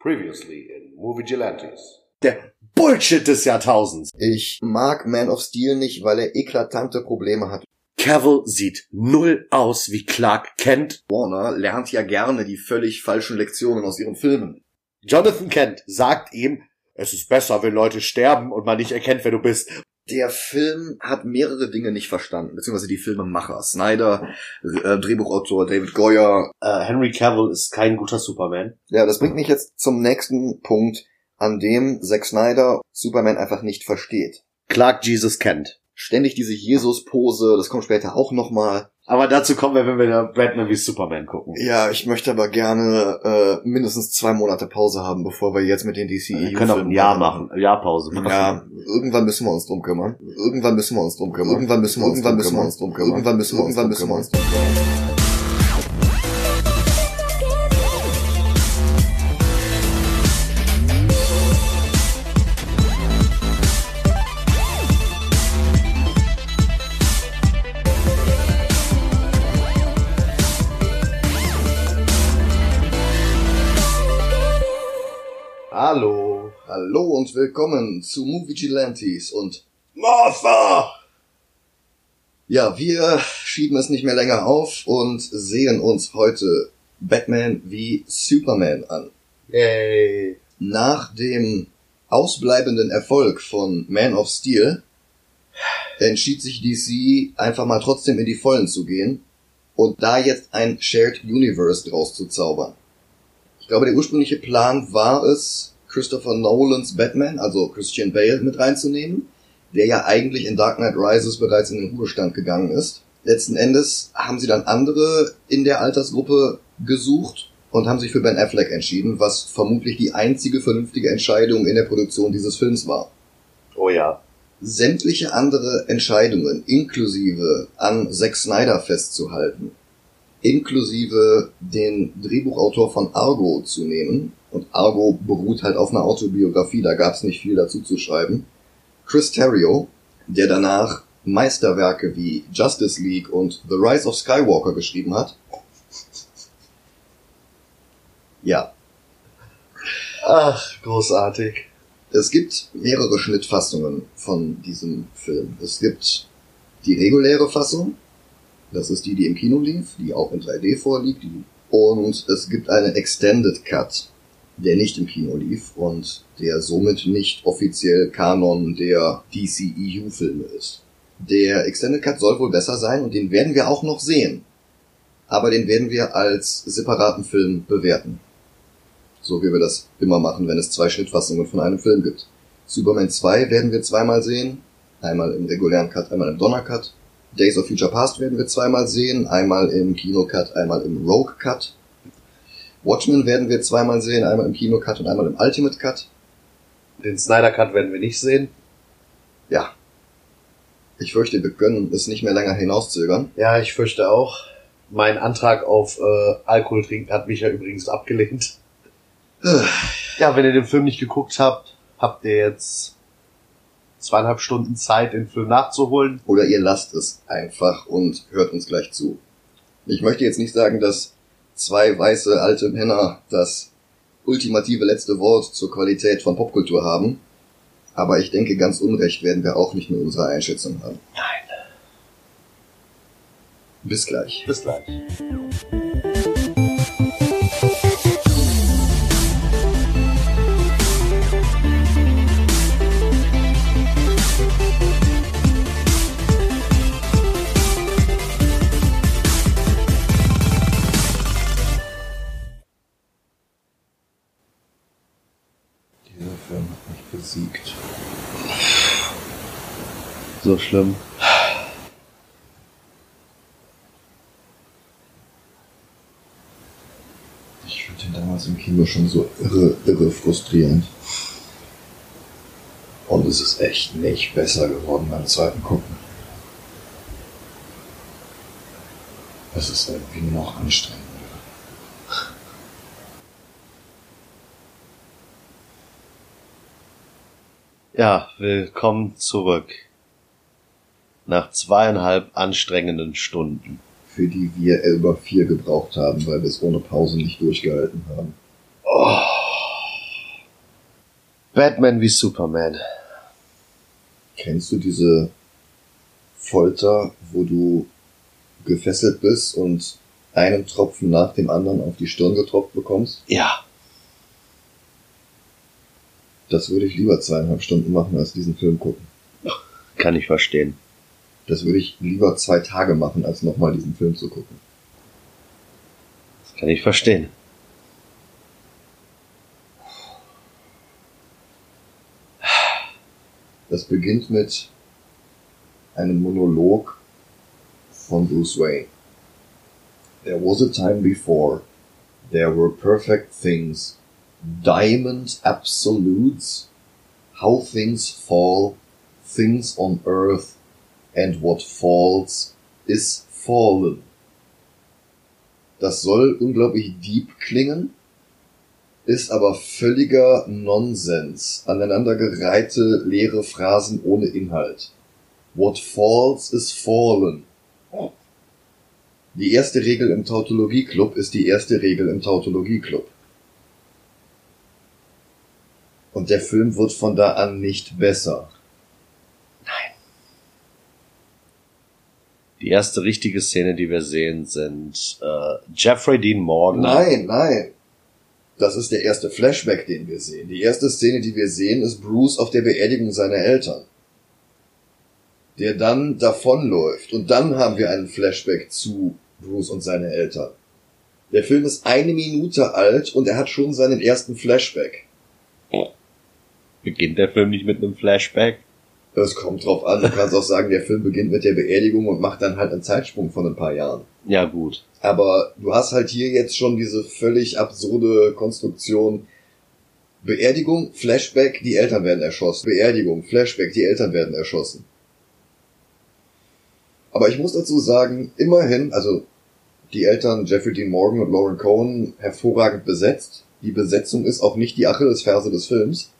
Previously in Movie Gelantes. Der Bullshit des Jahrtausends. Ich mag Man of Steel nicht, weil er eklatante Probleme hat. Cavill sieht null aus wie Clark Kent. Warner lernt ja gerne die völlig falschen Lektionen aus ihren Filmen. Jonathan Kent sagt ihm, es ist besser, wenn Leute sterben und man nicht erkennt, wer du bist. Der Film hat mehrere Dinge nicht verstanden, beziehungsweise die Filmemacher. Snyder, äh, Drehbuchautor David Goyer. Äh, Henry Cavill ist kein guter Superman. Ja, das bringt mich jetzt zum nächsten Punkt, an dem Zack Snyder Superman einfach nicht versteht. Clark Jesus Kent. Ständig diese Jesus-Pose, das kommt später auch nochmal. Aber dazu kommen wir, wenn wir Batman wie Superman gucken. Ja, ich möchte aber gerne äh, mindestens zwei Monate Pause haben, bevor wir jetzt mit den DCEU Wir können auch ein Jahr machen, ein Jahr Pause machen. Ja, irgendwann müssen wir uns drum kümmern. Irgendwann müssen wir uns drum kümmern. Irgendwann müssen wir uns irgendwann müssen wir uns drum kümmern. Irgendwann müssen wir irgendwann müssen wir uns drum kümmern. Und willkommen zu Movie Gilantes und Martha! Ja, wir schieben es nicht mehr länger auf und sehen uns heute Batman wie Superman an. Yay. Nach dem ausbleibenden Erfolg von Man of Steel entschied sich DC einfach mal trotzdem in die Vollen zu gehen und da jetzt ein Shared Universe draus zu zaubern. Ich glaube, der ursprüngliche Plan war es, Christopher Nolans Batman, also Christian Bale, mit reinzunehmen, der ja eigentlich in Dark Knight Rises bereits in den Ruhestand gegangen ist. Letzten Endes haben sie dann andere in der Altersgruppe gesucht und haben sich für Ben Affleck entschieden, was vermutlich die einzige vernünftige Entscheidung in der Produktion dieses Films war. Oh ja. Sämtliche andere Entscheidungen, inklusive an Zack Snyder festzuhalten, inklusive den Drehbuchautor von Argo zu nehmen. Und Argo beruht halt auf einer Autobiografie, da gab es nicht viel dazu zu schreiben. Chris Terrio, der danach Meisterwerke wie Justice League und The Rise of Skywalker geschrieben hat. Ja, Ach, großartig. Es gibt mehrere Schnittfassungen von diesem Film. Es gibt die reguläre Fassung, das ist die, die im Kino lief, die auch in 3D vorliegt. Und es gibt einen Extended Cut, der nicht im Kino lief und der somit nicht offiziell Kanon der DCEU-Filme ist. Der Extended Cut soll wohl besser sein und den werden wir auch noch sehen. Aber den werden wir als separaten Film bewerten. So wie wir das immer machen, wenn es zwei Schnittfassungen von einem Film gibt. Superman 2 werden wir zweimal sehen. Einmal im regulären Cut, einmal im Donner-Cut. Days of Future Past werden wir zweimal sehen. Einmal im Kino-Cut, einmal im Rogue-Cut. Watchmen werden wir zweimal sehen. Einmal im Kino-Cut und einmal im Ultimate-Cut. Den Snyder Cut werden wir nicht sehen. Ja. Ich fürchte, wir können es nicht mehr länger hinauszögern. Ja, ich fürchte auch. Mein Antrag auf äh, Alkohol trinken hat mich ja übrigens abgelehnt. Ja, wenn ihr den Film nicht geguckt habt, habt ihr jetzt zweieinhalb Stunden Zeit, den Film nachzuholen. Oder ihr lasst es einfach und hört uns gleich zu. Ich möchte jetzt nicht sagen, dass zwei weiße alte Männer das ultimative letzte Wort zur Qualität von Popkultur haben, aber ich denke, ganz unrecht werden wir auch nicht mit unserer Einschätzung haben. Nein. Bis gleich. Bis gleich. So schlimm. Ich fand den damals im Kino schon so irre, irre frustrierend. Und es ist echt nicht besser geworden beim zweiten Gucken. Es ist irgendwie nur noch anstrengender. Ja, willkommen zurück. Nach zweieinhalb anstrengenden Stunden. Für die wir über vier gebraucht haben, weil wir es ohne Pause nicht durchgehalten haben. Batman wie Superman. Kennst du diese Folter, wo du gefesselt bist und einen Tropfen nach dem anderen auf die Stirn getropft bekommst? Ja. Das würde ich lieber zweieinhalb Stunden machen, als diesen Film gucken. Kann ich verstehen. Das würde ich lieber zwei Tage machen, als nochmal diesen Film zu gucken. Das kann ich verstehen. Das beginnt mit einem Monolog von Bruce Wayne. There was a time before there were perfect things, diamond absolutes, how things fall, things on earth, and what falls is fallen. Das soll unglaublich deep klingen, ist aber völliger Nonsens, aneinandergereihte leere Phrasen ohne Inhalt. What falls is fallen. Die erste Regel im Tautologie-Club ist die erste Regel im Tautologie-Club. Und der Film wird von da an nicht besser. Die erste richtige Szene, die wir sehen, sind äh, Jeffrey Dean Morgan. Nein, nein. Das ist der erste Flashback, den wir sehen. Die erste Szene, die wir sehen, ist Bruce auf der Beerdigung seiner Eltern. Der dann davonläuft. Und dann haben wir einen Flashback zu Bruce und seine Eltern. Der Film ist eine Minute alt und er hat schon seinen ersten Flashback. Beginnt der Film nicht mit einem Flashback? Es kommt drauf an. Du kannst auch sagen, der Film beginnt mit der Beerdigung und macht dann halt einen Zeitsprung von ein paar Jahren. Ja, gut. Aber du hast halt hier jetzt schon diese völlig absurde Konstruktion. Beerdigung, Flashback, die Eltern werden erschossen. Beerdigung, Flashback, die Eltern werden erschossen. Aber ich muss dazu sagen, immerhin, also die Eltern Jeffrey Dean Morgan und Lauren Cohen hervorragend besetzt. Die Besetzung ist auch nicht die Achillesferse des Films.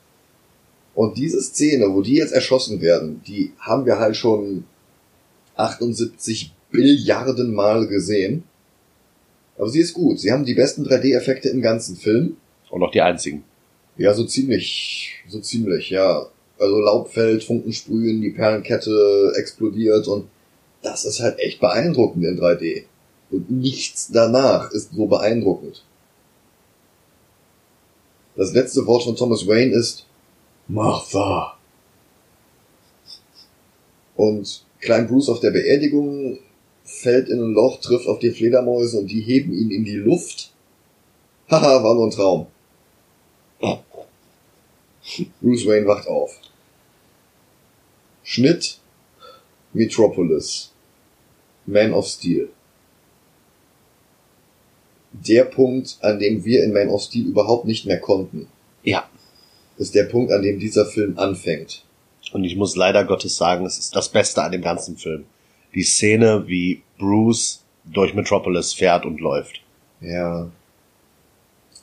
Und diese Szene, wo die jetzt erschossen werden, die haben wir halt schon 78 Billiarden Mal gesehen. Aber sie ist gut. Sie haben die besten 3D-Effekte im ganzen Film. Und noch die einzigen. Ja, so ziemlich, so ziemlich, ja. Also Laub fällt, Funken sprühen, die Perlenkette explodiert und das ist halt echt beeindruckend in 3D. Und nichts danach ist so beeindruckend. Das letzte Wort von Thomas Wayne ist Martha. Und Klein Bruce auf der Beerdigung fällt in ein Loch, trifft auf die Fledermäuse und die heben ihn in die Luft. Haha, war nur ein Traum. Bruce Wayne wacht auf. Schnitt Metropolis. Man of Steel. Der Punkt, an dem wir in Man of Steel überhaupt nicht mehr konnten, Ja. Ist der Punkt, an dem dieser Film anfängt. Und ich muss leider Gottes sagen, es ist das Beste an dem ganzen Film. Die Szene, wie Bruce durch Metropolis fährt und läuft. Ja.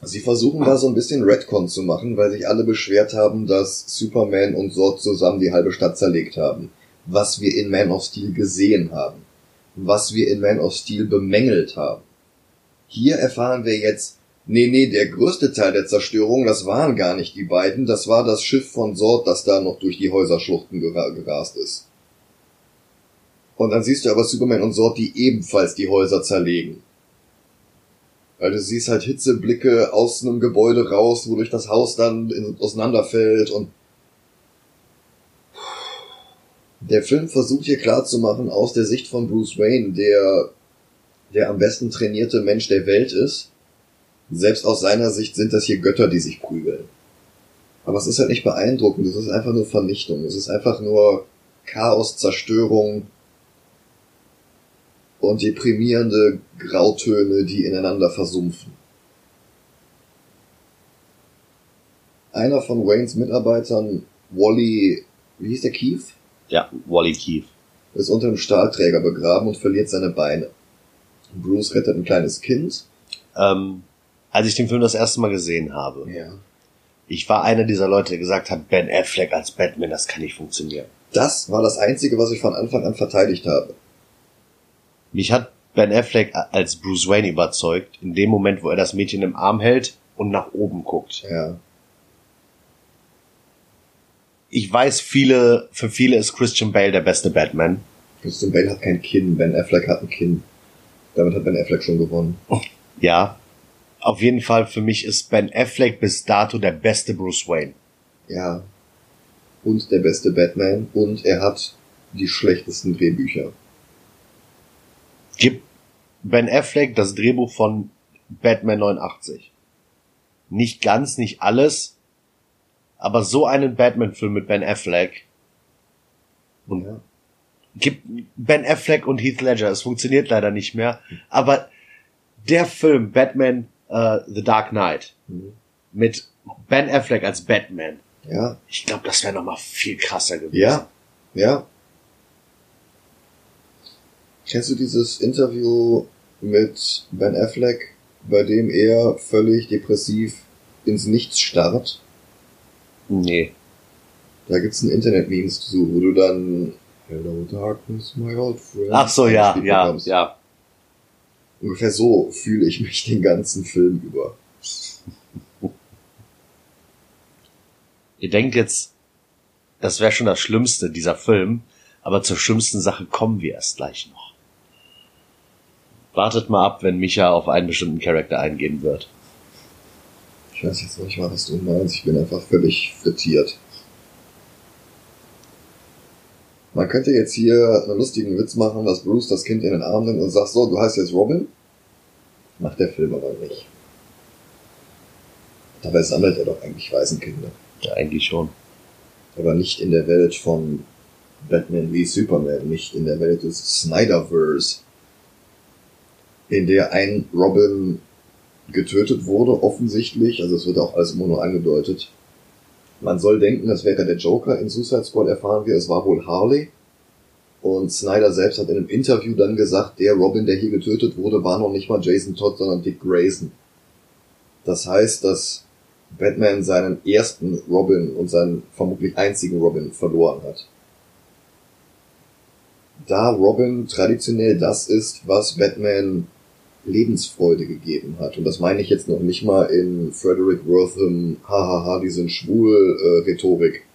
Sie versuchen da so ein bisschen Redcon zu machen, weil sich alle beschwert haben, dass Superman und Zod zusammen die halbe Stadt zerlegt haben. Was wir in Man of Steel gesehen haben. Was wir in Man of Steel bemängelt haben. Hier erfahren wir jetzt, nee, nee, der größte Teil der Zerstörung, das waren gar nicht die beiden, das war das Schiff von Zod, das da noch durch die Häuserschluchten gera- gerast ist. Und dann siehst du aber Superman und Zod, die ebenfalls die Häuser zerlegen. Weil du siehst halt Hitzeblicke aus einem Gebäude raus, wodurch das Haus dann in, auseinanderfällt und der Film versucht hier klarzumachen, aus der Sicht von Bruce Wayne, der der am besten trainierte Mensch der Welt ist, selbst aus seiner Sicht sind das hier Götter, die sich prügeln. Aber es ist halt nicht beeindruckend, es ist einfach nur Vernichtung, es ist einfach nur Chaos, Zerstörung und deprimierende Grautöne, die ineinander versumpfen. Einer von Waynes Mitarbeitern, Wally, wie hieß der Keith? Ja, Wally Keith. ist unter einem Stahlträger begraben und verliert seine Beine. Bruce rettet ein kleines Kind. Ähm, als ich den Film das erste Mal gesehen habe, Ja. ich war einer dieser Leute, der gesagt hat, Ben Affleck als Batman, das kann nicht funktionieren. Das war das Einzige, was ich von Anfang an verteidigt habe. Mich hat Ben Affleck als Bruce Wayne überzeugt, in dem Moment, wo er das Mädchen im Arm hält und nach oben guckt. Ja. ich weiß, viele, für viele ist Christian Bale der beste Batman. Christian Bale hat kein Kinn, Ben Affleck hat ein Kinn. Damit hat Ben Affleck schon gewonnen. Ja. Auf jeden Fall für mich ist Ben Affleck bis dato der beste Bruce Wayne. Ja. Und der beste Batman. Und er hat die schlechtesten Drehbücher. Gib Ben Affleck das Drehbuch von Batman 89. Nicht ganz, nicht alles, aber so einen Batman-Film mit Ben Affleck. Und Ja. gib Ben Affleck und Heath Ledger. Es funktioniert leider nicht mehr. Aber der Film Batman äh, The Dark Knight Mhm. mit Ben Affleck als Batman, Ja. ich glaube, das wäre noch mal viel krasser gewesen. Ja. Ja. Kennst du dieses Interview mit Ben Affleck, bei dem er völlig depressiv ins Nichts starrt? Nee. Da gibt's ein Internet-Meme zu, wo du dann Hello Darkness, my old friend. Ach so, ja, ja, bekommst. ja. Ungefähr so fühle ich mich den ganzen Film über. Ihr denkt jetzt, das wäre schon das Schlimmste, dieser Film, aber zur schlimmsten Sache kommen wir erst gleich noch. Wartet mal ab, wenn Micha auf einen bestimmten Charakter eingehen wird. Ich weiß jetzt nicht mal, was du meinst. Ich bin einfach völlig frittiert. Man könnte jetzt hier einen lustigen Witz machen, dass Bruce das Kind in den Arm nimmt und sagt, so, du heißt jetzt Robin? Macht der Film aber nicht. Dabei sammelt er doch eigentlich Waisenkinder. Ja, eigentlich schon. Aber nicht in der Welt von Batman wie Superman, nicht in der Welt des Snyderverse, in der ein Robin getötet wurde, offensichtlich, also es wird auch alles immer nur angedeutet. Man soll denken, das wäre der Joker in Suicide Squad, erfahren wir, es war wohl Harley. Und Snyder selbst hat in einem Interview dann gesagt, der Robin, der hier getötet wurde, war noch nicht mal Jason Todd, sondern Dick Grayson. Das heißt, dass Batman seinen ersten Robin und seinen vermutlich einzigen Robin verloren hat. Da Robin traditionell das ist, was Batman Lebensfreude gegeben hat. Und das meine ich jetzt noch nicht mal in Frederick Wortham, hahaha, die sind schwul, äh, Rhetorik.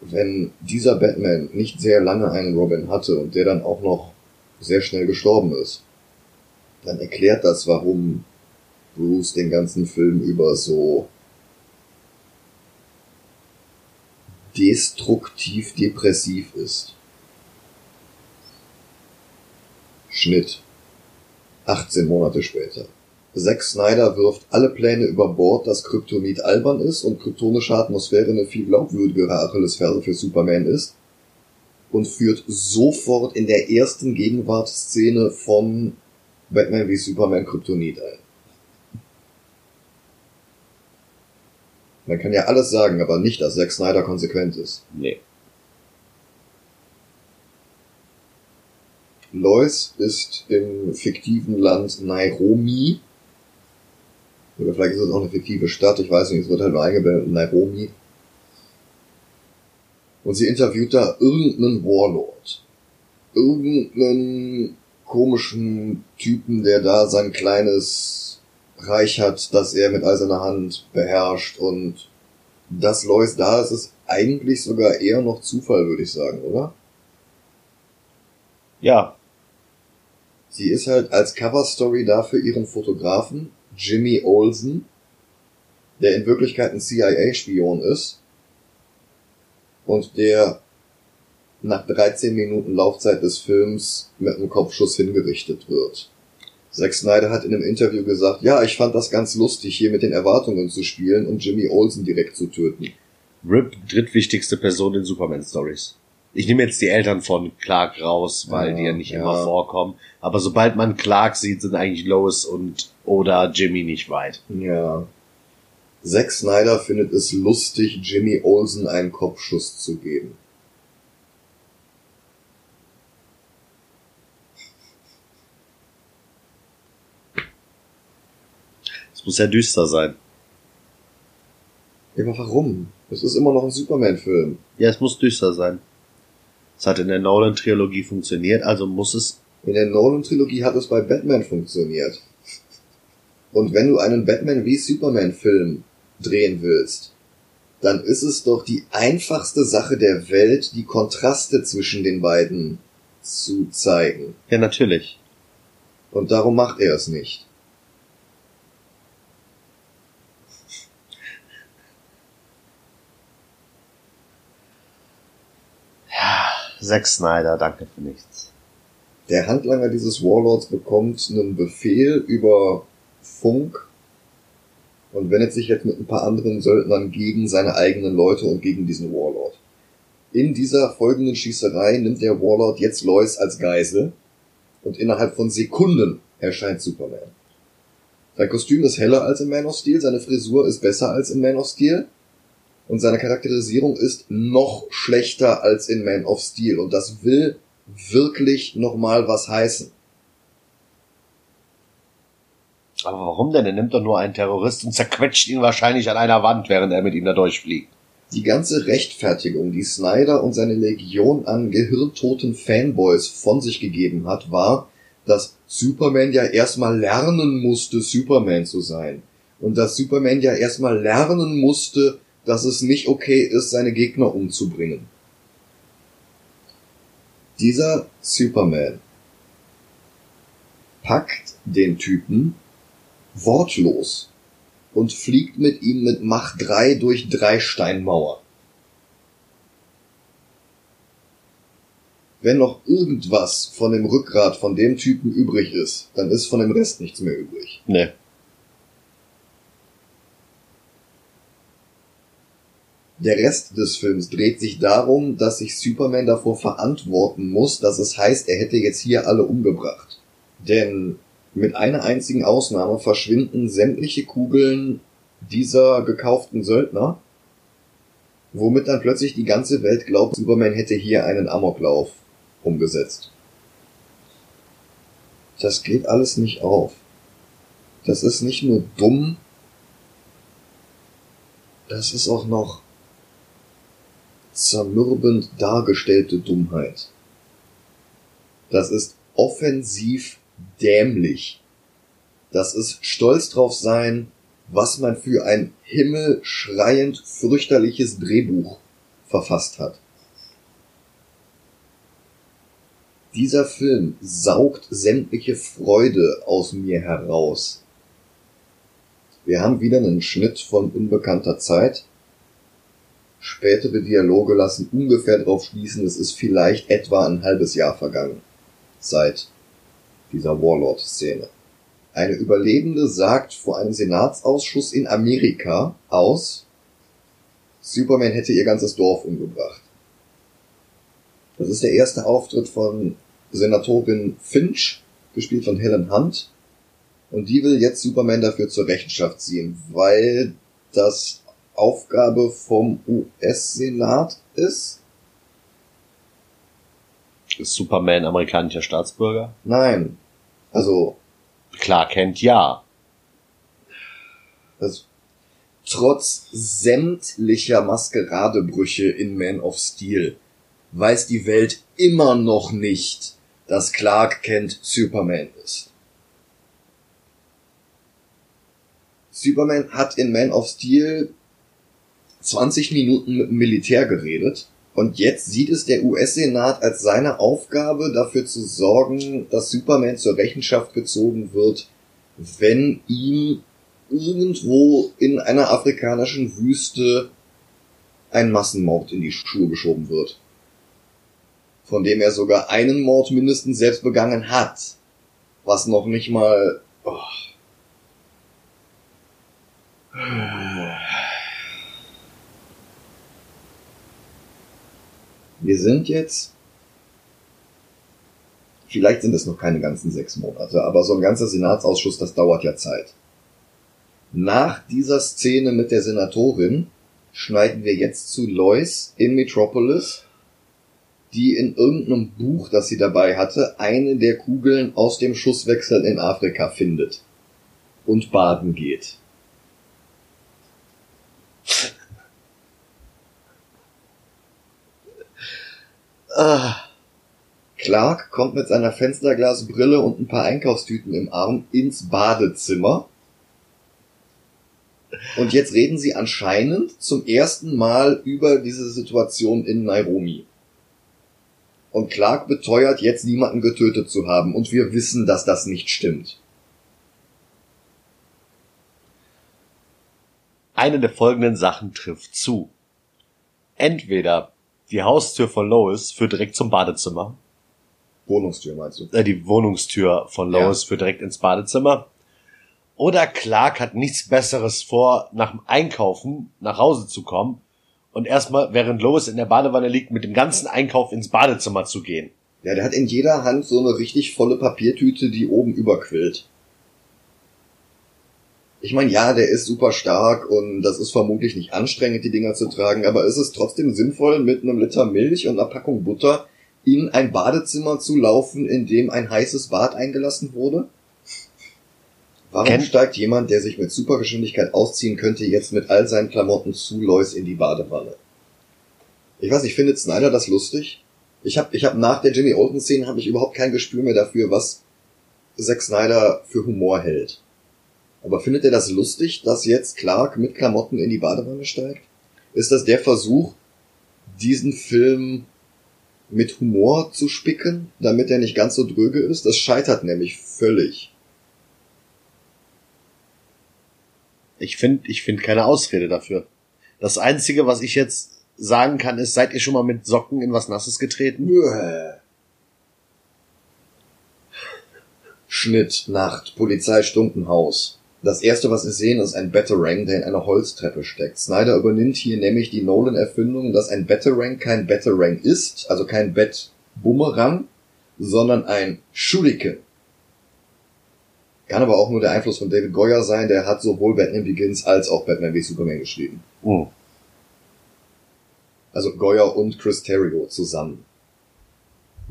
Wenn dieser Batman nicht sehr lange einen Robin hatte und der dann auch noch sehr schnell gestorben ist, dann erklärt das, warum Bruce den ganzen Film über so destruktiv depressiv ist. Schnitt. 18 Monate später. Zack Snyder wirft alle Pläne über Bord, dass Kryptonit albern ist und kryptonische Atmosphäre eine viel glaubwürdigere Achillesferse für Superman ist und führt sofort in der ersten Gegenwartsszene von Batman wie Superman Kryptonit ein. Man kann ja alles sagen, aber nicht, dass Zack Snyder konsequent ist. Nee. Lois ist im fiktiven Land Nairobi. Oder vielleicht ist es auch eine fiktive Stadt, ich weiß nicht, es wird halt nur eingeblendet, Nairobi. Und sie interviewt da irgendeinen Warlord. Irgendeinen komischen Typen, der da sein kleines Reich hat, das er mit eiserner Hand beherrscht und dass Lois da ist, ist eigentlich sogar eher noch Zufall, würde ich sagen, oder? Ja, Sie ist halt als Coverstory da für ihren Fotografen, Jimmy Olsen, der in Wirklichkeit ein CIA-Spion ist und der nach 13 Minuten Laufzeit des Films mit einem Kopfschuss hingerichtet wird. Zack Snyder hat in einem Interview gesagt, ja, ich fand das ganz lustig, hier mit den Erwartungen zu spielen und Jimmy Olsen direkt zu töten. Rip, drittwichtigste Person in Superman Stories. Ich nehme jetzt die Eltern von Clark raus, weil Ja, die ja nicht ja. immer vorkommen. Aber sobald man Clark sieht, sind eigentlich Lois und oder Jimmy nicht weit. Ja. Zack Snyder findet es lustig, Jimmy Olsen einen Kopfschuss zu geben. Es muss ja düster sein. Ja, aber warum? Es ist immer noch ein Superman-Film. Ja, es muss düster sein. Es hat in der Nolan-Trilogie funktioniert, also muss es. In der Nolan-Trilogie hat es bei Batman funktioniert. Und wenn du einen Batman wie Superman-Film drehen willst, dann ist es doch die einfachste Sache der Welt, die Kontraste zwischen den beiden zu zeigen. Ja, natürlich. Und darum macht er es nicht. Zack Snyder, danke für nichts. Der Handlanger dieses Warlords bekommt einen Befehl über Funk und wendet sich jetzt mit ein paar anderen Söldnern gegen seine eigenen Leute und gegen diesen Warlord. In dieser folgenden Schießerei nimmt der Warlord jetzt Lois als Geisel und innerhalb von Sekunden erscheint Superman. Sein Kostüm ist heller als in Man of Steel, seine Frisur ist besser als in Man of Steel und seine Charakterisierung ist noch schlechter als in Man of Steel und das will wirklich nochmal was heißen. Aber warum denn? Er nimmt doch nur einen Terrorist und zerquetscht ihn wahrscheinlich an einer Wand, während er mit ihm da durchfliegt. Die ganze Rechtfertigung, die Snyder und seine Legion an gehirntoten Fanboys von sich gegeben hat, war, dass Superman ja erstmal lernen musste, Superman zu sein. Und dass Superman ja erstmal lernen musste, dass es nicht okay ist, seine Gegner umzubringen. Dieser Superman packt den Typen wortlos und fliegt mit ihm mit Mach 3 durch drei Steinmauer. Wenn noch irgendwas von dem Rückgrat von dem Typen übrig ist, dann ist von dem Rest nichts mehr übrig. Ne. Der Rest des Films dreht sich darum, dass sich Superman davor verantworten muss, dass es heißt, er hätte jetzt hier alle umgebracht. Denn mit einer einzigen Ausnahme verschwinden sämtliche Kugeln dieser gekauften Söldner, womit dann plötzlich die ganze Welt glaubt, Superman hätte hier einen Amoklauf umgesetzt. Das geht alles nicht auf. Das ist nicht nur dumm, das ist auch noch zermürbend dargestellte Dummheit. Das ist offensiv dämlich. Das ist stolz drauf sein, was man für ein himmelschreiend fürchterliches Drehbuch verfasst hat. Dieser Film saugt sämtliche Freude aus mir heraus. Wir haben wieder einen Schnitt von unbekannter Zeit. Spätere Dialoge lassen ungefähr darauf schließen, es ist vielleicht etwa ein halbes Jahr vergangen. Seit dieser Warlord-Szene. Eine Überlebende sagt vor einem Senatsausschuss in Amerika aus, Superman hätte ihr ganzes Dorf umgebracht. Das ist der erste Auftritt von Senatorin Finch, gespielt von Helen Hunt. Und die will jetzt Superman dafür zur Rechenschaft ziehen, weil das Aufgabe vom US-Senat ist. Ist Superman amerikanischer Staatsbürger? Nein. Also, Klar kennt ja. also trotz sämtlicher Maskeradebrüche in Man of Steel weiß die Welt immer noch nicht, dass Clark Kent Superman ist. Superman hat in Man of Steel 20 Minuten mit dem Militär geredet und jetzt sieht es der US-Senat als seine Aufgabe, dafür zu sorgen, dass Superman zur Rechenschaft gezogen wird, wenn ihm irgendwo in einer afrikanischen Wüste ein Massenmord in die Schuhe geschoben wird. Von dem er sogar einen Mord mindestens selbst begangen hat. Was noch nicht mal... Oh. Wir sind jetzt... Vielleicht sind es noch keine ganzen sechs Monate, aber so ein ganzer Senatsausschuss, das dauert ja Zeit. Nach dieser Szene mit der Senatorin schneiden wir jetzt zu Lois in Metropolis, die in irgendeinem Buch, das sie dabei hatte, eine der Kugeln aus dem Schusswechsel in Afrika findet und baden geht. Ah, Clark kommt mit seiner Fensterglasbrille und ein paar Einkaufstüten im Arm ins Badezimmer. Und jetzt reden sie anscheinend zum ersten Mal über diese Situation in Nairobi. Und Clark beteuert, jetzt niemanden getötet zu haben. Und wir wissen, dass das nicht stimmt. Eine der folgenden Sachen trifft zu. Entweder die Haustür von Lois führt direkt zum Badezimmer, Wohnungstür meinst du? äh, die Wohnungstür von Lois führt direkt ins Badezimmer. Oder Clark hat nichts Besseres vor, nach dem Einkaufen nach Hause zu kommen und erstmal, während Lois in der Badewanne liegt, mit dem ganzen Einkauf ins Badezimmer zu gehen. Ja, der hat in jeder Hand so eine richtig volle Papiertüte, die oben überquillt. Ich meine, ja, der ist super stark und das ist vermutlich nicht anstrengend, die Dinger zu tragen, aber ist es trotzdem sinnvoll, mit einem Liter Milch und einer Packung Butter in ein Badezimmer zu laufen, in dem ein heißes Bad eingelassen wurde? Warum Kennt- steigt jemand, der sich mit Supergeschwindigkeit ausziehen könnte, jetzt mit all seinen Klamotten zu Lois in die Badewanne? Ich weiß nicht, findet Snyder das lustig? Ich habe ich hab nach der Jimmy Olsen Szene habe ich überhaupt kein Gespür mehr dafür, was Zack Snyder für Humor hält. Aber findet er das lustig, dass jetzt Clark mit Klamotten in die Badewanne steigt? Ist das der Versuch, diesen Film mit Humor zu spicken, damit er nicht ganz so dröge ist? Das scheitert nämlich völlig. Ich finde, ich finde keine Ausrede dafür. Das einzige, was ich jetzt sagen kann, ist, seid ihr schon mal mit Socken in was Nasses getreten? Schnitt, Nacht, Polizeistundenhaus. Das erste, was wir sehen, ist ein Batarang, der in einer Holztreppe steckt. Snyder übernimmt hier nämlich die Nolan-Erfindung, dass ein Batarang kein Batarang ist, also kein Bat-Bumerang, sondern ein Shuriken. Kann aber auch nur der Einfluss von David Goyer sein, der hat sowohl Batman Begins als auch Batman wie Superman geschrieben. Hm. Also Goyer und Chris Terrio zusammen.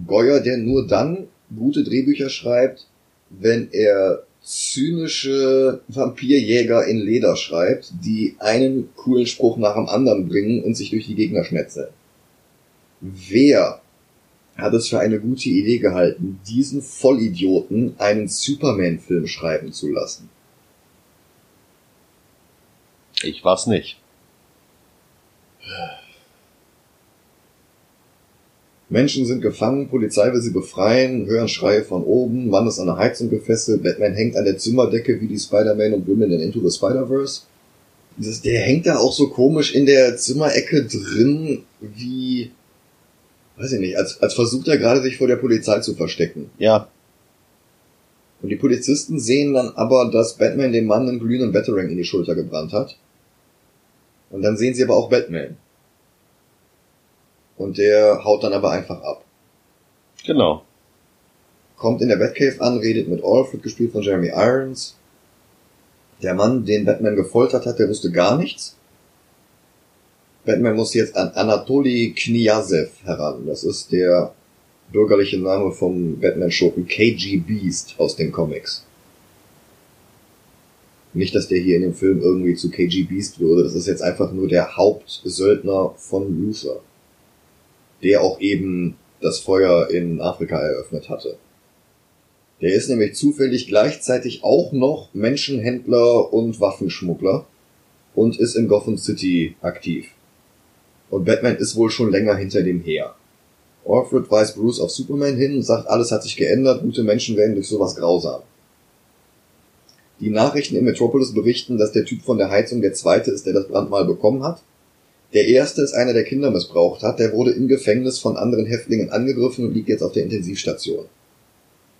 Goyer, der nur dann gute Drehbücher schreibt, wenn er zynische Vampirjäger in Leder schreibt, die einen coolen Spruch nach dem anderen bringen und sich durch die Gegner schmetzeln. Wer hat es für eine gute Idee gehalten, diesen Vollidioten einen Superman-Film schreiben zu lassen? Ich war's nicht. Menschen sind gefangen, Polizei will sie befreien, hören Schreie von oben, Mann ist an der Heizung gefesselt, Batman hängt an der Zimmerdecke wie die Spider-Man und Women in Into the Spider-Verse. Der hängt da auch so komisch in der Zimmerecke drin, wie, weiß ich nicht, als, als versucht er gerade sich vor der Polizei zu verstecken. Ja, Und die Polizisten sehen dann aber, dass Batman dem Mann einen glühenden Batarang in die Schulter gebrannt hat. Und dann sehen sie aber auch Batman. Und der haut dann aber einfach ab. genau. kommt in der Batcave an, redet mit Alfred, gespielt von Jeremy Irons. Der Mann, den Batman gefoltert hat, der wusste gar nichts. Batman muss jetzt an Anatoly Kniazev heran. Das ist der bürgerliche Name vom Batman-Schurken KG Beast aus den Comics. Nicht, dass der hier in dem Film irgendwie zu KG Beast würde. Das ist jetzt einfach nur der Hauptsöldner von Luther. Der auch eben das Feuer in Afrika eröffnet hatte. Der ist nämlich zufällig gleichzeitig auch noch Menschenhändler und Waffenschmuggler und ist in Gotham City aktiv. Und Batman ist wohl schon länger hinter dem her. Alfred weist Bruce auf Superman hin und sagt, alles hat sich geändert, gute Menschen werden durch sowas grausam. Die Nachrichten in Metropolis berichten, dass der Typ von der Heizung der zweite ist, der das Brandmal bekommen hat. Der erste ist einer, der Kinder missbraucht hat, der wurde im Gefängnis von anderen Häftlingen angegriffen und liegt jetzt auf der Intensivstation.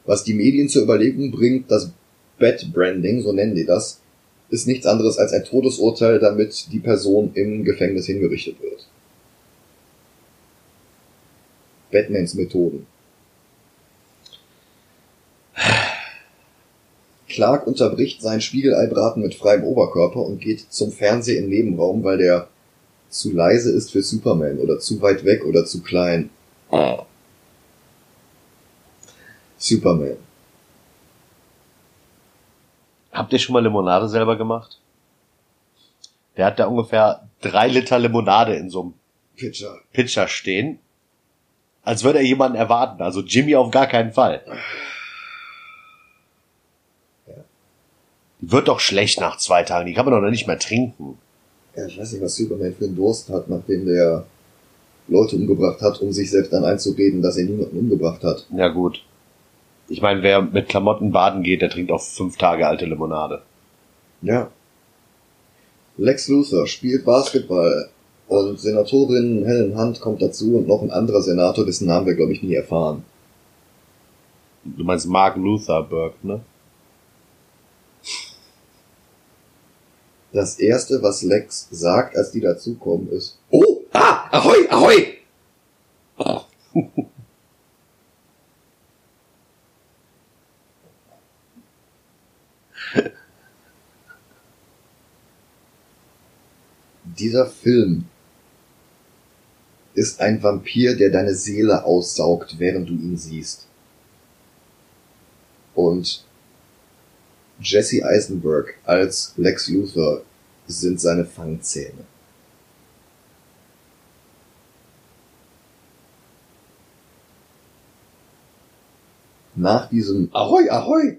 Was die Medien zur Überlegung bringt, das Bat-Branding, so nennen die das, ist nichts anderes als ein Todesurteil, damit die Person im Gefängnis hingerichtet wird. Batmans Methoden. Clark unterbricht sein Spiegeleibraten mit freiem Oberkörper und geht zum Fernseher im Nebenraum, weil der zu leise ist für Superman oder zu weit weg oder zu klein. Superman. Habt ihr schon mal Limonade selber gemacht? Der hat da ungefähr drei Liter Limonade in so einem Pitcher. Pitcher stehen. Als würde er jemanden erwarten. Also Jimmy auf gar keinen Fall. Die wird doch schlecht nach zwei Tagen. Die kann man doch nicht mehr trinken. Ja, ich weiß nicht, was Superman für einen Durst hat, nachdem der Leute umgebracht hat, um sich selbst dann einzureden, dass er niemanden umgebracht hat. Ja gut. Ich meine, wer mit Klamotten baden geht, der trinkt auch fünf Tage alte Limonade. Ja. Lex Luthor spielt Basketball und Senatorin Helen Hunt kommt dazu und noch ein anderer Senator, dessen Namen wir, glaube ich, nie erfahren. Du meinst Mark Lutherberg, ne? Das erste, was Lex sagt, als die dazukommen, ist, oh, ah, ahoi, ahoi! Dieser Film ist ein Vampir, der deine Seele aussaugt, während du ihn siehst. Und Jesse Eisenberg als Lex Luthor sind seine Fangzähne. Nach diesem Ahoi, Ahoi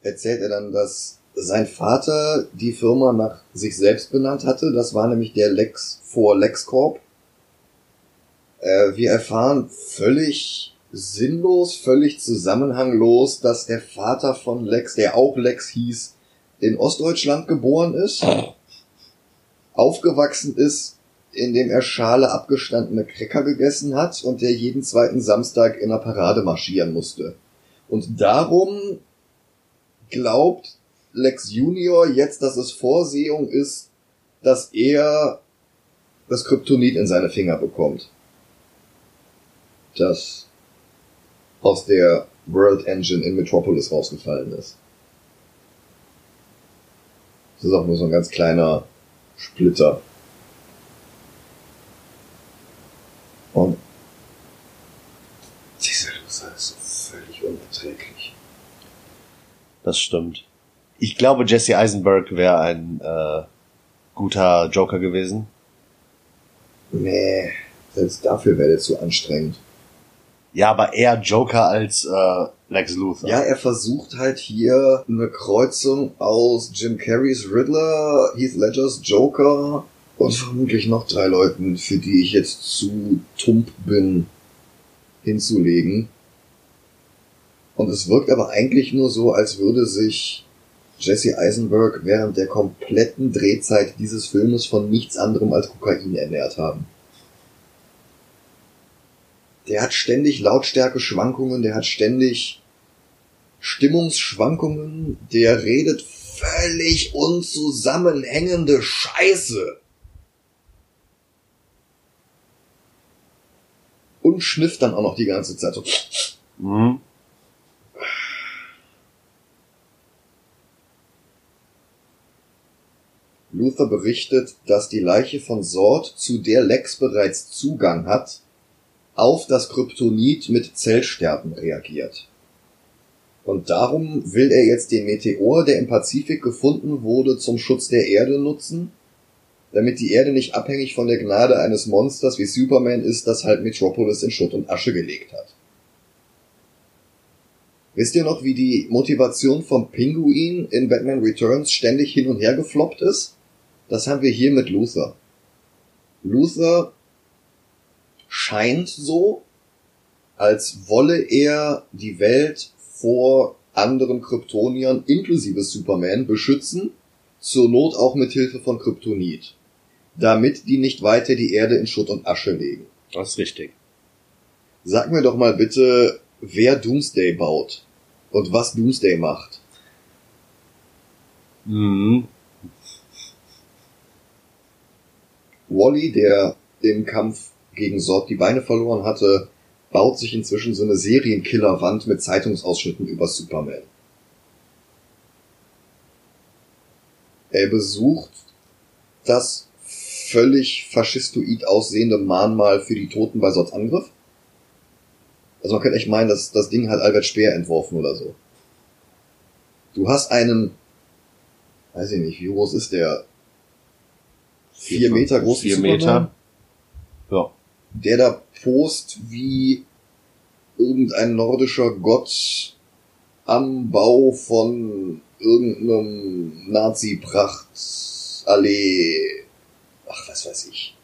erzählt er dann, dass sein Vater die Firma nach sich selbst benannt hatte. Das war nämlich der Lex vor LexCorp. Äh, wir erfahren völlig sinnlos, völlig zusammenhanglos, dass der Vater von Lex, der auch Lex hieß, in Ostdeutschland geboren ist, aufgewachsen ist, indem er Schale abgestandene Cracker gegessen hat und der jeden zweiten Samstag in der Parade marschieren musste. Und darum glaubt Lex Junior jetzt, dass es Vorsehung ist, dass er das Kryptonit in seine Finger bekommt. Das aus der World Engine in Metropolis rausgefallen ist. Das ist auch nur so ein ganz kleiner Splitter. Und dieser Loser ist so völlig unerträglich. Das stimmt. Ich glaube, Jesse Eisenberg wäre ein äh, guter Joker gewesen. Nee, selbst dafür wäre der zu anstrengend. Ja, aber eher Joker als äh, Lex Luthor. Ja, er versucht halt hier eine Kreuzung aus Jim Carreys Riddler, Heath Ledgers Joker und vermutlich noch drei Leuten, für die ich jetzt zu tump bin, hinzulegen. Und es wirkt aber eigentlich nur so, als würde sich Jesse Eisenberg während der kompletten Drehzeit dieses Filmes von nichts anderem als Kokain ernährt haben. Der hat ständig Lautstärke-Schwankungen, der hat ständig Stimmungsschwankungen, der redet völlig unzusammenhängende Scheiße. Und schnifft dann auch noch die ganze Zeit so. Mhm. Luther berichtet, dass die Leiche von Sord, zu der Lex bereits Zugang hat, auf das Kryptonit mit Zellsterben reagiert. Und darum will er jetzt den Meteor, der im Pazifik gefunden wurde, zum Schutz der Erde nutzen, damit die Erde nicht abhängig von der Gnade eines Monsters wie Superman ist, das halt Metropolis in Schutt und Asche gelegt hat. Wisst ihr noch, wie die Motivation vom Pinguin in Batman Returns ständig hin und her gefloppt ist? Das haben wir hier mit Luther. Luther scheint so, als wolle er die Welt vor anderen Kryptoniern inklusive Superman beschützen, zur Not auch mit Hilfe von Kryptonit, damit die nicht weiter die Erde in Schutt und Asche legen. Das ist richtig. Sag mir doch mal bitte, wer Doomsday baut und was Doomsday macht. Mhm. Wally, der im Kampf gegen Sort die Beine verloren hatte, baut sich inzwischen so eine Serienkillerwand mit Zeitungsausschnitten über Superman. Er besucht das völlig faschistoid aussehende Mahnmal für die Toten bei Sorts Angriff. Also man könnte echt meinen, dass das Ding hat Albert Speer entworfen oder so. Du hast einen, weiß ich nicht, wie groß ist der? Vier, Meter groß Vier Meter. Ja. Der da post wie irgendein nordischer Gott am Bau von irgendeinem Nazi-Pracht-Allee. Ach, was weiß ich.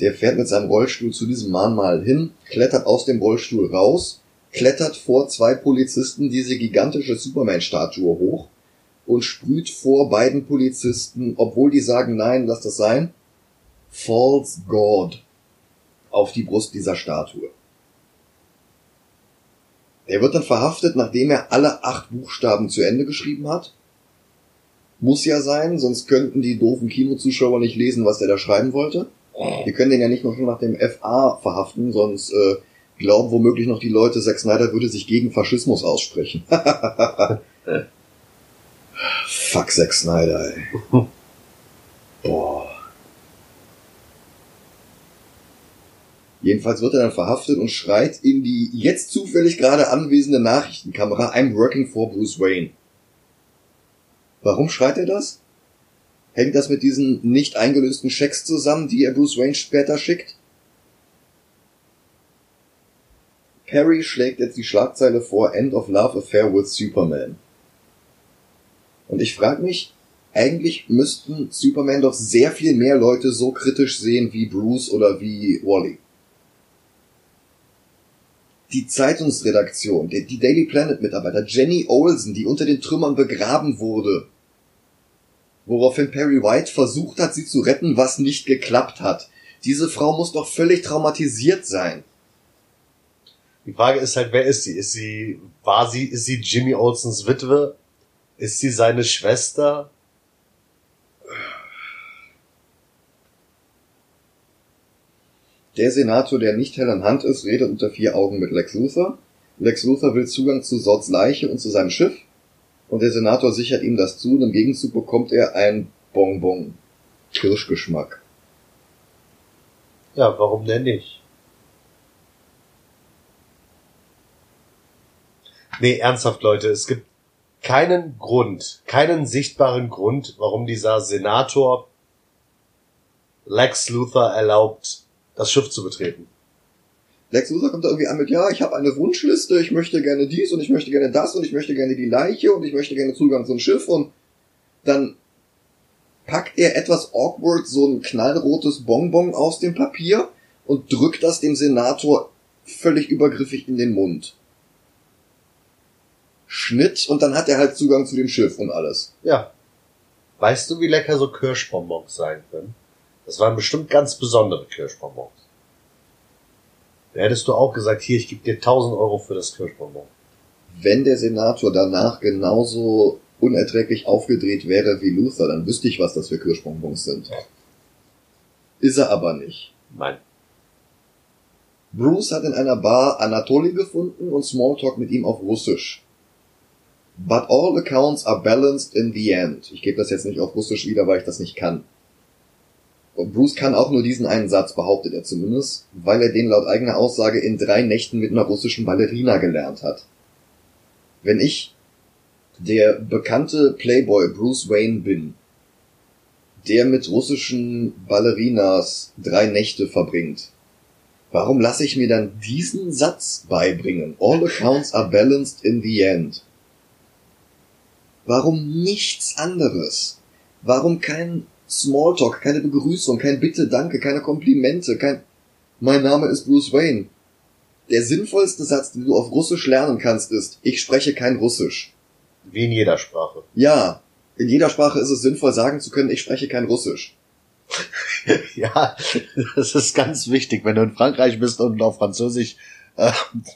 Der fährt mit seinem Rollstuhl zu diesem Mahnmal hin, klettert aus dem Rollstuhl raus, klettert vor zwei Polizisten diese gigantische Superman-Statue hoch und sprüht vor beiden Polizisten, obwohl die sagen, nein, lass das sein, False God auf die Brust dieser Statue. Er wird dann verhaftet, nachdem er alle acht Buchstaben zu Ende geschrieben hat. Muss ja sein, sonst könnten die doofen Kinozuschauer nicht lesen, was er da schreiben wollte. Wir können den ja nicht noch schon nach dem FA verhaften, sonst äh, glauben womöglich noch die Leute, Zack Snyder würde sich gegen Faschismus aussprechen. Fuck Zack Snyder, ey. Boah. Jedenfalls wird er dann verhaftet und schreit in die jetzt zufällig gerade anwesende Nachrichtenkamera, I'm working for Bruce Wayne. Warum schreit er das? Hängt das mit diesen nicht eingelösten Schecks zusammen, die er Bruce Wayne später schickt? Perry schlägt jetzt die Schlagzeile vor End of Love Affair with Superman. Und ich frage mich, eigentlich müssten Superman doch sehr viel mehr Leute so kritisch sehen wie Bruce oder wie Wally. Die Zeitungsredaktion, die Daily Planet Mitarbeiter, Jenny Olsen, die unter den Trümmern begraben wurde, woraufhin Perry White versucht hat, sie zu retten, was nicht geklappt hat. Diese Frau muss doch völlig traumatisiert sein. Die Frage ist halt, wer ist sie? Ist sie, war sie, ist sie Jimmy Olsens Witwe? Ist sie seine Schwester? Der Senator, der nicht Helen Hunt ist, redet unter vier Augen mit Lex Luthor. Lex Luthor will Zugang zu Sords Leiche und zu seinem Schiff. Und der Senator sichert ihm das zu und im Gegenzug bekommt er ein Bonbon. Kirschgeschmack. Ja, warum denn nicht? Nee, ernsthaft, Leute, es gibt keinen Grund, keinen sichtbaren Grund, warum dieser Senator Lex Luthor erlaubt, das Schiff zu betreten. Lex Luthor kommt da irgendwie an mit, ja, ich habe eine Wunschliste, ich möchte gerne dies und ich möchte gerne das und ich möchte gerne die Leiche und ich möchte gerne Zugang zum Schiff und dann packt er etwas awkward so ein knallrotes Bonbon aus dem Papier und drückt das dem Senator völlig übergriffig in den Mund. Schnitt und dann hat er halt Zugang zu dem Schiff und alles. Ja. Weißt du, wie lecker so Kirschbonbons sein können? Das waren bestimmt ganz besondere Kirschbonbons. Da hättest du auch gesagt, hier, ich gebe dir 1000 Euro für das Kirschbonbon. Wenn der Senator danach genauso unerträglich aufgedreht wäre wie Luther, dann wüsste ich, was das für Kirschbonbons sind. Ist er aber nicht. Nein. Bruce hat in einer Bar Anatoly gefunden und Smalltalk mit ihm auf Russisch. But all accounts are balanced in the end. Ich gebe das jetzt nicht auf Russisch wieder, weil ich das nicht kann. Und Bruce kann auch nur diesen einen Satz, behauptet er zumindest, weil er den laut eigener Aussage in drei Nächten mit einer russischen Ballerina gelernt hat. Wenn ich der bekannte Playboy Bruce Wayne bin, der mit russischen Ballerinas drei Nächte verbringt, warum lasse ich mir dann diesen Satz beibringen? All accounts are balanced in the end. Warum nichts anderes? Warum kein Smalltalk, keine Begrüßung, kein Bitte, Danke, keine Komplimente, kein Mein Name ist Bruce Wayne. Der sinnvollste Satz, den du auf Russisch lernen kannst, ist Ich spreche kein Russisch. Wie in jeder Sprache. Ja, in jeder Sprache ist es sinnvoll, sagen zu können, ich spreche kein Russisch. ja, das ist ganz wichtig. Wenn du in Frankreich bist und auf Französisch äh,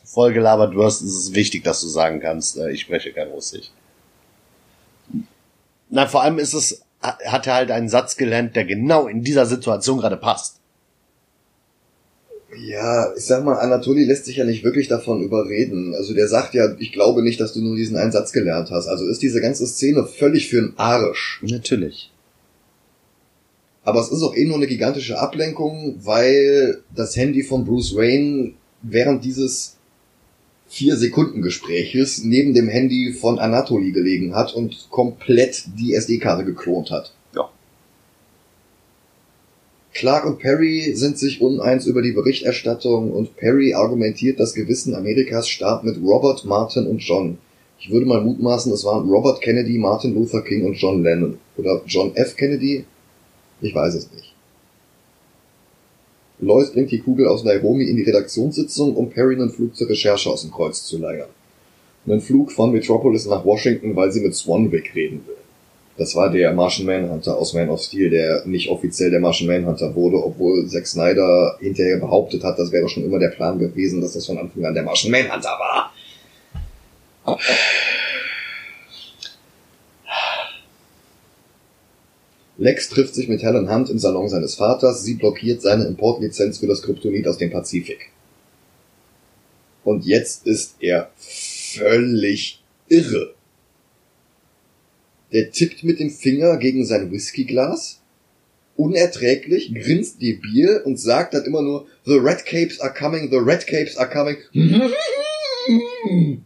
vollgelabert wirst, ist es wichtig, dass du sagen kannst, äh, ich spreche kein Russisch. Na, vor allem ist es, hat er halt einen Satz gelernt, der genau in dieser Situation gerade passt. Ja, ich sag mal, Anatoli lässt sich ja nicht wirklich davon überreden. Also der sagt ja, ich glaube nicht, dass du nur diesen einen Satz gelernt hast. Also ist diese ganze Szene völlig für einen Arsch. Natürlich. Aber es ist auch eh nur eine gigantische Ablenkung, weil das Handy von Bruce Wayne während dieses vier Sekunden Gespräches neben dem Handy von Anatoly gelegen hat und komplett die SD-Karte geklont hat. Ja. Clark und Perry sind sich uneins über die Berichterstattung und Perry argumentiert, das Gewissen Amerikas starb mit Robert, Martin und John. Ich würde mal mutmaßen, es waren Robert Kennedy, Martin Luther King und John Lennon. Oder John F. Kennedy? Ich weiß es nicht. Lois bringt die Kugel aus Nairobi in die Redaktionssitzung, um Perry einen Flug zur Recherche aus dem Kreuz zu leiern. Einen Flug von Metropolis nach Washington, weil sie mit Swanwick reden will. Das war der Martian Manhunter aus Man of Steel, der nicht offiziell der Martian Manhunter wurde, obwohl Zack Snyder hinterher behauptet hat, das wäre doch schon immer der Plan gewesen, dass das von Anfang an der Martian Manhunter war. Lex trifft sich mit Helen Hunt im Salon seines Vaters. Sie blockiert seine Importlizenz für das Kryptonit aus dem Pazifik. Und jetzt ist er völlig irre. Der tippt mit dem Finger gegen sein Whiskyglas, unerträglich, grinst debil und sagt dann immer nur, The Red Capes are coming, the Red Capes are coming.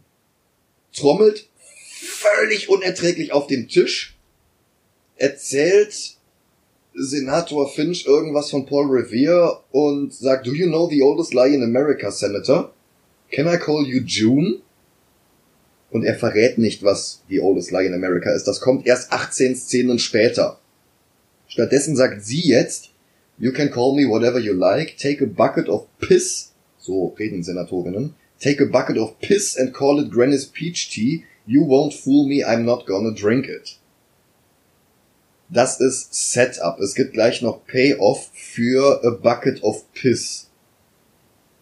Trommelt völlig unerträglich auf den Tisch, erzählt Senator Finch irgendwas von Paul Revere und sagt, Do you know the oldest lie in America, Senator? Can I call you June? Und er verrät nicht, was die Oldest Lie in America ist. Das kommt erst 18 Szenen später. Stattdessen sagt sie jetzt, You can call me whatever you like, take a bucket of piss, so reden Senatorinnen, take a bucket of piss and call it Granny's Peach Tea, you won't fool me, I'm not gonna drink it. Das ist Setup. Es gibt gleich noch Payoff für a bucket of piss.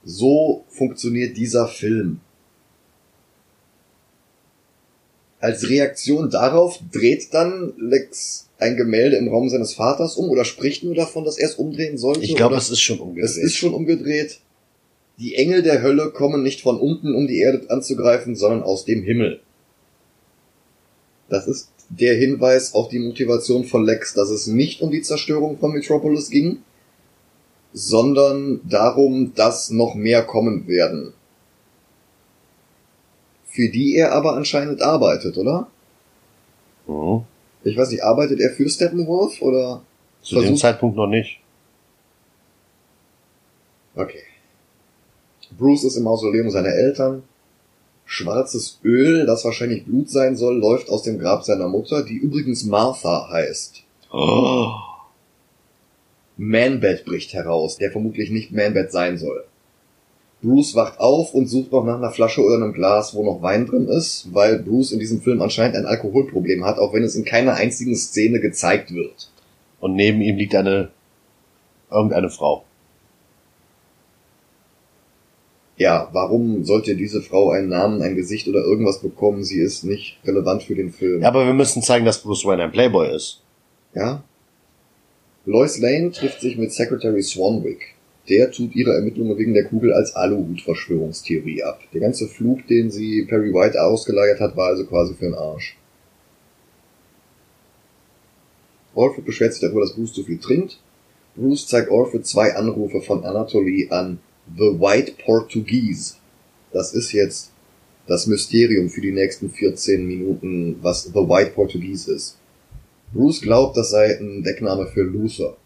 So funktioniert dieser Film. Als Reaktion darauf dreht dann Lex ein Gemälde im Raum seines Vaters um oder spricht nur davon, dass er es umdrehen sollte. Ich glaube, es ist schon umgedreht. Es ist schon umgedreht. Die Engel der Hölle kommen nicht von unten, um die Erde anzugreifen, sondern aus dem Himmel. Das ist der Hinweis auf die Motivation von Lex, dass es nicht um die Zerstörung von Metropolis ging, sondern darum, dass noch mehr kommen werden. Für die er aber anscheinend arbeitet, oder? Mhm. Ich weiß nicht, arbeitet er für Steppenwolf oder? Zu dem Zeitpunkt noch nicht. Okay. Bruce ist im Mausoleum seiner Eltern. Schwarzes Öl, das wahrscheinlich Blut sein soll, läuft aus dem Grab seiner Mutter, die übrigens Martha heißt. Oh. Manbed bricht heraus, der vermutlich nicht Manbed sein soll. Bruce wacht auf und sucht noch nach einer Flasche oder einem Glas, wo noch Wein drin ist, weil Bruce in diesem Film anscheinend ein Alkoholproblem hat, auch wenn es in keiner einzigen Szene gezeigt wird. Und neben ihm liegt eine irgendeine Frau. Ja, warum sollte diese Frau einen Namen, ein Gesicht oder irgendwas bekommen? Sie ist nicht relevant für den Film. Ja, aber wir müssen zeigen, dass Bruce Wayne ein Playboy ist. Ja? Lois Lane trifft sich mit Secretary Swanwick. Der tut ihre Ermittlungen wegen der Kugel als Aluhut-Verschwörungstheorie ab. Der ganze Flug, den sie Perry White ausgeleiert hat, war also quasi für den Arsch. Alfred beschwert sich darüber, dass Bruce zu viel trinkt. Bruce zeigt Alfred zwei Anrufe von Anatoly an The White Portuguese. Das ist jetzt das Mysterium für die nächsten 14 Minuten, was The White Portuguese ist. Bruce glaubt, das sei ein Deckname für Luther.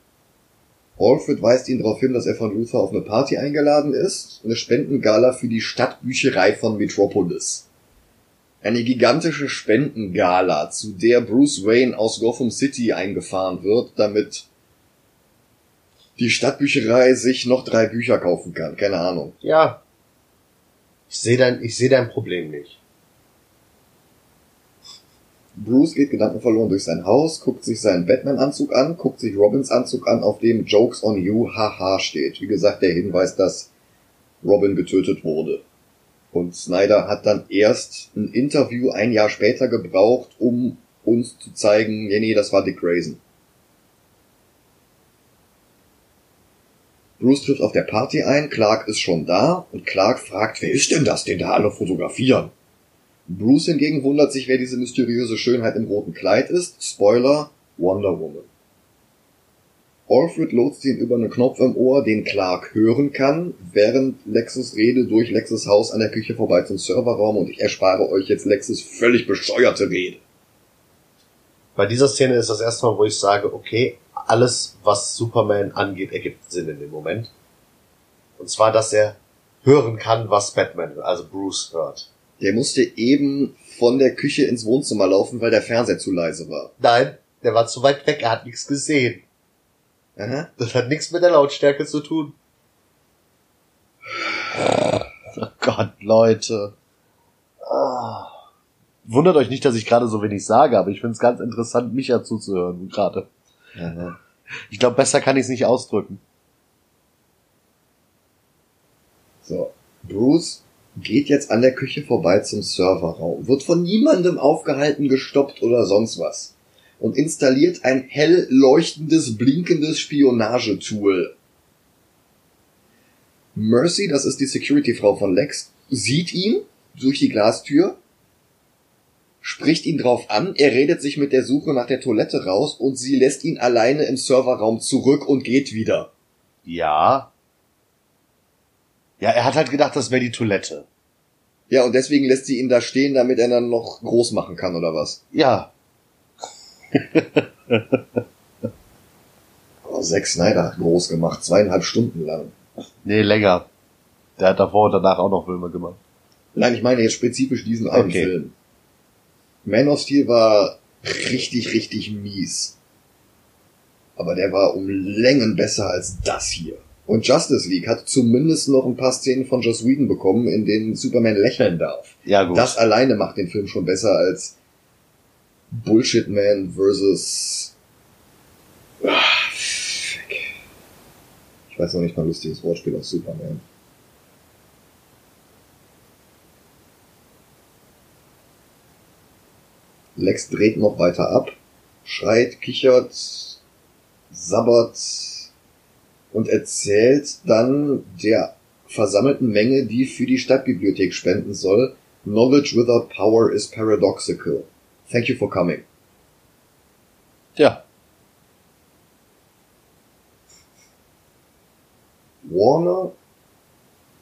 Alfred weist ihn darauf hin, dass er von Luther auf eine Party eingeladen ist, eine Spendengala für die Stadtbücherei von Metropolis. Eine gigantische Spendengala, zu der Bruce Wayne aus Gotham City eingefahren wird, damit die Stadtbücherei sich noch drei Bücher kaufen kann. Keine Ahnung. Ja. Ich sehe dein, ich sehe dein Problem nicht. Bruce geht gedankenverloren durch sein Haus, guckt sich seinen Batman-Anzug an, guckt sich Robins Anzug an, auf dem Jokes on You, haha steht. Wie gesagt, der Hinweis, dass Robin getötet wurde. Und Snyder hat dann erst ein Interview ein Jahr später gebraucht, um uns zu zeigen, nee, nee, das war Dick Grayson. Bruce trifft auf der Party ein, Clark ist schon da und Clark fragt, wer ist denn das, den da alle fotografieren? Bruce hingegen wundert sich, wer diese mysteriöse Schönheit im roten Kleid ist. Spoiler, Wonder Woman. Alfred lotst ihn über einen Knopf im Ohr, den Clark hören kann, während Lexus Rede durch Lexus Haus an der Küche vorbei zum Serverraum und ich erspare euch jetzt Lexus völlig bescheuerte Rede. Bei dieser Szene ist das erste Mal, wo ich sage, okay, alles, was Superman angeht, ergibt Sinn in dem Moment. Und zwar, dass er hören kann, was Batman, also Bruce, hört. Der musste eben von der Küche ins Wohnzimmer laufen, weil der Fernseher zu leise war. Nein, der war zu weit weg, er hat nichts gesehen. Aha. Das hat nichts mit der Lautstärke zu tun. Oh Gott, Leute. Ah. Wundert euch nicht, dass ich gerade so wenig sage, aber ich finde es ganz interessant, mich ja zuzuhören gerade. Ich glaube, besser kann ich es nicht ausdrücken. So. Bruce geht jetzt an der Küche vorbei zum Serverraum, wird von niemandem aufgehalten, gestoppt oder sonst was und installiert ein hell leuchtendes, blinkendes Spionagetool. Mercy, das ist die Security-Frau von Lex, sieht ihn durch die Glastür, spricht ihn drauf an, er redet sich mit der Suche nach der Toilette raus und sie lässt ihn alleine im Serverraum zurück und geht wieder. Ja. Ja, er hat halt gedacht, das wäre die Toilette. Ja, und deswegen lässt sie ihn da stehen, damit er dann noch groß machen kann, oder was? Ja. Oh, Zack Snyder hat groß gemacht, zweieinhalb Stunden lang. Nee, länger. Der hat davor und danach auch noch Filme gemacht. Nein, ich meine jetzt spezifisch diesen einen Okay. Film. Man of Steel war richtig, richtig mies. Aber der war um Längen besser als das hier. Und Justice League hat zumindest noch ein paar Szenen von Joss Whedon bekommen, in denen Superman lächeln darf. Ja, gut. Das alleine macht den Film schon besser als Bullshit Man versus. Ah, fuck. Ich weiß noch nicht mal lustiges Wortspiel auf Superman. Lex dreht noch weiter ab, schreit, kichert, sabbert und erzählt dann der versammelten Menge, die für die Stadtbibliothek spenden soll, Knowledge without power is paradoxical. Thank you for coming. ja. Warner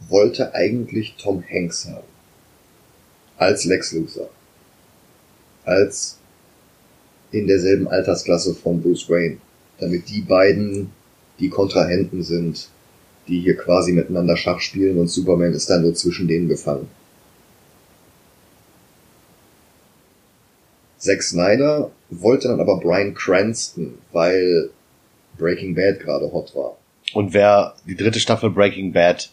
wollte eigentlich Tom Hanks haben. Als Lex Luthor. Als in derselben Altersklasse von Bruce Wayne. Damit die beiden die Kontrahenten sind, die hier quasi miteinander Schach spielen und Superman ist dann nur zwischen denen gefangen. Zack Snyder wollte dann aber Brian Cranston, weil Breaking Bad gerade hot war. Und wer die dritte Staffel Breaking Bad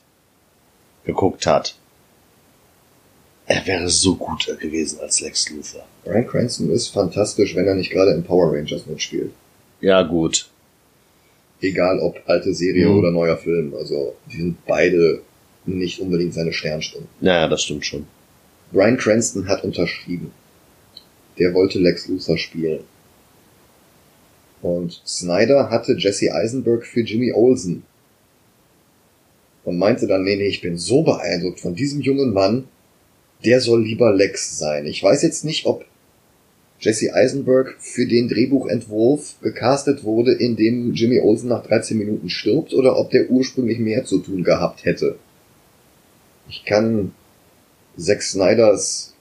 geguckt hat, er wäre so gut gewesen als Lex Luthor. Brian Cranston ist fantastisch, wenn er nicht gerade in Power Rangers mitspielt. Ja, gut. Egal ob alte Serie Mhm. oder neuer Film. Also, die sind beide nicht unbedingt seine Sternstunden. Naja, das stimmt schon. Brian Cranston hat unterschrieben. Der wollte Lex Luthor spielen. Und Snyder hatte Jesse Eisenberg für Jimmy Olsen. Und meinte dann, nee, nee, ich bin so beeindruckt von diesem jungen Mann, der soll lieber Lex sein. Ich weiß jetzt nicht, ob Jesse Eisenberg für den Drehbuchentwurf gecastet wurde, in dem Jimmy Olsen nach 13 Minuten stirbt, oder ob der ursprünglich mehr zu tun gehabt hätte. Ich kann Zack Snyders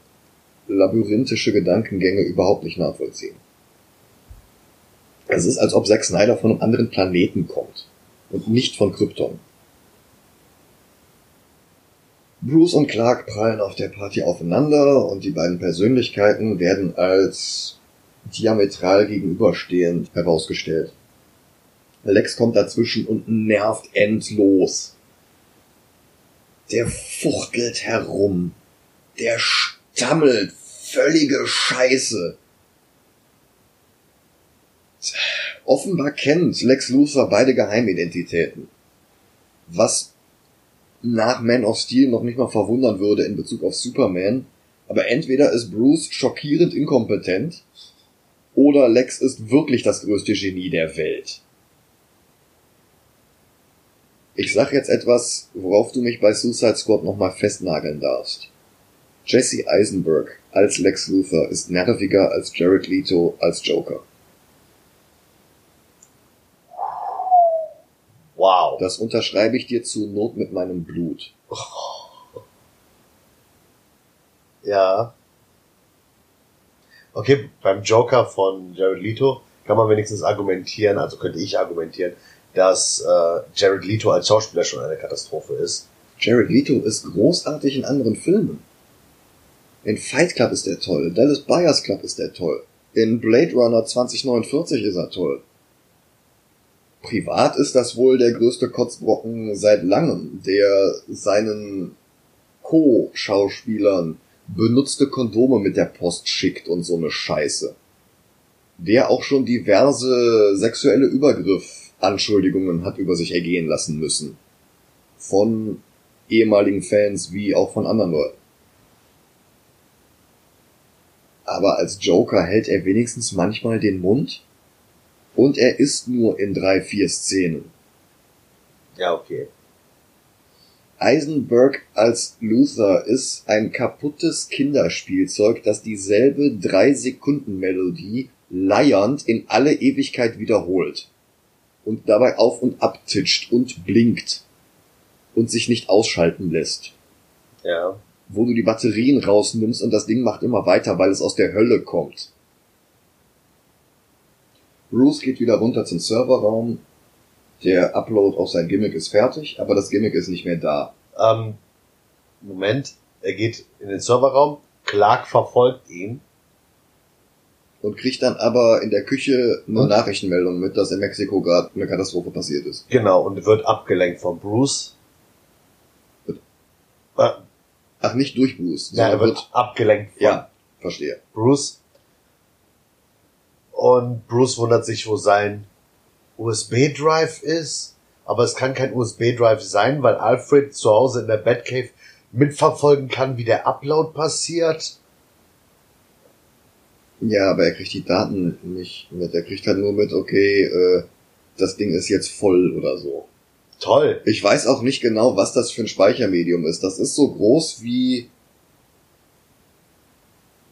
labyrinthische Gedankengänge überhaupt nicht nachvollziehen. Es ist, als ob Zack Snyder von einem anderen Planeten kommt und nicht von Krypton. Bruce und Clark prallen auf der Party aufeinander und die beiden Persönlichkeiten werden als diametral gegenüberstehend herausgestellt. Lex kommt dazwischen und nervt endlos. Der fuchtelt herum. Der stammelt. Völlige Scheiße. Offenbar kennt Lex Luthor beide Geheimidentitäten. Was nach Man of Steel noch nicht mal verwundern würde in Bezug auf Superman. Aber entweder ist Bruce schockierend inkompetent oder Lex ist wirklich das größte Genie der Welt. Ich sag jetzt etwas, worauf du mich bei Suicide Squad nochmal festnageln darfst. Jesse Eisenberg als Lex Luthor ist nerviger als Jared Leto als Joker. Wow. Das unterschreibe ich dir zur Not mit meinem Blut. Ja. Okay, beim Joker von Jared Leto kann man wenigstens argumentieren, also könnte ich argumentieren, dass äh, Jared Leto als Schauspieler schon eine Katastrophe ist. Jared Leto ist großartig in anderen Filmen. In Fight Club ist er toll, Dallas Buyers Club ist er toll, in Blade Runner 2049 ist er toll. Privat ist das wohl der größte Kotzbrocken seit langem, der seinen Co-Schauspielern benutzte Kondome mit der Post schickt und so eine Scheiße. Der auch schon diverse sexuelle Übergriff-Anschuldigungen hat über sich ergehen lassen müssen. Von ehemaligen Fans wie auch von anderen Leuten. Aber als Joker hält er wenigstens manchmal den Mund und er ist nur in drei, vier Szenen. Ja, okay. Eisenberg als Luther ist ein kaputtes Kinderspielzeug, das dieselbe drei Sekunden Melodie leiernd in alle Ewigkeit wiederholt und dabei auf und ab titscht und blinkt und sich nicht ausschalten lässt. Ja. Wo du die Batterien rausnimmst und das Ding macht immer weiter, weil es aus der Hölle kommt. Bruce geht wieder runter zum Serverraum. Der Upload auf sein Gimmick ist fertig, aber das Gimmick ist nicht mehr da. Ähm, Moment, er geht in den Serverraum, Clark verfolgt ihn. Und kriegt dann aber in der Küche eine Und? Nachrichtenmeldung mit, dass in Mexiko gerade eine Katastrophe passiert ist. Genau, und wird abgelenkt von Bruce. Äh, Ach, nicht durch Bruce, ja, er sondern wird abgelenkt von ja, verstehe. Bruce. Und Bruce wundert sich, wo sein USB-Drive ist. Aber es kann kein USB-Drive sein, weil Alfred zu Hause in der Batcave mitverfolgen kann, wie der Upload passiert. Ja, aber er kriegt die Daten nicht mit. Er kriegt halt nur mit, okay, äh, das Ding ist jetzt voll oder so. Toll. Ich weiß auch nicht genau, was das für ein Speichermedium ist. Das ist so groß wie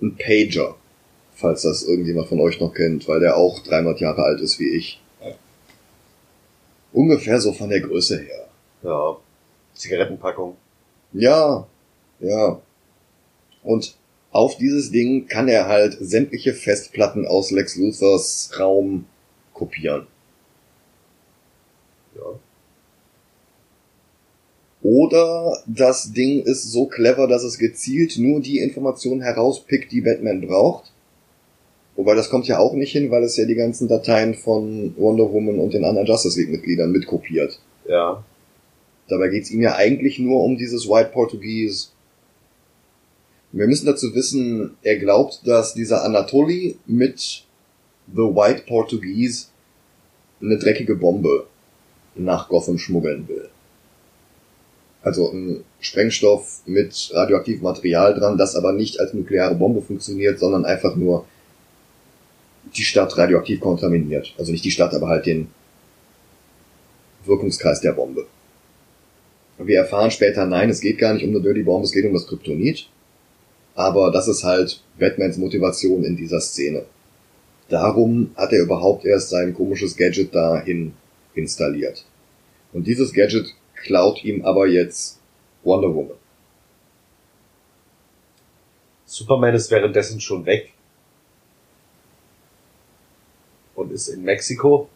ein Pager, falls das irgendjemand von euch noch kennt, weil der auch 300 Jahre alt ist wie ich. Ungefähr so von der Größe her. Ja. Zigarettenpackung. Ja, ja. Und auf dieses Ding kann er halt sämtliche Festplatten aus Lex Luthers Raum kopieren. Ja. Oder das Ding ist so clever, dass es gezielt nur die Informationen herauspickt, die Batman braucht. Wobei das kommt ja auch nicht hin, weil es ja die ganzen Dateien von Wonder Woman und den anderen Justice League Mitgliedern mitkopiert. Ja. Dabei geht's ihm ja eigentlich nur um dieses White Portuguese. Wir müssen dazu wissen, er glaubt, dass dieser Anatoli mit The White Portuguese eine dreckige Bombe nach Gotham schmuggeln will. Also ein Sprengstoff mit radioaktivem Material dran, das aber nicht als nukleare Bombe funktioniert, sondern einfach nur die Stadt radioaktiv kontaminiert. Also nicht die Stadt, aber halt den Wirkungskreis der Bombe. Wir erfahren später, nein, es geht gar nicht um eine Dirty Bomb, es geht um das Kryptonit. Aber das ist halt Batmans Motivation in dieser Szene. Darum hat er überhaupt erst sein komisches Gadget dahin installiert. Und dieses Gadget klaut ihm aber jetzt Wonder Woman. Superman ist währenddessen schon weg. Und ist in Mexiko.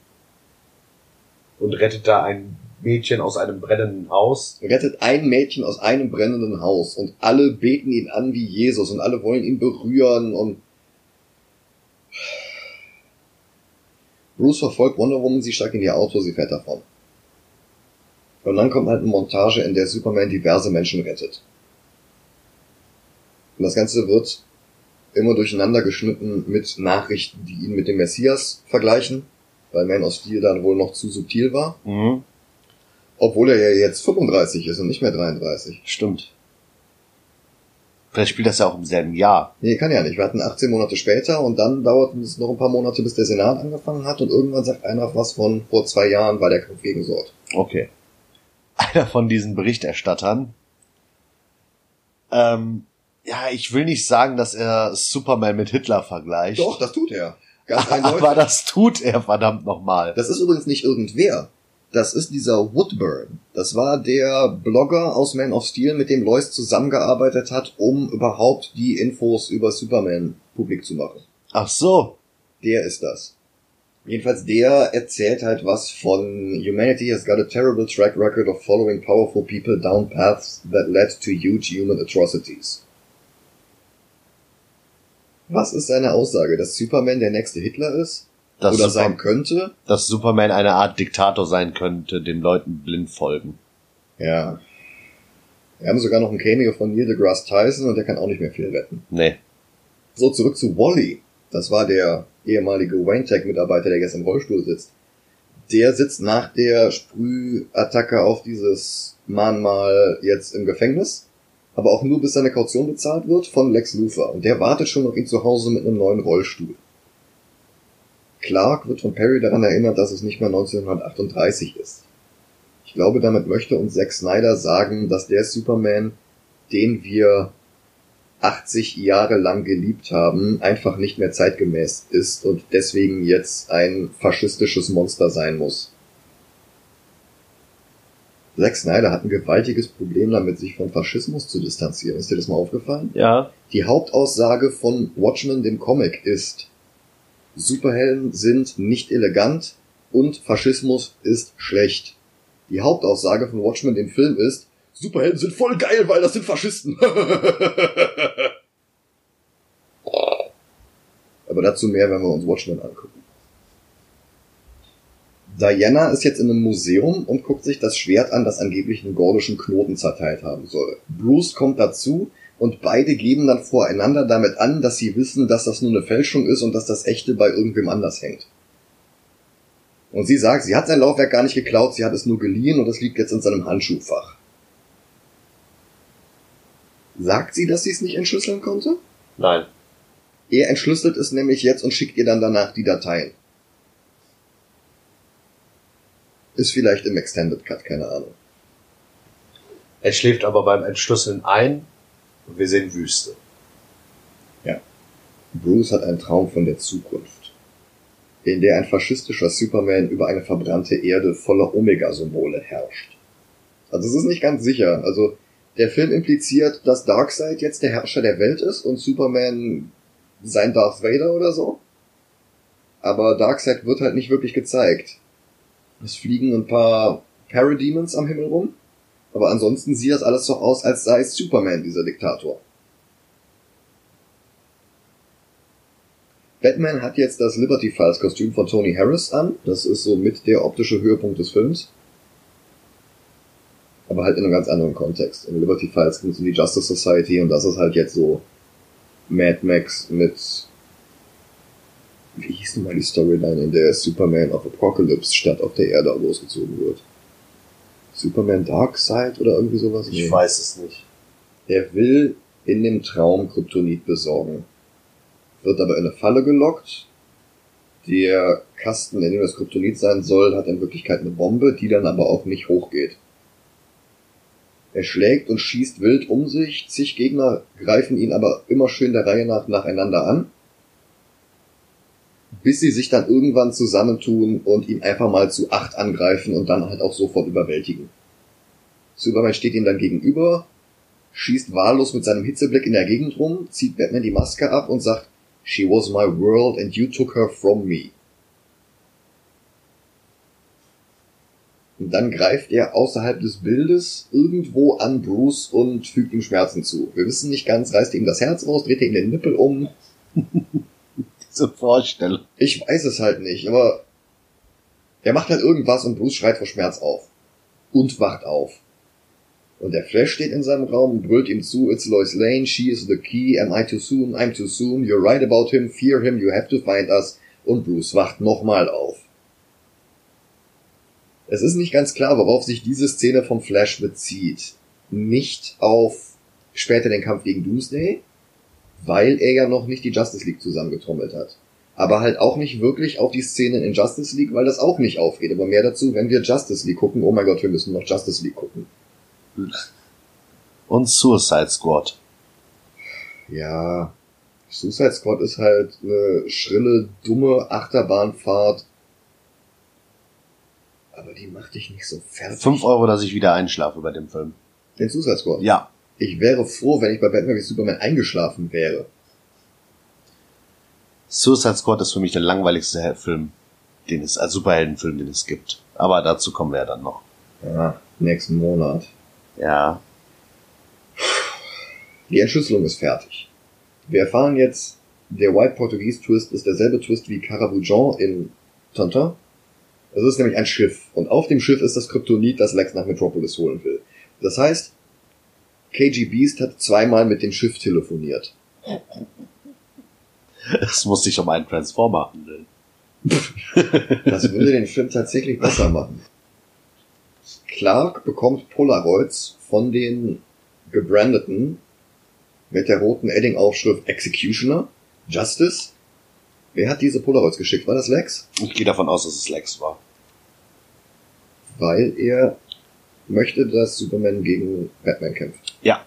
Und rettet da ein Mädchen aus einem brennenden Haus. rettet ein Mädchen aus einem brennenden Haus und alle beten ihn an wie Jesus und alle wollen ihn berühren und Bruce verfolgt Wonder Woman, sie steigt in ihr Auto, sie fährt davon. Und dann kommt halt eine Montage, in der Superman diverse Menschen rettet. Und das Ganze wird immer durcheinander geschnitten mit Nachrichten, die ihn mit dem Messias vergleichen, weil Man of Steel dann wohl noch zu subtil war. Mhm. Obwohl er ja jetzt 35 ist und nicht mehr 33. Stimmt. Vielleicht spielt das ja auch im selben Jahr. Nee, kann ja nicht. Wir hatten 18 Monate später und dann dauert es noch ein paar Monate, bis der Senat angefangen hat und irgendwann sagt einer was von vor zwei Jahren war der Kampf gegen Sort. Okay. Einer von diesen Berichterstattern. Ähm, ja, ich will nicht sagen, dass er Superman mit Hitler vergleicht. Doch, das tut er. Ganz. Aber das tut er verdammt nochmal. Das ist übrigens nicht irgendwer. Das ist dieser Woodburn. Das war der Blogger aus Man of Steel, mit dem Lois zusammengearbeitet hat, um überhaupt die Infos über Superman publik zu machen. Ach so. Der ist das. Jedenfalls der erzählt halt was von Humanity has got a terrible track record of following powerful people down paths that led to huge human atrocities. Was ist seine Aussage, dass Superman der nächste Hitler ist? Dass, Oder Super sein könnte? dass Superman eine Art Diktator sein könnte, den Leuten blind folgen. Ja. Wir haben sogar noch ein Cameo von Neil deGrasse Tyson und der kann auch nicht mehr viel retten. Nee. So, zurück zu Wally. Das war der ehemalige Wayne-Tech-Mitarbeiter, der jetzt im Rollstuhl sitzt. Der sitzt nach der Sprühattacke auf dieses Mahnmal jetzt im Gefängnis, aber auch nur bis seine Kaution bezahlt wird von Lex Luthor. Und der wartet schon auf ihn zu Hause mit einem neuen Rollstuhl. Clark wird von Perry daran erinnert, dass es nicht mehr 1938 ist. Ich glaube, damit möchte uns Zack Snyder sagen, dass der Superman, den wir 80 Jahre lang geliebt haben, einfach nicht mehr zeitgemäß ist und deswegen jetzt ein faschistisches Monster sein muss. Zack Snyder hat ein gewaltiges Problem damit, sich von Faschismus zu distanzieren. Ist dir das mal aufgefallen? Ja. Die Hauptaussage von Watchmen, dem Comic, ist, Superhelden sind nicht elegant und Faschismus ist schlecht. Die Hauptaussage von Watchmen, dem Film, ist, Superhelden sind voll geil, weil das sind Faschisten. Aber dazu mehr, wenn wir uns Watchmen angucken. Diana ist jetzt in einem Museum und guckt sich das Schwert an, das angeblich einen gordischen Knoten zerteilt haben soll. Bruce kommt dazu und beide geben dann voreinander damit an, dass sie wissen, dass das nur eine Fälschung ist und dass das echte bei irgendwem anders hängt. Und sie sagt, sie hat sein Laufwerk gar nicht geklaut, sie hat es nur geliehen und es liegt jetzt in seinem Handschuhfach. Sagt sie, dass sie es nicht entschlüsseln konnte? Nein. Er entschlüsselt es nämlich jetzt und schickt ihr dann danach die Dateien. Ist vielleicht im Extended Cut, keine Ahnung. Er schläft aber beim Entschlüsseln ein und wir sehen Wüste. Bruce hat einen Traum von der Zukunft, in der ein faschistischer Superman über eine verbrannte Erde voller Omega-Symbole herrscht. Also es ist nicht ganz sicher. Also der Film impliziert, dass Darkseid jetzt der Herrscher der Welt ist und Superman sein Darth Vader oder so. Aber Darkseid wird halt nicht wirklich gezeigt. Es fliegen ein paar Parademons am Himmel rum, aber ansonsten sieht das alles so aus, als sei es Superman, dieser Diktator. Batman hat jetzt das Liberty Files Kostüm von Tony Harris an. Das ist so mit der optische Höhepunkt des Films. Aber halt in einem ganz anderen Kontext. In Liberty Files ging es um die Justice Society und das ist halt jetzt so Mad Max mit wie hieß denn mal die Storyline, in der Superman of Apocalypse statt auf der Erde losgezogen wird? Superman Darkseid oder irgendwie sowas? Ich weiß es nicht. Er will in dem Traum Kryptonit besorgen. Wird aber in eine Falle gelockt. Der Kasten, in dem das Kryptonit sein soll, hat in Wirklichkeit eine Bombe, die dann aber auch nicht hochgeht. Er schlägt und schießt wild um sich, zig Gegner greifen ihn aber immer schön der Reihe nach nacheinander an, bis sie sich dann irgendwann zusammentun und ihn einfach mal zu acht angreifen und dann halt auch sofort überwältigen. Superman steht ihm dann gegenüber, schießt wahllos mit seinem Hitzeblick in der Gegend rum, zieht Batman die Maske ab und sagt, She was my world and you took her from me. Und dann greift er außerhalb des Bildes irgendwo an Bruce und fügt ihm Schmerzen zu. Wir wissen nicht ganz, reißt ihm das Herz raus, dreht ihm den Nippel um. Diese Vorstellung. Ich weiß es halt nicht, aber er macht halt irgendwas und Bruce schreit vor Schmerz auf. Und wacht auf. Und der Flash steht in seinem Raum und brüllt ihm zu, It's Lois Lane, she is the key, am I too soon, I'm too soon, you're right about him, fear him, you have to find us. Und Bruce wacht nochmal auf. Es ist nicht ganz klar, worauf sich diese Szene vom Flash bezieht. Nicht auf später den Kampf gegen Doomsday, weil er ja noch nicht die Justice League zusammengetrommelt hat. Aber halt auch nicht wirklich auf die Szenen in Justice League, weil das auch nicht aufgeht. Aber mehr dazu, wenn wir Justice League gucken. Oh mein Gott, wir müssen noch Justice League gucken. Und Suicide Squad. Ja, Suicide Squad ist halt eine schrille, dumme Achterbahnfahrt. Aber die macht dich nicht so fertig. Fünf Euro, dass ich wieder einschlafe bei dem Film. Den Suicide Squad. Ja. Ich wäre froh, wenn ich bei Batman wie Superman eingeschlafen wäre. Suicide Squad ist für mich der langweiligste Film. den es, als Superheldenfilm, den es gibt. Aber dazu kommen wir ja dann noch. Ja, nächsten Monat. Ja. Die Entschlüsselung ist fertig. Wir erfahren jetzt, der White Portuguese Twist ist derselbe Twist wie Carabujan in Tintin. Es ist nämlich ein Schiff. Und auf dem Schiff ist das Kryptonit, das Lex nach Metropolis holen will. Das heißt, KG Beast hat zweimal mit dem Schiff telefoniert. Es muss sich um einen Transformer handeln. Das würde den Film tatsächlich besser machen. Clark bekommt Polaroids von den gebrandeten mit der roten Edding-Aufschrift Executioner, Justice. Wer hat diese Polaroids geschickt? War das Lex? Ich gehe davon aus, dass es Lex war. Weil er möchte, dass Superman gegen Batman kämpft. Ja.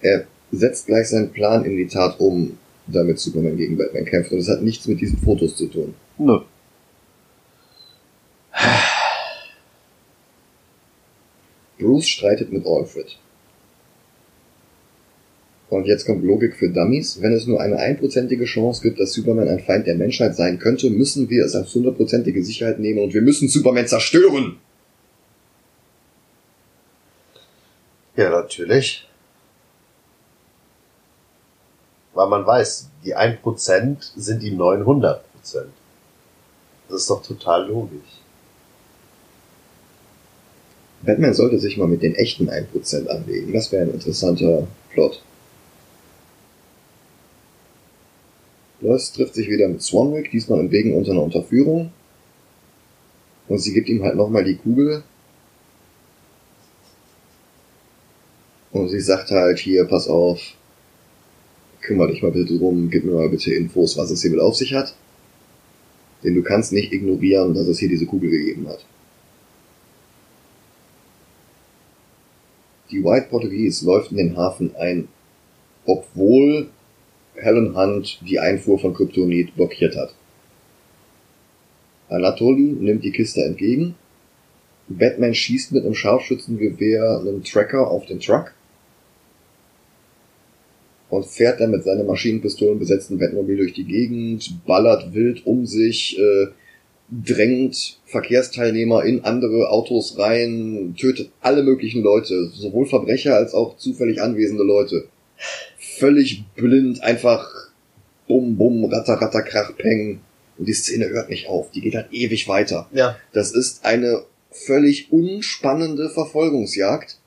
Er setzt gleich seinen Plan in die Tat um, damit Superman gegen Batman kämpft. Und es hat nichts mit diesen Fotos zu tun. Nö. Bruce streitet mit Alfred. Und jetzt kommt Logik für Dummies. Wenn es nur eine einprozentige Chance gibt, dass Superman ein Feind der Menschheit sein könnte, müssen wir es als hundertprozentige Sicherheit nehmen und wir müssen Superman zerstören. Ja, natürlich. Weil man weiß, die 1% sind die 900%. Das ist doch total logisch. Batman sollte sich mal mit den echten 1% anlegen. Das wäre ein interessanter Plot. Lois trifft sich wieder mit Swanwick, diesmal im Wegen unter einer Unterführung. Und sie gibt ihm halt nochmal die Kugel. Und sie sagt halt, hier, pass auf, kümmere dich mal bitte drum, gib mir mal bitte Infos, was es hier mit auf sich hat. Denn du kannst nicht ignorieren, dass es hier diese Kugel gegeben hat. Die White Portuguese läuft in den Hafen ein, obwohl Helen Hunt die Einfuhr von Kryptonit blockiert hat. Anatoly nimmt die Kiste entgegen. Batman schießt mit einem Scharfschützengewehr einen Tracker auf den Truck und fährt dann mit seinem Maschinenpistolen besetzten Batmobil durch die Gegend, ballert wild um sich, äh, drängt Verkehrsteilnehmer in andere Autos rein, tötet alle möglichen Leute, sowohl Verbrecher als auch zufällig anwesende Leute. Völlig blind, einfach bum bum, ratter ratter krach peng. Und die Szene hört nicht auf, die geht halt ewig weiter. Ja. Das ist eine völlig unspannende Verfolgungsjagd,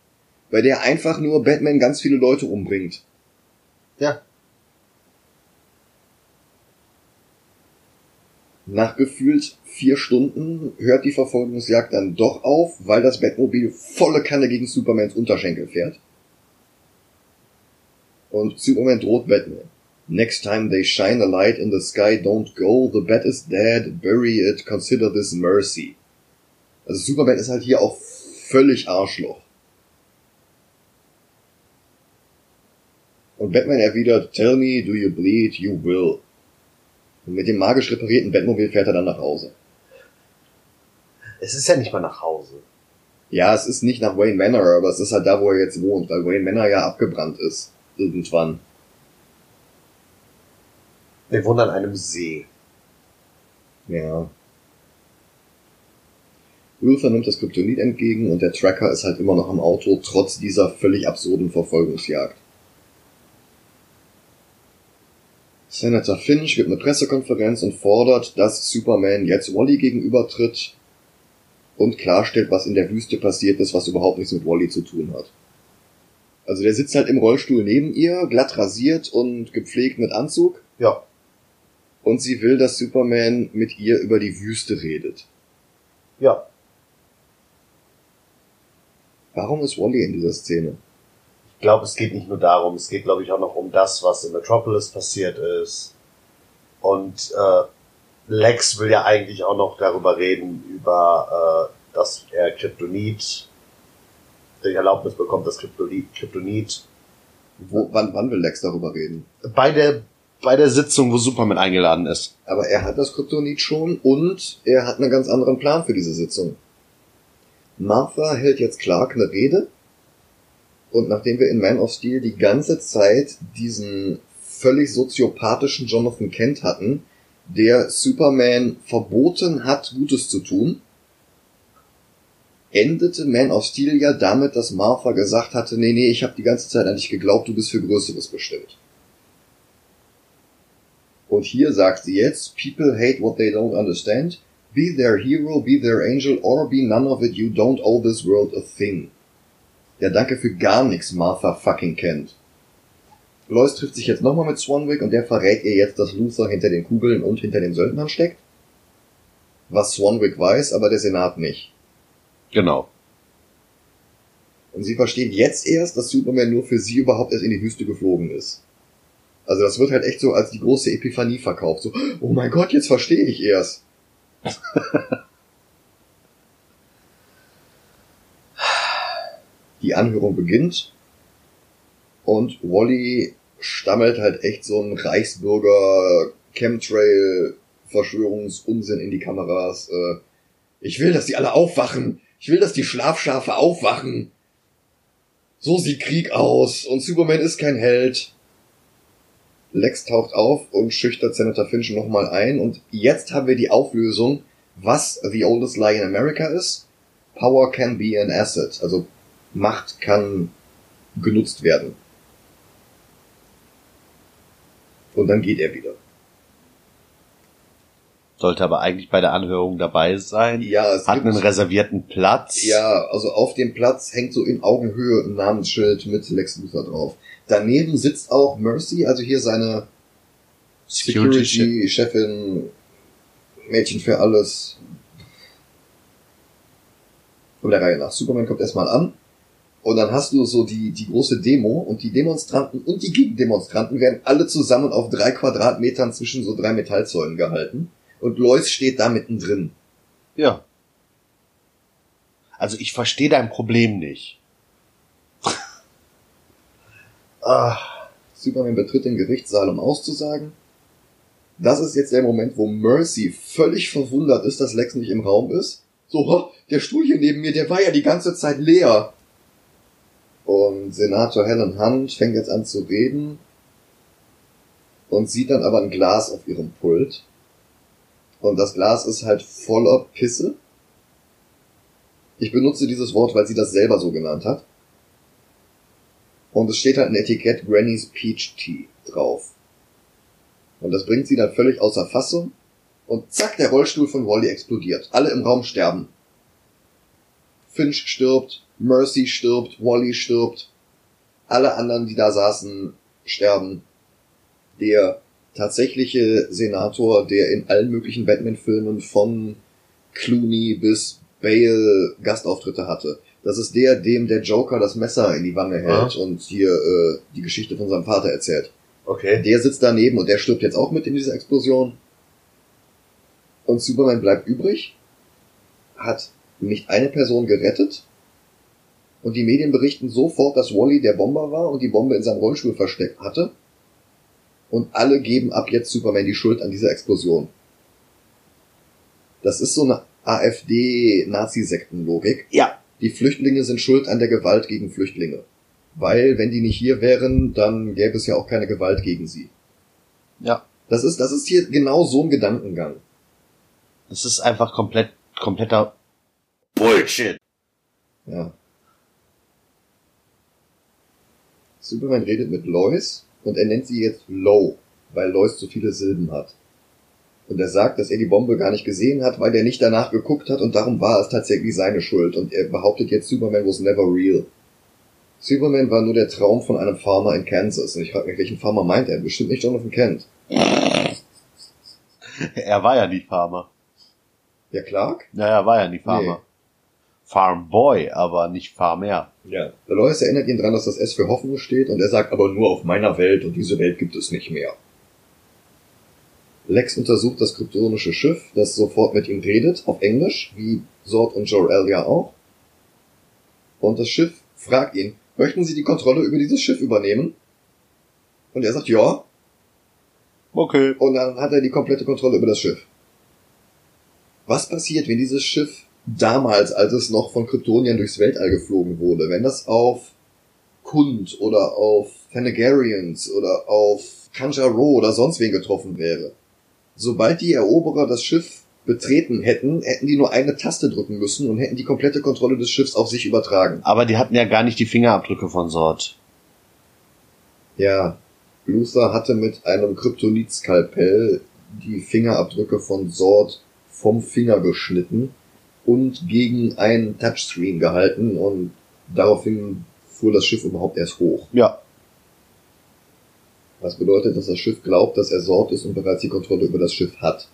bei der einfach nur Batman ganz viele Leute umbringt. Ja. Nach gefühlt vier Stunden hört die Verfolgungsjagd dann doch auf, weil das Batmobil volle Kanne gegen Supermans Unterschenkel fährt. Und Superman droht Batman. Next time they shine a light in the sky, don't go, the bat is dead, bury it, consider this mercy. Also Superman ist halt hier auch völlig Arschloch. Und Batman erwidert, tell me, do you bleed, you will. Und mit dem magisch reparierten Batmobil fährt er dann nach Hause. Es ist ja nicht mal nach Hause. Ja, es ist nicht nach Wayne Manor, aber es ist halt da, wo er jetzt wohnt, weil Wayne Manor ja abgebrannt ist. Irgendwann. Wir wohnen an einem See. Ja. Luther nimmt das Kryptonit entgegen und der Tracker ist halt immer noch am Auto, trotz dieser völlig absurden Verfolgungsjagd. Senator Finch gibt eine Pressekonferenz und fordert, dass Superman jetzt Wally gegenübertritt und klarstellt, was in der Wüste passiert ist, was überhaupt nichts mit Wally zu tun hat. Also der sitzt halt im Rollstuhl neben ihr, glatt rasiert und gepflegt mit Anzug Ja. und sie will, dass Superman mit ihr über die Wüste redet. Ja. Warum ist Wally in dieser Szene? Ich glaube, es geht nicht nur darum, es geht, glaube ich, auch noch um das, was in Metropolis passiert ist. Und äh, Lex will ja eigentlich auch noch darüber reden, über äh, dass er Kryptonit, die Erlaubnis bekommt, das Kryptonit, Kryptonit Wo, wann, wann will Lex darüber reden? bei der bei der Sitzung, wo Superman eingeladen ist. Aber er hat das Kryptonit schon und er hat einen ganz anderen Plan für diese Sitzung. Martha hält jetzt Clark eine Rede und nachdem wir in Man of Steel die ganze Zeit diesen völlig soziopathischen Jonathan Kent hatten, der Superman verboten hat, Gutes zu tun, endete Man of Steel ja damit, dass Martha gesagt hatte, nee, nee, ich habe die ganze Zeit an dich geglaubt, du bist für Größeres bestimmt. Und hier sagt sie jetzt, people hate what they don't understand, be their hero, be their angel, or be none of it, you don't owe this world a thing. Ja, danke für gar nichts, Martha fucking Kent. Lois trifft sich jetzt nochmal mit Swanwick und der verrät ihr jetzt, dass Luther hinter den Kugeln und hinter den Söldnern steckt. Was Swanwick weiß, aber der Senat nicht. Genau. Und sie versteht jetzt erst, dass Superman nur für sie überhaupt erst in die Wüste geflogen ist. Also das wird halt echt so als die große Epiphanie verkauft. So, oh mein Gott, jetzt verstehe ich erst. die Anhörung beginnt und Wally stammelt halt echt so ein Reichsbürger Chemtrail Verschwörungsunsinn in die Kameras. Äh, ich will, dass die alle aufwachen. Ich will, dass die Schlafschafe aufwachen. So sieht Krieg aus und Superman ist kein Held. Lex taucht auf und schüchtert Senator Finch nochmal ein und jetzt haben wir die Auflösung, was The Oldest Lie in America ist. Power can be an asset. Also Macht kann genutzt werden. Und dann geht er wieder. Sollte aber eigentlich bei der Anhörung dabei sein. Ja, es Hat einen reservierten Platz. Ja, also auf dem Platz hängt so in Augenhöhe ein Namensschild mit Lex Luthor drauf. Daneben sitzt auch Mercy, also hier seine Security Security-Chefin, Mädchen für alles. Von der Reihe nach. Superman kommt erstmal an. Und dann hast du so die, die große Demo und die Demonstranten und die Gegendemonstranten werden alle zusammen auf drei Quadratmetern zwischen so drei Metallzäunen gehalten. Und Lois steht da mittendrin. Ja. Also ich verstehe dein Problem nicht. Ah, Superman betritt den Gerichtssaal, um auszusagen. Das ist jetzt der Moment, wo Mercy völlig verwundert ist, dass Lex nicht im Raum ist. So, "Ha, der Stuhl hier neben mir, der war ja die ganze Zeit leer. Und Senator Helen Hunt fängt jetzt an zu reden und sieht dann aber ein Glas auf ihrem Pult. Und das Glas ist halt voller Pisse. Ich benutze dieses Wort, weil sie das selber so genannt hat. Und es steht halt ein Etikett Granny's Peach Tea drauf. Und das bringt sie dann völlig außer Fassung. Und zack, der Rollstuhl von Wally explodiert. Alle im Raum sterben. Finch stirbt, Mercy stirbt, Wally stirbt. Alle anderen, die da saßen, sterben. Der tatsächliche Senator, der in allen möglichen Batman-Filmen von Clooney bis Bale Gastauftritte hatte. Das ist der, dem der Joker das Messer in die Wange hält und hier äh, die Geschichte von seinem Vater erzählt. Okay. Der sitzt daneben und der stirbt jetzt auch mit in dieser Explosion. Und Superman bleibt übrig, hat nicht eine Person gerettet. Und die Medien berichten sofort, dass Wally der Bomber war und die Bombe in seinem Rollstuhl versteckt hatte. Und alle geben ab jetzt Superman die Schuld an dieser Explosion. Das ist so eine AfD-Nazi-Sektenlogik. Ja. Die Flüchtlinge sind schuld an der Gewalt gegen Flüchtlinge. Weil, wenn die nicht hier wären, dann gäbe es ja auch keine Gewalt gegen sie. Ja. Das ist, das ist hier genau so ein Gedankengang. Das ist einfach komplett, kompletter Bullshit. Ja. Superman redet mit Lois und er nennt sie jetzt Low, weil Lois zu viele Silben hat. Und er sagt, dass er die Bombe gar nicht gesehen hat, weil er nicht danach geguckt hat und darum war es tatsächlich seine Schuld. Und er behauptet jetzt, Superman was never real. Superman war nur der Traum von einem Farmer in Kansas. Und ich frage mich, welchen Farmer meint er? Bestimmt nicht Jonathan Kent. Er war ja nie Farmer. Ja, Clark? Naja, er war ja nie Farmer. Farmboy, aber nicht Farmer. Ja. Lois erinnert ihn dran, dass das S für Hoffnung steht und er sagt aber nur auf meiner Welt und diese Welt gibt es nicht mehr. Lex untersucht das kryptonische Schiff, das sofort mit ihm redet, auf Englisch, wie Zord und Jor-El ja auch. Und das Schiff fragt ihn, möchten Sie die Kontrolle über dieses Schiff übernehmen? Und er sagt ja, Okay. und dann hat er die komplette Kontrolle über das Schiff. Was passiert, wenn dieses Schiff damals, als es noch von Kryptonien durchs Weltall geflogen wurde, wenn das auf Kund oder auf Thanagarians oder auf Kanjaro oder sonst wen getroffen wäre? sobald die Eroberer das Schiff betreten hätten, hätten die nur eine Taste drücken müssen und hätten die komplette Kontrolle des Schiffs auf sich übertragen. Aber die hatten ja gar nicht die Fingerabdrücke von Sort. Ja, Luther hatte mit einem Kryptonit-Skalpell die Fingerabdrücke von Sord vom Finger geschnitten und gegen ein Touchscreen gehalten und daraufhin fuhr das Schiff überhaupt erst hoch. Ja. Was bedeutet, dass das Schiff glaubt, dass er Sord ist und bereits die Kontrolle über das Schiff hat.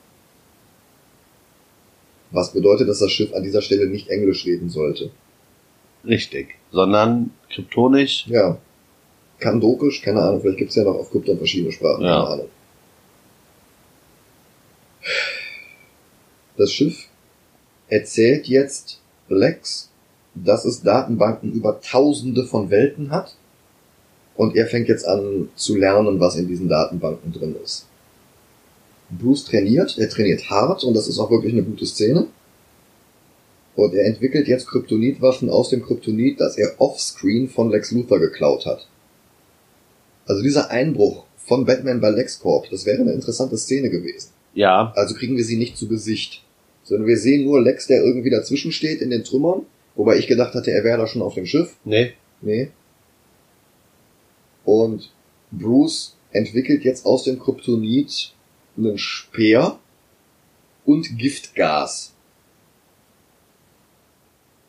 Was bedeutet, dass das Schiff an dieser Stelle nicht Englisch reden sollte. Richtig. Sondern kryptonisch. Ja. Kandokisch, keine Ahnung, vielleicht gibt's ja noch auf Krypton verschiedene Sprachen, Ja. keine Ahnung. Das Schiff erzählt jetzt Lex, dass es Datenbanken über tausende von Welten hat und er fängt jetzt an zu lernen, was in diesen Datenbanken drin ist. Bruce trainiert, er trainiert hart und das ist auch wirklich eine gute Szene. Und er entwickelt jetzt Kryptonitwaffen aus dem Kryptonit, das er offscreen von Lex Luthor geklaut hat. Also dieser Einbruch von Batman bei LexCorp, das wäre eine interessante Szene gewesen. Ja. Also kriegen wir sie nicht zu Gesicht, sondern wir sehen nur Lex, der irgendwie dazwischen steht in den Trümmern, wobei ich gedacht hatte, er wäre da schon auf dem Schiff. Nee. Nee. Und Bruce entwickelt jetzt aus dem Kryptonit einen Speer und Giftgas.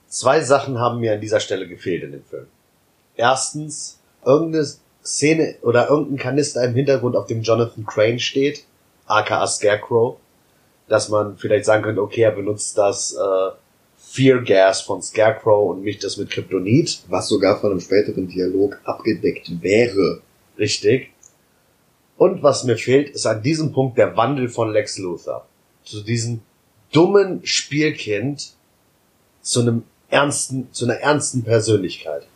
Zwei Sachen haben mir an dieser Stelle gefehlt in dem Film. Erstens, irgendeine Szene oder irgendein Kanister im Hintergrund, auf dem Jonathan Crane steht, aka Scarecrow, dass man vielleicht sagen könnte, okay, er benutzt das äh, Fear Gas von Scarecrow und mischt das mit Kryptonit. was sogar von einem späteren Dialog abgedeckt wäre. Richtig. Und was mir fehlt, ist an diesem Punkt der Wandel von Lex Luthor. Zu diesem dummen Spielkind zu einem ernsten, zu einer ernsten Persönlichkeit.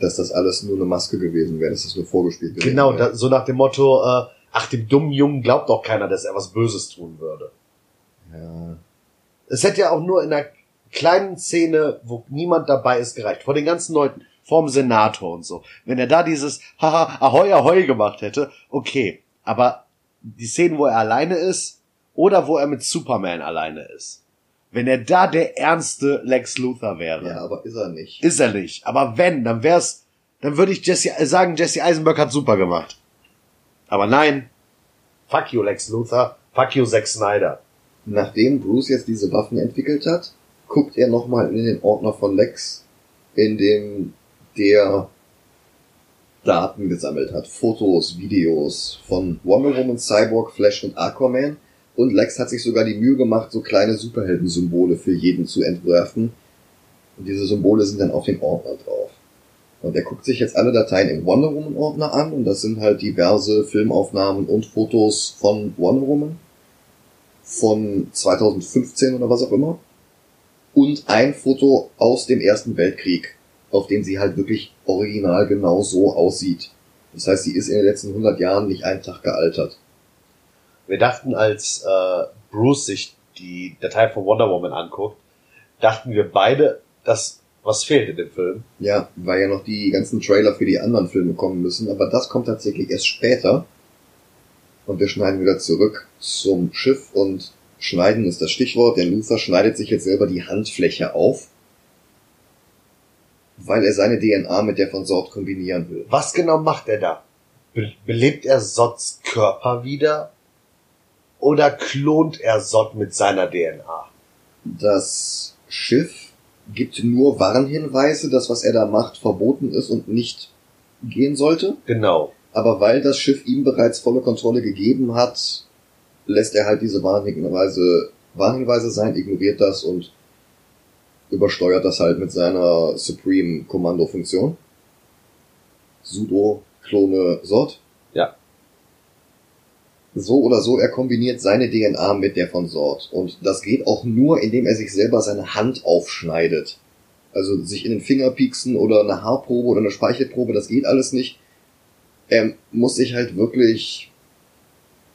Dass das alles nur eine Maske gewesen wäre, dass das nur vorgespielt gewesen Genau, wäre. da, so nach dem Motto, äh, ach, dem dummen Jungen glaubt doch keiner, dass er was Böses tun würde. Ja. Es hätte ja auch nur in einer kleinen Szene, wo niemand dabei ist, gereicht. Vor den ganzen Leuten, vorm Senator und so. Wenn er da dieses Haha, Ahoi, Ahoi gemacht hätte, okay. Aber die Szenen, wo er alleine ist, oder wo er mit Superman alleine ist. Wenn er da der ernste Lex Luthor wäre. ja, aber ist er nicht. Ist er nicht. Aber wenn, dann wär's, dann würde ich Jesse, sagen, Jesse Eisenberg hat super gemacht. Aber nein. Fuck you, Lex Luthor. Fuck you, Zack Snyder. Nachdem Bruce jetzt diese Waffen entwickelt hat, guckt er nochmal in den Ordner von Lex, in dem der Daten gesammelt hat. Fotos, Videos von Wonder Woman, Cyborg, Flash und Aquaman. Und Lex hat sich sogar die Mühe gemacht, so kleine Superhelden-Symbole für jeden zu entwerfen. Und diese Symbole sind dann auf dem Ordner drauf. Und er guckt sich jetzt alle Dateien im Wonder Woman Ordner an und das sind halt diverse Filmaufnahmen und Fotos von Wonder Woman von 2015 oder was auch immer. Und ein Foto aus dem Ersten Weltkrieg, auf dem sie halt wirklich original genau so aussieht. Das heißt, sie ist in den letzten 100 Jahren nicht einen Tag gealtert. Wir dachten, als äh, Bruce sich die Datei von Wonder Woman anguckt, dachten wir beide, dass was fehlt in dem Film. Ja, weil ja noch die ganzen Trailer für die anderen Filme kommen müssen, aber das kommt tatsächlich erst später. Und wir schneiden wieder zurück zum Schiff und schneiden ist das Stichwort, denn Luther schneidet sich jetzt selber die Handfläche auf, weil er seine DNA mit der von Sort kombinieren will. Was genau macht er da? Be belebt er Sots Körper wieder? Oder klont er Sot mit seiner DNA? Das Schiff gibt nur Warnhinweise, dass was er da macht verboten ist und nicht gehen sollte. Genau. Aber weil das Schiff ihm bereits volle Kontrolle gegeben hat, lässt er halt diese Warnhinweise, Warnhinweise sein, ignoriert das und übersteuert das halt mit seiner Supreme Kommando Funktion. Sudo, Klone, Sort. Ja. So oder so, er kombiniert seine DNA mit der von Sort. Und das geht auch nur, indem er sich selber seine Hand aufschneidet. Also sich in den Finger pieksen oder eine Haarprobe oder eine Speichelprobe, das geht alles nicht. Er muss sich halt wirklich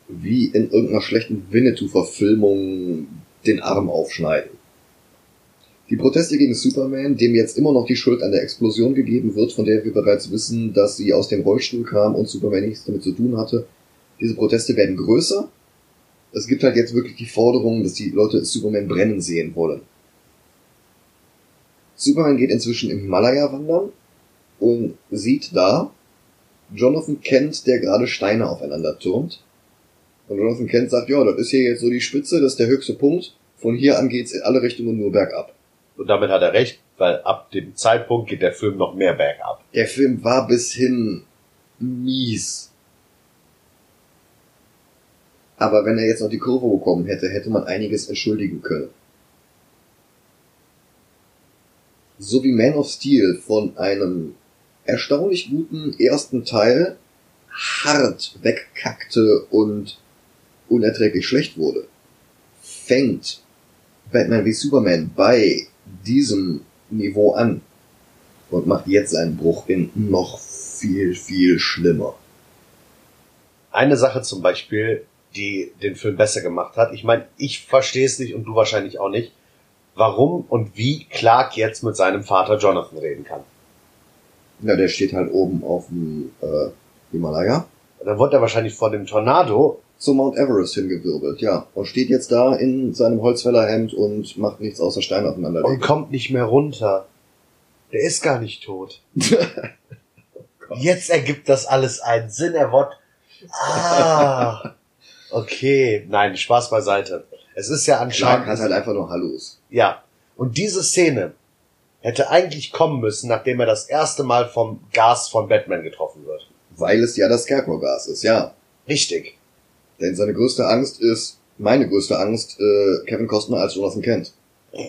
wie in irgendeiner schlechten Winnetou-Verfilmung den Arm aufschneiden. Die Proteste gegen Superman, dem jetzt immer noch die Schuld an der Explosion gegeben wird, von der wir bereits wissen, dass sie aus dem Rollstuhl kam und Superman nichts damit zu tun hatte, diese Proteste werden größer. es gibt halt jetzt wirklich die Forderung, dass die Leute Superman brennen sehen wollen. Superman geht inzwischen im Himalaya wandern und sieht da Jonathan Kent, der gerade Steine aufeinander turmt. Und Jonathan Kent sagt, ja, das ist hier jetzt so die Spitze, das ist der höchste Punkt. Von hier an geht's in alle Richtungen nur bergab. Und damit hat er recht, weil ab dem Zeitpunkt geht der Film noch mehr bergab. Der Film war bis hin mies. Aber wenn er jetzt noch die Kurve bekommen hätte, hätte man einiges entschuldigen können. So wie Man of Steel von einem erstaunlich guten ersten Teil hart wegkackte und unerträglich schlecht wurde, fängt Batman wie Superman bei diesem Niveau an und macht jetzt einen Bruch in noch viel, viel schlimmer. Eine Sache zum Beispiel, die den Film besser gemacht hat. Ich meine, ich verstehe es nicht und du wahrscheinlich auch nicht, warum und wie Clark jetzt mit seinem Vater Jonathan reden kann. Ja, der steht halt oben auf dem äh, Himalaya. Dann wurde er wahrscheinlich vor dem Tornado Zu Mount Everest hingewirbelt, ja. Und steht jetzt da in seinem Holzfällerhemd und macht nichts außer Steine aufeinander und kommt nicht mehr runter. Der ist gar nicht tot. Jetzt ergibt das alles einen Sinn. Er wird. Ah. Okay. Nein, Spaß beiseite. Es ist ja Clark anscheinend. hat halt einfach nur Hallos. Ja. Und diese Szene hätte eigentlich kommen müssen, nachdem er das erste Mal vom Gas von Batman getroffen wird. Weil es ja das Scarecrow-Gas ist, ja. Richtig. Denn seine größte Angst ist, meine größte Angst, äh, Kevin Costner als Jonathan Kent.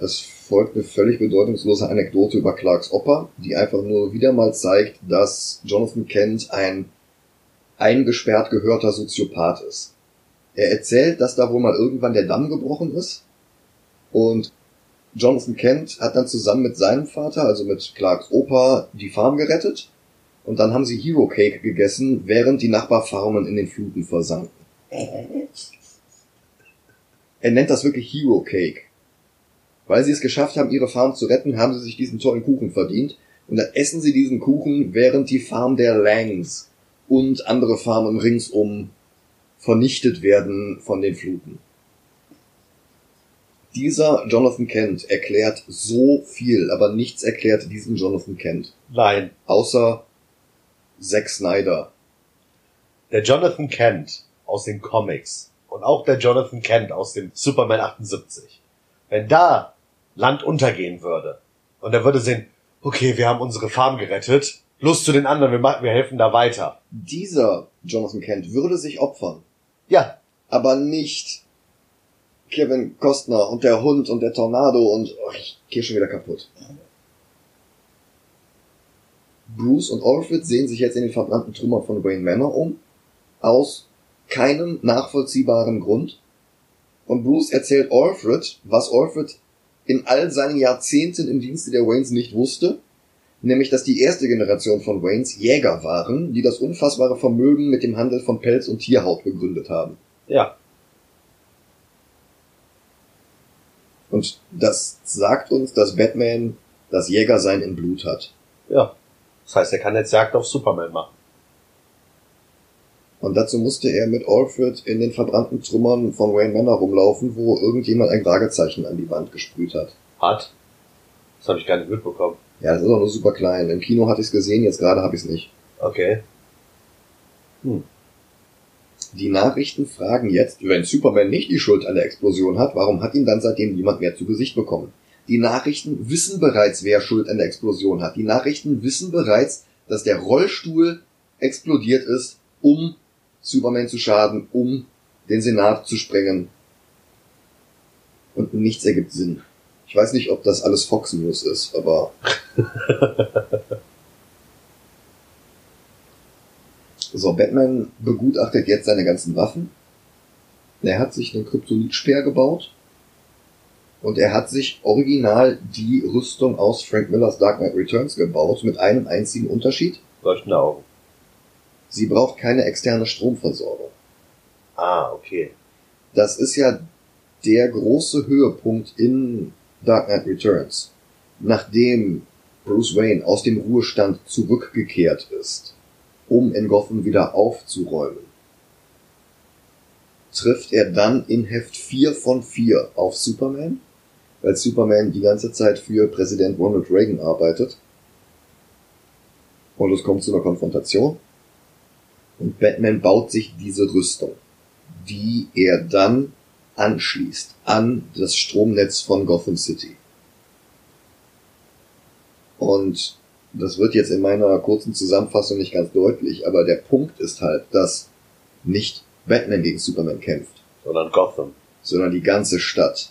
Es folgt eine völlig bedeutungslose Anekdote über Clarks Opa, die einfach nur wieder mal zeigt, dass Jonathan Kent ein eingesperrt gehörter Soziopath ist. Er erzählt, dass da wohl mal irgendwann der Damm gebrochen ist und Jonathan Kent hat dann zusammen mit seinem Vater, also mit Clarks Opa, die Farm gerettet und dann haben sie Hero Cake gegessen, während die Nachbarfarmen in den Fluten versanken. Er nennt das wirklich Hero Cake. Weil sie es geschafft haben, ihre Farm zu retten, haben sie sich diesen tollen Kuchen verdient. Und dann essen sie diesen Kuchen, während die Farm der Langs und andere Farmen ringsum vernichtet werden von den Fluten. Dieser Jonathan Kent erklärt so viel, aber nichts erklärt diesen Jonathan Kent. Nein. Außer Zack Snyder. Der Jonathan Kent aus den Comics und auch der Jonathan Kent aus dem Superman 78. Wenn da Land untergehen würde und er würde sehen, okay, wir haben unsere Farm gerettet, los zu den anderen, wir, machen, wir helfen da weiter. Dieser Jonathan Kent würde sich opfern, Ja, aber nicht Kevin Costner und der Hund und der Tornado und oh, ich geh schon wieder kaputt. Bruce und Alfred sehen sich jetzt in den verbrannten Trümmern von Wayne Manor um, aus keinem nachvollziehbaren Grund. Und Bruce erzählt Alfred, was Alfred in all seinen Jahrzehnten im Dienste der Waynes nicht wusste, nämlich dass die erste Generation von Waynes Jäger waren, die das unfassbare Vermögen mit dem Handel von Pelz und Tierhaut gegründet haben. ja. Und das sagt uns, dass Batman das Jägersein im Blut hat. Ja. Das heißt, er kann jetzt Jagd auf Superman machen. Und dazu musste er mit Alfred in den verbrannten Trümmern von Wayne Manor rumlaufen, wo irgendjemand ein Fragezeichen an die Wand gesprüht hat. Hat. Das habe ich gar nicht mitbekommen. Ja, das ist auch nur super klein. Im Kino hatte ich es gesehen, jetzt gerade habe ich es nicht. Okay. Die Nachrichten fragen jetzt, wenn Superman nicht die Schuld an der Explosion hat, warum hat ihn dann seitdem niemand mehr zu Gesicht bekommen? Die Nachrichten wissen bereits, wer Schuld an der Explosion hat. Die Nachrichten wissen bereits, dass der Rollstuhl explodiert ist, um Superman zu schaden, um den Senat zu sprengen. Und nichts ergibt Sinn. Ich weiß nicht, ob das alles Fox News ist, aber So, Batman begutachtet jetzt seine ganzen Waffen. Er hat sich einen Kryptonitspeer gebaut. Und er hat sich original die Rüstung aus Frank Millers Dark Knight Returns gebaut, mit einem einzigen Unterschied. Leuchtende Augen. Sie braucht keine externe Stromversorgung. Ah, okay. Das ist ja der große Höhepunkt in Dark Knight Returns. Nachdem Bruce Wayne aus dem Ruhestand zurückgekehrt ist, um in Gotham wieder aufzuräumen, trifft er dann in Heft 4 von 4 auf Superman, weil Superman die ganze Zeit für Präsident Ronald Reagan arbeitet. Und es kommt zu einer Konfrontation. Und Batman baut sich diese Rüstung, die er dann anschließt an das Stromnetz von Gotham City. Und das wird jetzt in meiner kurzen Zusammenfassung nicht ganz deutlich, aber der Punkt ist halt, dass nicht Batman gegen Superman kämpft, Sondern Gotham. sondern die ganze Stadt.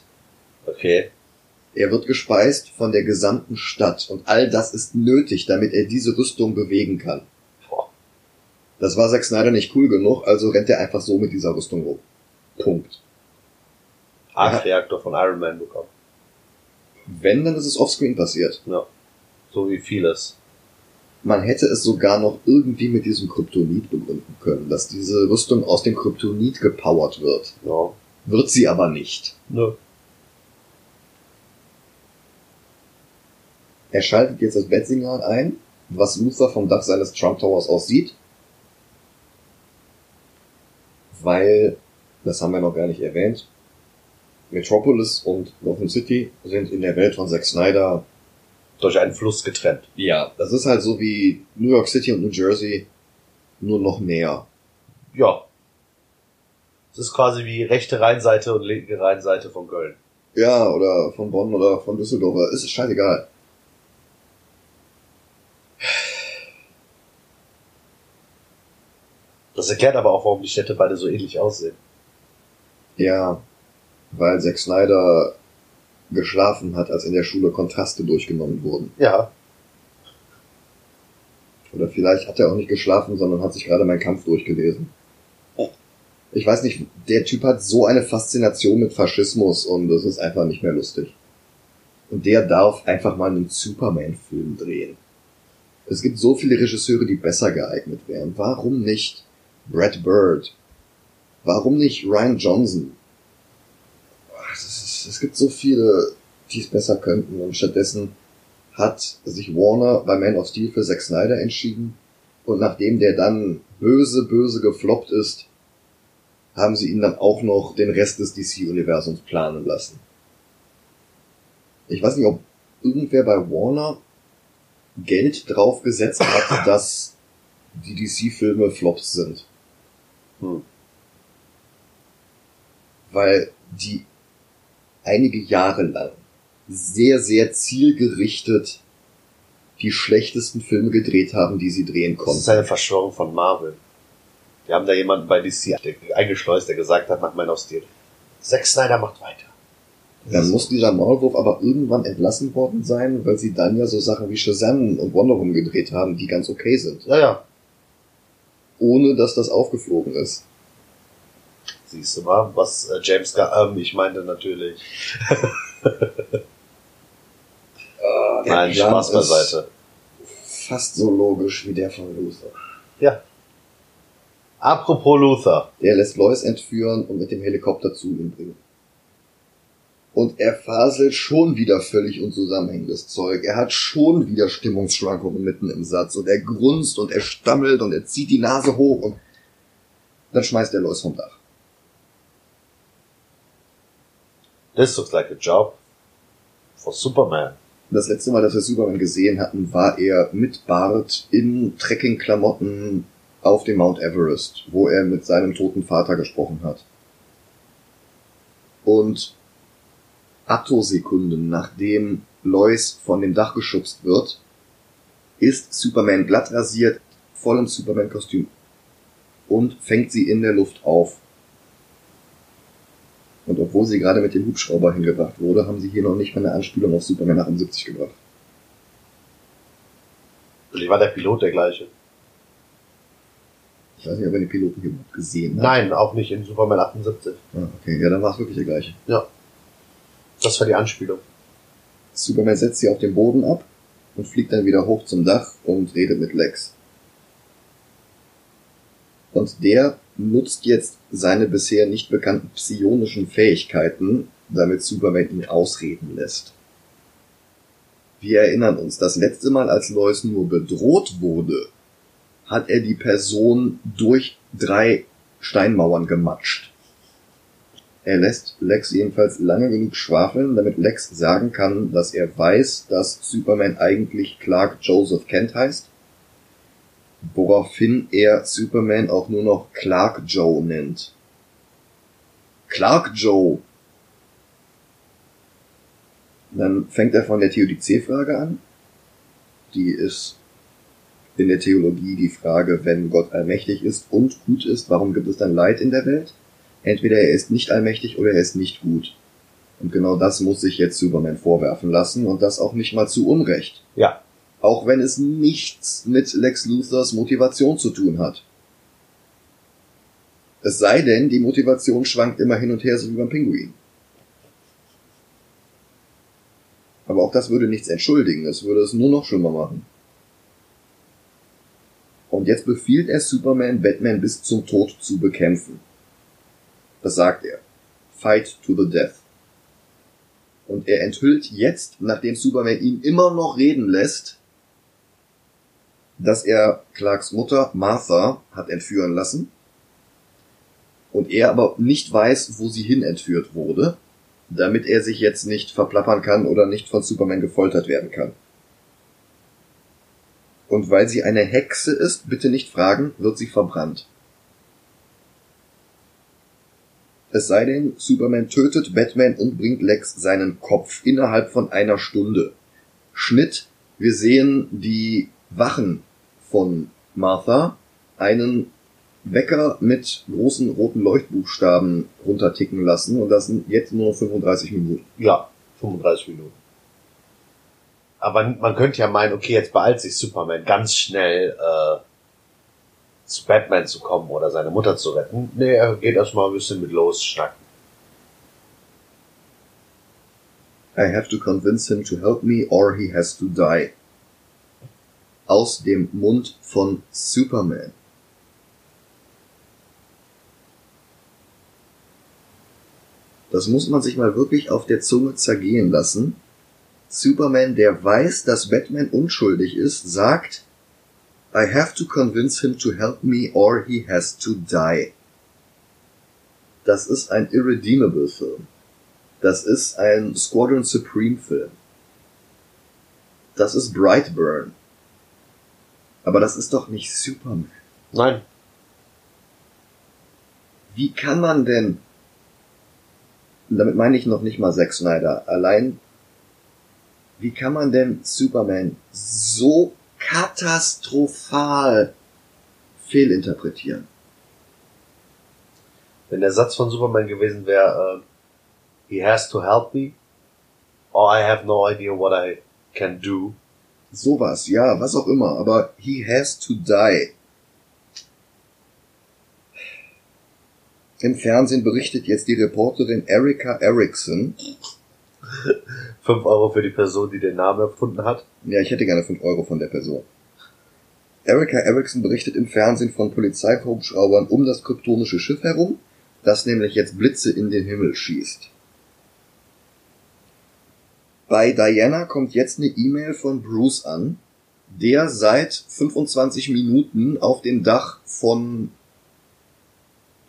Okay. Er wird gespeist von der gesamten Stadt und all das ist nötig, damit er diese Rüstung bewegen kann. Das war Zack Snyder nicht cool genug, also rennt er einfach so mit dieser Rüstung rum. Punkt. Arc-Reaktor von Iron Man bekommen. Wenn, dann ist es offscreen passiert. Ja. So wie vieles. Man hätte es sogar noch irgendwie mit diesem Kryptonit begründen können, dass diese Rüstung aus dem Kryptonit gepowert wird. Ja. Wird sie aber nicht. Nö. Er schaltet jetzt das Bettsignal ein, was Luther vom Dach seines Trump Towers aus sieht. Weil, das haben wir noch gar nicht erwähnt, Metropolis und Gotham City sind in der Welt von Zack Snyder Durch einen Fluss getrennt. Ja, das ist halt so wie New York City und New Jersey, nur noch näher. Ja. Es ist quasi wie rechte Rheinseite und linke Rheinseite von Köln. Ja, oder von Bonn oder von Düsseldorf, ist scheißegal. Das erklärt aber auch, warum die Städte beide so ähnlich aussehen. Ja, weil Zack Snyder geschlafen hat, als in der Schule Kontraste durchgenommen wurden. Ja. Oder vielleicht hat er auch nicht geschlafen, sondern hat sich gerade meinen Kampf durchgelesen. Ich weiß nicht, der Typ hat so eine Faszination mit Faschismus und das ist einfach nicht mehr lustig. Und der darf einfach mal einen Superman-Film drehen. Es gibt so viele Regisseure, die besser geeignet wären. Warum nicht Brad Bird? Warum nicht Ryan Johnson? Es gibt so viele, die es besser könnten und stattdessen hat sich Warner bei Man of Steel für Zack Snyder entschieden und nachdem der dann böse, böse gefloppt ist, haben sie ihn dann auch noch den Rest des DC-Universums planen lassen. Ich weiß nicht, ob irgendwer bei Warner Geld drauf gesetzt hat, dass die DC-Filme Flops sind. Hm. Weil die einige Jahre lang sehr, sehr zielgerichtet die schlechtesten Filme gedreht haben, die sie drehen Das ist konnten. eine Verschwörung von Marvel. Wir haben da jemanden bei DC eingeschleust, der gesagt hat, nach Man of Steel. Zack Snyder macht weiter. Dann muss dieser Maulwurf aber irgendwann entlassen worden sein, weil sie dann ja so Sachen wie Shazam und Wonder Woman gedreht haben, die ganz okay sind. Ja, ja. Ohne dass das aufgeflogen ist. Siehst du mal, was äh, James Gunn, ähm, ich meinte natürlich. Der Nein, Spaß beiseite. Fast so logisch wie der von Luther. Ja. Apropos Luther. Der lässt Lois entführen und mit dem Helikopter zu ihm bringen. Und er faselt schon wieder völlig unzusammenhängendes Zeug. Er hat schon wieder Stimmungsschwankungen mitten im Satz und er grunzt und er stammelt und er zieht die Nase hoch und dann schmeißt er Lois vom Dach. This looks like a job for Superman. Das letzte Mal, dass wir Superman gesehen hatten, war er mit Bart in Trekkingklamotten auf dem Mount Everest, wo er mit seinem toten Vater gesprochen hat. Und Attosekunden nachdem Lois von dem Dach geschubst wird, ist Superman glatt rasiert, voll im Superman-Kostüm und fängt sie in der Luft auf. Und obwohl sie gerade mit dem Hubschrauber hingebracht wurde, haben sie hier noch nicht mal eine Anspielung auf Superman 78 gebracht. Vielleicht war der Pilot der gleiche. Ich weiß nicht, ob er den Piloten hier gesehen hat. Nein, auch nicht in Superman 78. Ah, okay, ja, dann war es wirklich der gleiche. Das war die Anspielung. Superman setzt sie auf den Boden ab und fliegt dann wieder hoch zum Dach und redet mit Lex. Und der nutzt jetzt seine bisher nicht bekannten psionischen Fähigkeiten, damit Superman ihn ausreden lässt. Wir erinnern uns, das letzte Mal, als Lois nur bedroht wurde, hat er die Person durch drei Steinmauern gematscht. Er lässt Lex jedenfalls lange genug schwafeln, damit Lex sagen kann, dass er weiß, dass Superman eigentlich Clark Joseph Kent heißt, woraufhin er Superman auch nur noch Clark Joe nennt. Clark Joe! Dann fängt er von der Theodizee-Frage an. Die ist in der Theologie die Frage, wenn Gott allmächtig ist und gut ist, warum gibt es dann Leid in der Welt? Entweder er ist nicht allmächtig oder er ist nicht gut. Und genau das muss sich jetzt Superman vorwerfen lassen und das auch nicht mal zu Unrecht. Ja. Auch wenn es nichts mit Lex Luthers Motivation zu tun hat. Es sei denn, die Motivation schwankt immer hin und her, so wie beim Pinguin. Aber auch das würde nichts entschuldigen, es würde es nur noch schlimmer machen. Und jetzt befiehlt er Superman, Batman bis zum Tod zu bekämpfen. Das sagt er. Fight to the death. Und er enthüllt jetzt, nachdem Superman ihn immer noch reden lässt, dass er Clarks Mutter Martha hat entführen lassen und er aber nicht weiß, wo sie hin entführt wurde, damit er sich jetzt nicht verplappern kann oder nicht von Superman gefoltert werden kann. Und weil sie eine Hexe ist, bitte nicht fragen, wird sie verbrannt. Es sei denn, Superman tötet Batman und bringt Lex seinen Kopf innerhalb von einer Stunde. Schnitt, wir sehen die Wachen von Martha einen Wecker mit großen roten Leuchtbuchstaben runterticken lassen und das sind jetzt nur noch 35 Minuten. Ja, 35 Minuten. Aber man könnte ja meinen, okay, jetzt beeilt sich Superman ganz schnell äh, zu Batman zu kommen oder seine Mutter zu retten. Nee, er geht erstmal ein bisschen mit Los schnacken. I have to convince him to help me or he has to die. Aus dem Mund von Superman. Das muss man sich mal wirklich auf der Zunge zergehen lassen. Superman, der weiß, dass Batman unschuldig ist, sagt, I have to convince him to help me or he has to die. Das ist ein Irredeemable Film. Das ist ein Squadron Supreme Film. Das ist Brightburn. Aber das ist doch nicht Superman. Nein. Wie kann man denn, und damit meine ich noch nicht mal Zack Snyder, allein, wie kann man denn Superman so katastrophal fehlinterpretieren? Wenn der Satz von Superman gewesen wäre, äh, he has to help me, or I have no idea what I can do. Sowas, ja, was auch immer, aber he has to die. Im Fernsehen berichtet jetzt die Reporterin Erika Erickson. 5 Euro für die Person, die den Namen erfunden hat. Ja, ich hätte gerne 5 Euro von der Person. Erika Erickson berichtet im Fernsehen von Polizeihubschraubern um das kryptonische Schiff herum, das nämlich jetzt Blitze in den Himmel schießt. Bei Diana kommt jetzt eine E-Mail von Bruce an, der seit 25 Minuten auf dem Dach von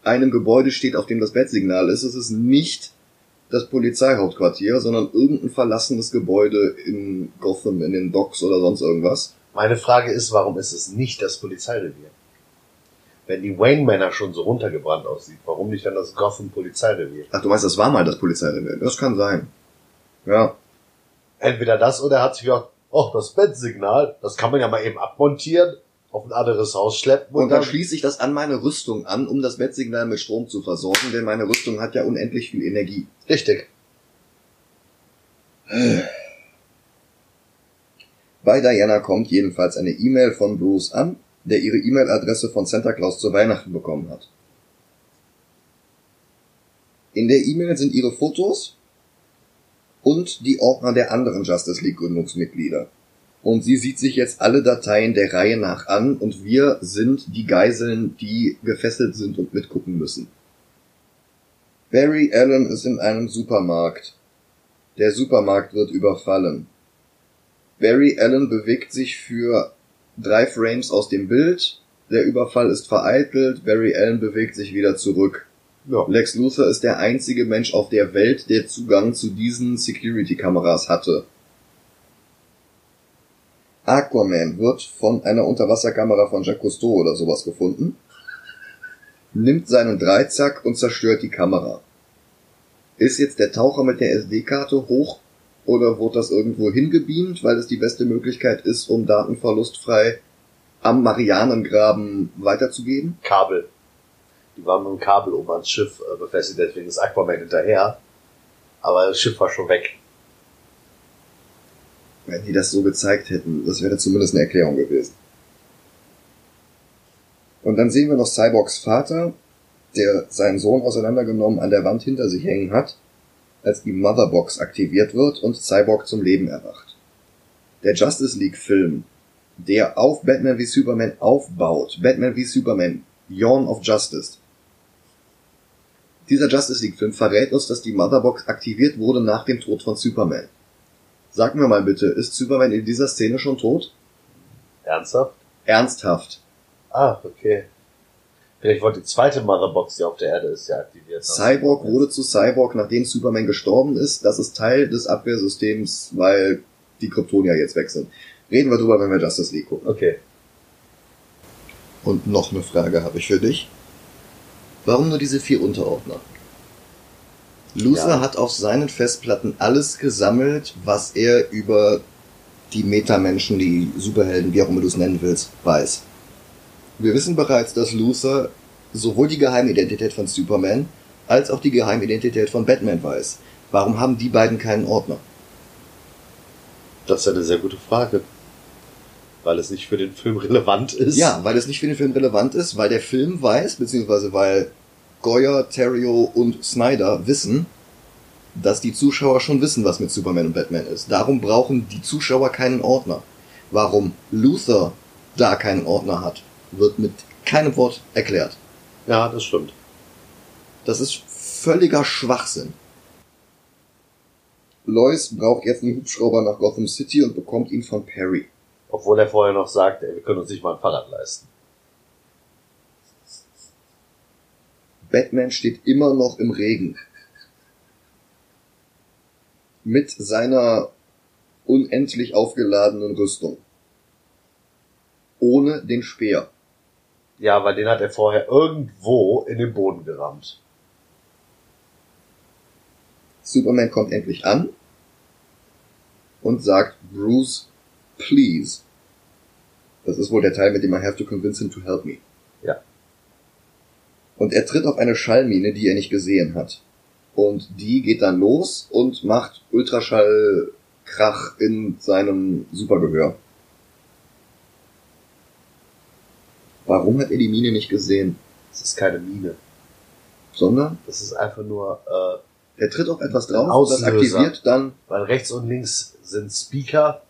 einem Gebäude steht, auf dem das Bettsignal ist. Es ist nicht das Polizeihauptquartier, sondern irgendein verlassenes Gebäude in Gotham, in den Docks oder sonst irgendwas. Meine Frage ist, warum ist es nicht das Polizeirevier? Wenn die Wayne-Männer schon so runtergebrannt aussieht, warum nicht dann das Gotham Polizeirevier? Ach, du meinst, das war mal das Polizeirevier. Das kann sein. Ja. Entweder das oder er hat sich gedacht, oh, das Bettsignal, das kann man ja mal eben abmontieren, auf ein anderes Haus schleppen Und dann schließe ich das an meine Rüstung an, um das Bettsignal mit Strom zu versorgen, denn meine Rüstung hat ja unendlich viel Energie. Richtig. Bei Diana kommt jedenfalls eine E-Mail von Bruce an, der ihre E-Mail-Adresse von Santa Claus zu Weihnachten bekommen hat. In der E-Mail sind ihre Fotos und die Ordner der anderen Justice League Gründungsmitglieder. Und sie sieht sich jetzt alle Dateien der Reihe nach an und wir sind die Geiseln, die gefesselt sind und mitgucken müssen. Barry Allen ist in einem Supermarkt. Der Supermarkt wird überfallen. Barry Allen bewegt sich für drei Frames aus dem Bild Der Überfall ist vereitelt, Barry Allen bewegt sich wieder zurück. Ja. Lex Luthor ist der einzige Mensch auf der Welt, der Zugang zu diesen Security-Kameras hatte. Aquaman wird von einer Unterwasserkamera von Jacques Cousteau oder sowas gefunden, nimmt seinen Dreizack und zerstört die Kamera. Ist jetzt der Taucher mit der SD-Karte hoch oder wurde das irgendwo hingebeamt, weil es die beste Möglichkeit ist, um datenverlustfrei am Marianengraben weiterzugeben? Kabel. Die waren mit dem Kabel oben ans Schiff äh, befestigt, deswegen ist Aquaman hinterher. Aber das Schiff war schon weg. Wenn die das so gezeigt hätten, das wäre zumindest eine Erklärung gewesen. Und dann sehen wir noch Cyborgs Vater, der seinen Sohn auseinandergenommen an der Wand hinter sich hängen hat, als die Motherbox aktiviert wird und Cyborg zum Leben erwacht. Der Justice League Film, der auf Batman wie Superman aufbaut, Batman wie Superman, Yawn of Justice. Dieser Justice League Film verrät uns, dass die Motherbox aktiviert wurde nach dem Tod von Superman. Sag mir mal bitte, ist Superman in dieser Szene schon tot? Ernsthaft? Ernsthaft. Ah, okay. Vielleicht wollte die zweite Motherbox, die auf der Erde ist, ja aktiviert. Cyborg wurde zu Cyborg, nachdem Superman gestorben ist. Das ist Teil des Abwehrsystems, weil die Kryptonier jetzt weg sind. Reden wir drüber, wenn wir Justice League gucken. Okay. Und noch eine Frage habe ich für dich. Warum nur diese vier Unterordner? Luthor Ja. hat auf seinen Festplatten alles gesammelt, was er über die Metamenschen, die Superhelden, wie auch immer du es nennen willst, weiß. Wir wissen bereits, dass Luthor sowohl die Geheimidentität von Superman als auch die Geheimidentität von Batman weiß. Warum haben die beiden keinen Ordner? Das ist eine sehr gute Frage. Weil es nicht für den Film relevant ist. Ja, weil es nicht für den Film relevant ist, weil der Film weiß, beziehungsweise weil Goyer, Terrio und Snyder wissen, dass die Zuschauer schon wissen, was mit Superman und Batman ist. Darum brauchen die Zuschauer keinen Ordner. Warum Luther da keinen Ordner hat, wird mit keinem Wort erklärt. Ja, das stimmt. Das ist völliger Schwachsinn. Lois braucht jetzt einen Hubschrauber nach Gotham City und bekommt ihn von Perry. Obwohl er vorher noch sagt, ey, wir können uns nicht mal ein Fahrrad leisten. Batman steht immer noch im Regen. Mit seiner unendlich aufgeladenen Rüstung. Ohne den Speer. Ja, weil den hat er vorher irgendwo in den Boden gerammt. Superman kommt endlich an und sagt, Bruce, please. Das ist wohl der Teil, mit dem I have to convince him to help me. Ja. Und er tritt auf eine Schallmine, die er nicht gesehen hat. Und die geht dann los und macht Ultraschallkrach in seinem Supergehör. Warum hat er die Mine nicht gesehen? Das ist keine Mine. Sondern Das ist einfach nur, äh, er tritt auf etwas drauf, das aktiviert dann, weil rechts und links sind Speaker,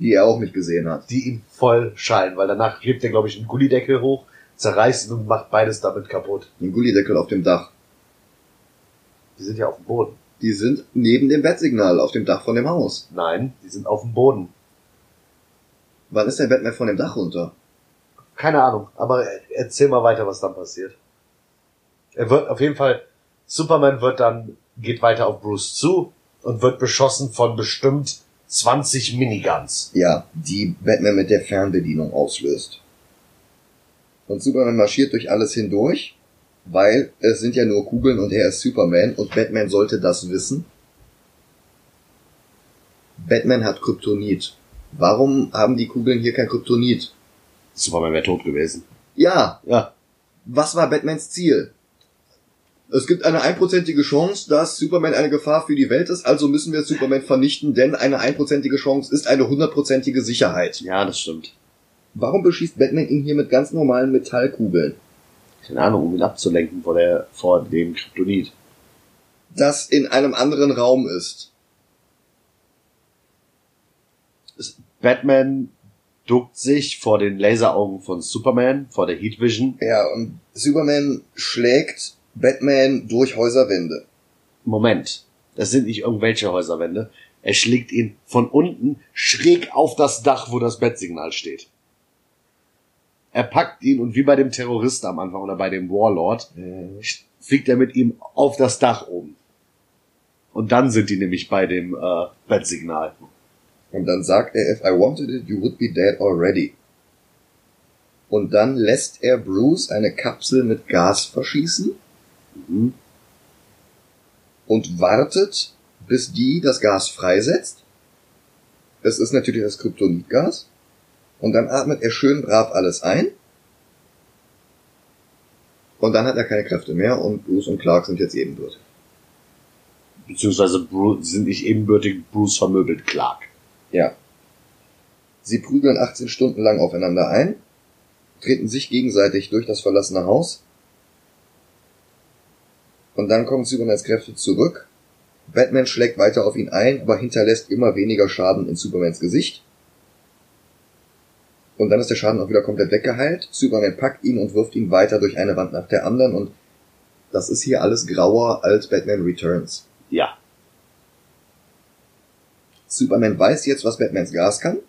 die er auch nicht gesehen hat. die ihn voll schallen, weil danach hebt er, glaube ich, einen Gullideckel hoch, zerreißt ihn und macht beides damit kaputt. Den Gullideckel auf dem Dach. Die sind ja auf dem Boden. Die sind neben dem Bettsignal auf dem Dach von dem Haus. Nein, die sind auf dem Boden. Wann ist der Batman von dem Dach runter? Keine Ahnung, aber erzähl mal weiter, was dann passiert. Er wird auf jeden Fall, Superman wird dann, geht weiter auf Bruce zu und wird beschossen von bestimmt 20 Miniguns. Ja, die Batman mit der Fernbedienung auslöst. Und Superman marschiert durch alles hindurch, weil es sind ja nur Kugeln und er ist Superman und Batman sollte das wissen. Batman hat Kryptonit. Warum haben die Kugeln hier kein Kryptonit? Superman wäre tot gewesen. Ja, Ja. was war Batmans Ziel? Es gibt eine einprozentige Chance, dass Superman eine Gefahr für die Welt ist, also müssen wir Superman vernichten, denn eine einprozentige Chance ist eine hundertprozentige Sicherheit. Ja, das stimmt. Warum beschießt Batman ihn hier mit ganz normalen Metallkugeln? Keine Ahnung, um ihn abzulenken vor der, vor dem Kryptonit. Das in einem anderen Raum ist. Batman duckt sich vor den Laseraugen von Superman, vor der Heat Vision. Ja, und Superman schlägt Batman durch Häuserwände. Moment, das sind nicht irgendwelche Häuserwände. Er schlägt ihn von unten schräg auf das Dach, wo das Bettsignal steht. Er packt ihn und wie bei dem Terroristen am Anfang oder bei dem Warlord Mhm. fliegt er mit ihm auf das Dach oben. Und dann sind die nämlich bei dem äh, Bettsignal. Und dann sagt er, if I wanted it, you would be dead already. Und dann lässt er Bruce eine Kapsel mit Gas verschießen Mhm. und wartet, bis die das Gas freisetzt. Es ist natürlich das Kryptonitgas. Und dann atmet er schön brav alles ein. Und dann hat er keine Kräfte mehr und Bruce und Clark sind jetzt ebenbürtig. Beziehungsweise Bruce, sind nicht ebenbürtig, Bruce vermöbelt Clark. Ja. Sie prügeln 18 Stunden lang aufeinander ein, treten sich gegenseitig durch das verlassene Haus. Und dann kommen Supermans Kräfte zurück. Batman schlägt weiter auf ihn ein, aber hinterlässt immer weniger Schaden in Supermans Gesicht. Und dann ist der Schaden auch wieder komplett weggeheilt. Superman packt ihn und wirft ihn weiter durch eine Wand nach der anderen und das ist hier alles grauer als Batman Returns. Ja. Superman weiß jetzt, was Batmans Gas kann.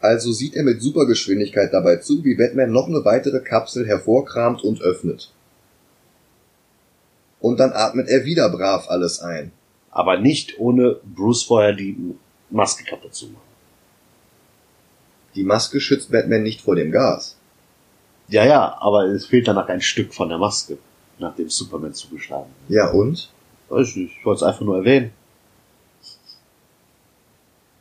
Also sieht er mit Supergeschwindigkeit dabei zu, wie Batman noch eine weitere Kapsel hervorkramt und öffnet. Und dann atmet er wieder brav alles ein. Aber nicht ohne Bruce vorher die Maske kaputt zu machen. Die Maske schützt Batman nicht vor dem Gas. Ja, ja, aber es fehlt danach ein Stück von der Maske, nachdem Superman zugeschlagen hat. Ja und? Weiß ich nicht, ich wollte es einfach nur erwähnen.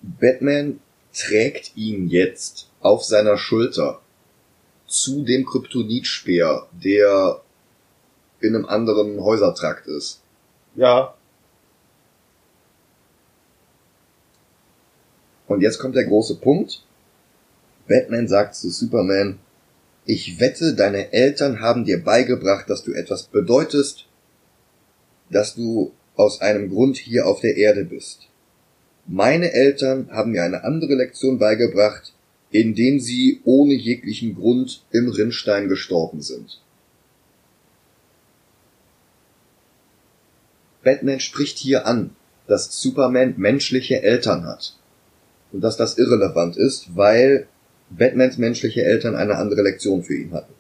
Batman trägt ihn jetzt auf seiner Schulter zu dem Kryptonitspeer, der in einem anderen Häusertrakt ist. Ja. Und jetzt kommt der große Punkt. Batman sagt zu Superman, ich wette, deine Eltern haben dir beigebracht, dass du etwas bedeutest, dass du aus einem Grund hier auf der Erde bist. Meine Eltern haben mir eine andere Lektion beigebracht, indem sie ohne jeglichen Grund im Rinnstein gestorben sind. Batman spricht hier an, dass Superman menschliche Eltern hat. Und dass das irrelevant ist, weil Batmans menschliche Eltern eine andere Lektion für ihn hatten.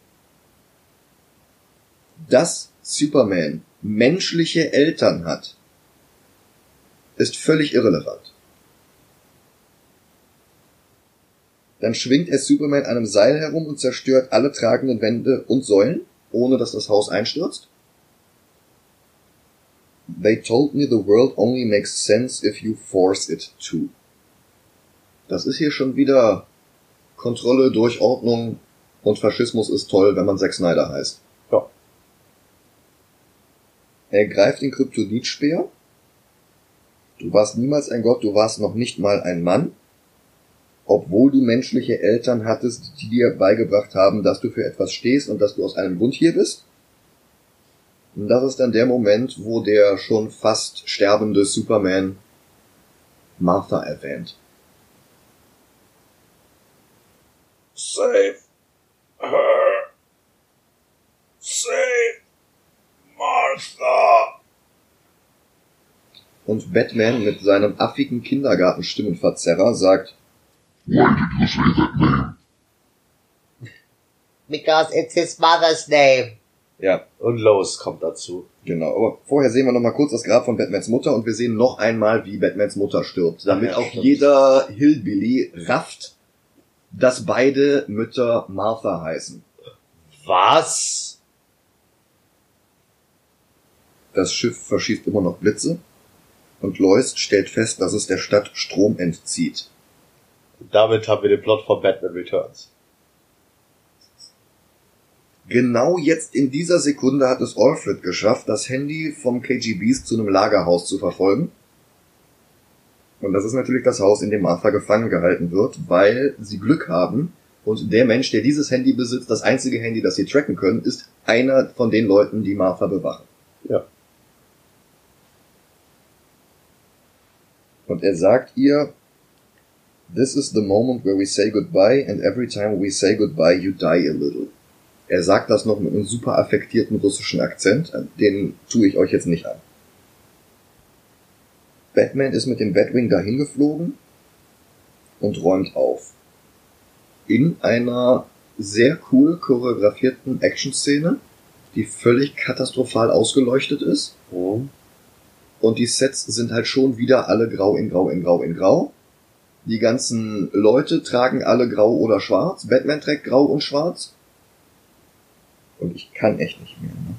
Dass Superman menschliche Eltern hat, ist völlig irrelevant. Dann schwingt er Superman an einem Seil herum und zerstört alle tragenden Wände und Säulen, ohne dass das Haus einstürzt. They told me the world only makes sense if you force it to. Das ist hier schon wieder Kontrolle, Durchordnung und Faschismus ist toll, wenn man Zack Snyder heißt. Ja. Er greift den Kryptonitspeer. Du warst niemals ein Gott, du warst noch nicht mal ein Mann. Obwohl du menschliche Eltern hattest, die dir beigebracht haben, dass du für etwas stehst und dass du aus einem Grund hier bist. Und das ist dann der Moment, wo der schon fast sterbende Superman Martha erwähnt. Save her. Save Martha. Und Batman mit seinem affigen Kindergartenstimmenverzerrer sagt, Because it's his mother's name. Ja, Und Lois kommt dazu. genau. Aber vorher sehen wir noch mal kurz das Grab von Batmans Mutter und wir sehen noch einmal, wie Batmans Mutter stirbt, damit Ja, auch stimmt. jeder Hillbilly rafft, dass beide Mütter Martha heißen. Was? Das Schiff verschießt immer noch Blitze und Lois stellt fest, dass es der Stadt Strom entzieht. Damit haben wir den Plot von Batman Returns. Genau jetzt in dieser Sekunde hat es Alfred geschafft, das Handy vom KGBs zu einem Lagerhaus zu verfolgen. Und das ist natürlich das Haus, in dem Martha gefangen gehalten wird, weil sie Glück haben und der Mensch, der dieses Handy besitzt, das einzige Handy, das sie tracken können, ist einer von den Leuten, die Martha bewachen. Ja. Und er sagt ihr, This is the moment where we say goodbye and every time we say goodbye you die a little. Er sagt das noch mit einem super affektierten russischen Akzent, den tue ich euch jetzt nicht an. Batman ist mit dem Batwing dahin geflogen und räumt auf. In einer sehr cool choreografierten Action-Szene, die völlig katastrophal ausgeleuchtet ist. Mhm. Und die Sets sind halt schon wieder alle grau in grau in grau in grau. Die ganzen Leute tragen alle grau oder schwarz. Batman trägt grau und schwarz. Und ich kann echt nicht mehr. Ne?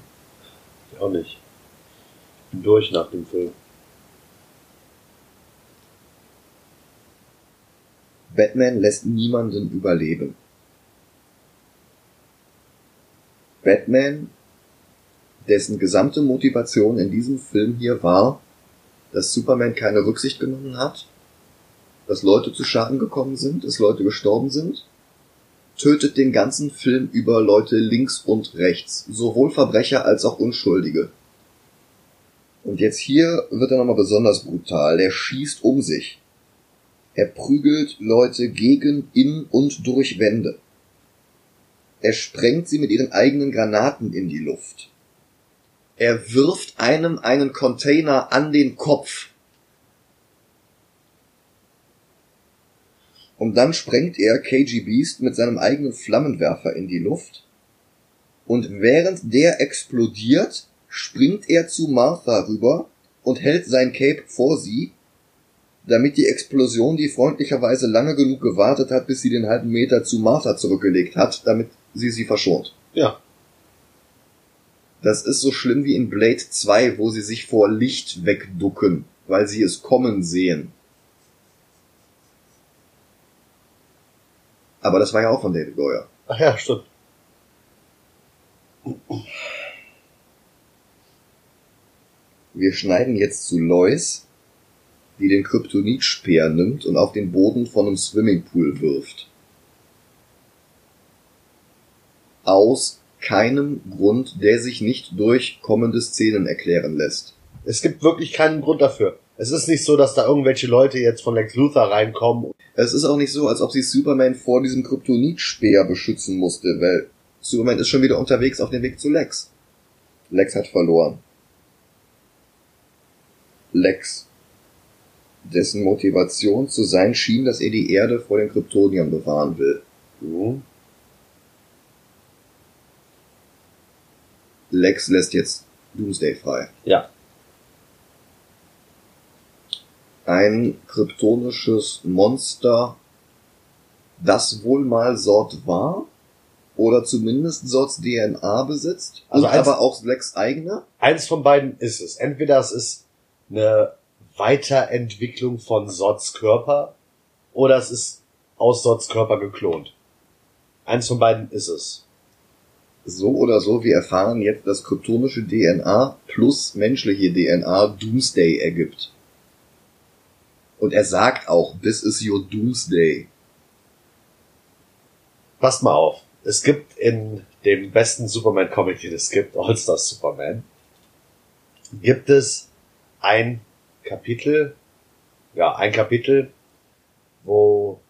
Ich auch nicht. Ich bin durch nach dem Film. Batman lässt niemanden überleben. Batman, dessen gesamte Motivation in diesem Film hier war, dass Superman keine Rücksicht genommen hat, dass Leute zu Schaden gekommen sind, dass Leute gestorben sind, tötet den ganzen Film über Leute links und rechts, sowohl Verbrecher als auch Unschuldige. Und jetzt hier wird er nochmal besonders brutal. Der schießt um sich. Er prügelt Leute gegen, in und durch Wände. Er sprengt sie mit ihren eigenen Granaten in die Luft. Er wirft einem einen Container an den Kopf. Und dann sprengt er KG Beast mit seinem eigenen Flammenwerfer in die Luft. Und während der explodiert, springt er zu Martha rüber und hält sein Cape vor sie, damit die Explosion, die freundlicherweise lange genug gewartet hat, bis sie den halben Meter zu Martha zurückgelegt hat, damit sie sie verschont. Ja. Das ist so schlimm wie in Blade 2, wo sie sich vor Licht wegducken, weil sie es kommen sehen. Aber das war ja auch von David Goyer. Ach ja, stimmt. Wir schneiden jetzt zu Lois, die den Kryptonitspeer nimmt und auf den Boden von einem Swimmingpool wirft. Aus keinem Grund, der sich nicht durch kommende Szenen erklären lässt. Es gibt wirklich keinen Grund dafür. Es ist nicht so, dass da irgendwelche Leute jetzt von Lex Luthor reinkommen. Es ist auch nicht so, als ob sie Superman vor diesem Kryptonitspeer beschützen musste, weil Superman ist schon wieder unterwegs auf dem Weg zu Lex. Lex hat verloren. Lex, dessen Motivation zu sein schien, dass er die Erde vor den Kryptoniern bewahren will. Mhm. Lex lässt jetzt Doomsday frei. Ja. Ein kryptonisches Monster, das wohl mal Sort war, oder zumindest Sorts DNA besitzt, Also eins- aber auch Lex eigene. Eins von beiden ist es. Entweder es ist eine Weiterentwicklung von Sods Körper oder es ist aus Sods Körper geklont. Eins von beiden ist es. So oder so, wir erfahren jetzt, dass kryptonische DNA plus menschliche DNA Doomsday ergibt. Und er sagt auch, this is your Doomsday. Passt mal auf. Es gibt in dem besten Superman-Comic, den es gibt, All-Star Superman, gibt es ein Kapitel, ja, ein Kapitel, wo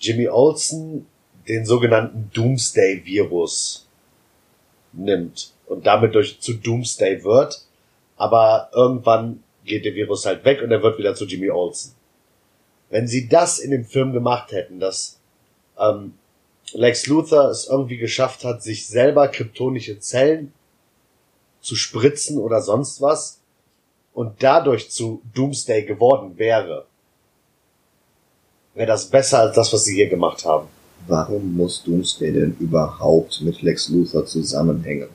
Jimmy Olsen den sogenannten Doomsday-Virus nimmt und damit durch zu Doomsday wird, aber irgendwann geht der Virus halt weg und er wird wieder zu Jimmy Olsen. Wenn sie das in dem Film gemacht hätten, dass ähm, Lex Luthor es irgendwie geschafft hat, sich selber kryptonische Zellen zu spritzen oder sonst was und dadurch zu Doomsday geworden wäre, wäre das besser als das, was sie hier gemacht haben. Warum muss Doomsday denn überhaupt mit Lex Luthor zusammenhängen?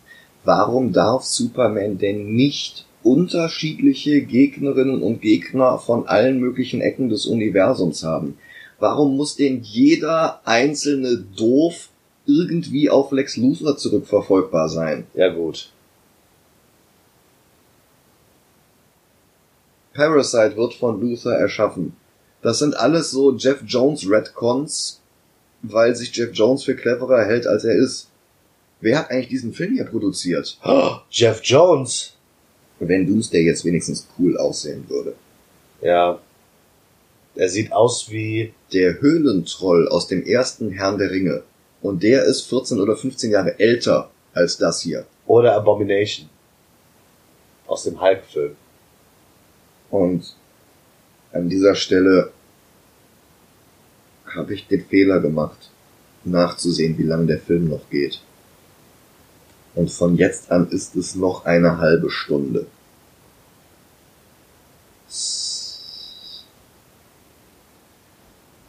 Warum darf Superman denn nicht unterschiedliche Gegnerinnen und Gegner von allen möglichen Ecken des Universums haben? Warum muss denn jeder einzelne Doof irgendwie auf Lex Luthor zurückverfolgbar sein? Ja gut. Parasite wird von Luthor erschaffen. Das sind alles so Jeff Jones Redcons, weil sich Jeff Jones für cleverer hält, als er ist. Wer hat eigentlich diesen Film hier produziert? Oh, Jeff Jones. Wenn Doomsday jetzt wenigstens cool aussehen würde. Ja. Er sieht aus wie, Der Höhlentroll aus dem ersten Herrn der Ringe. Und der ist 14 oder 15 Jahre älter als das hier. oder Abomination. Aus dem Hulk-Film. Und an dieser Stelle habe ich den Fehler gemacht. nachzusehen, wie lange der Film noch geht. Und von jetzt an ist es noch eine halbe Stunde.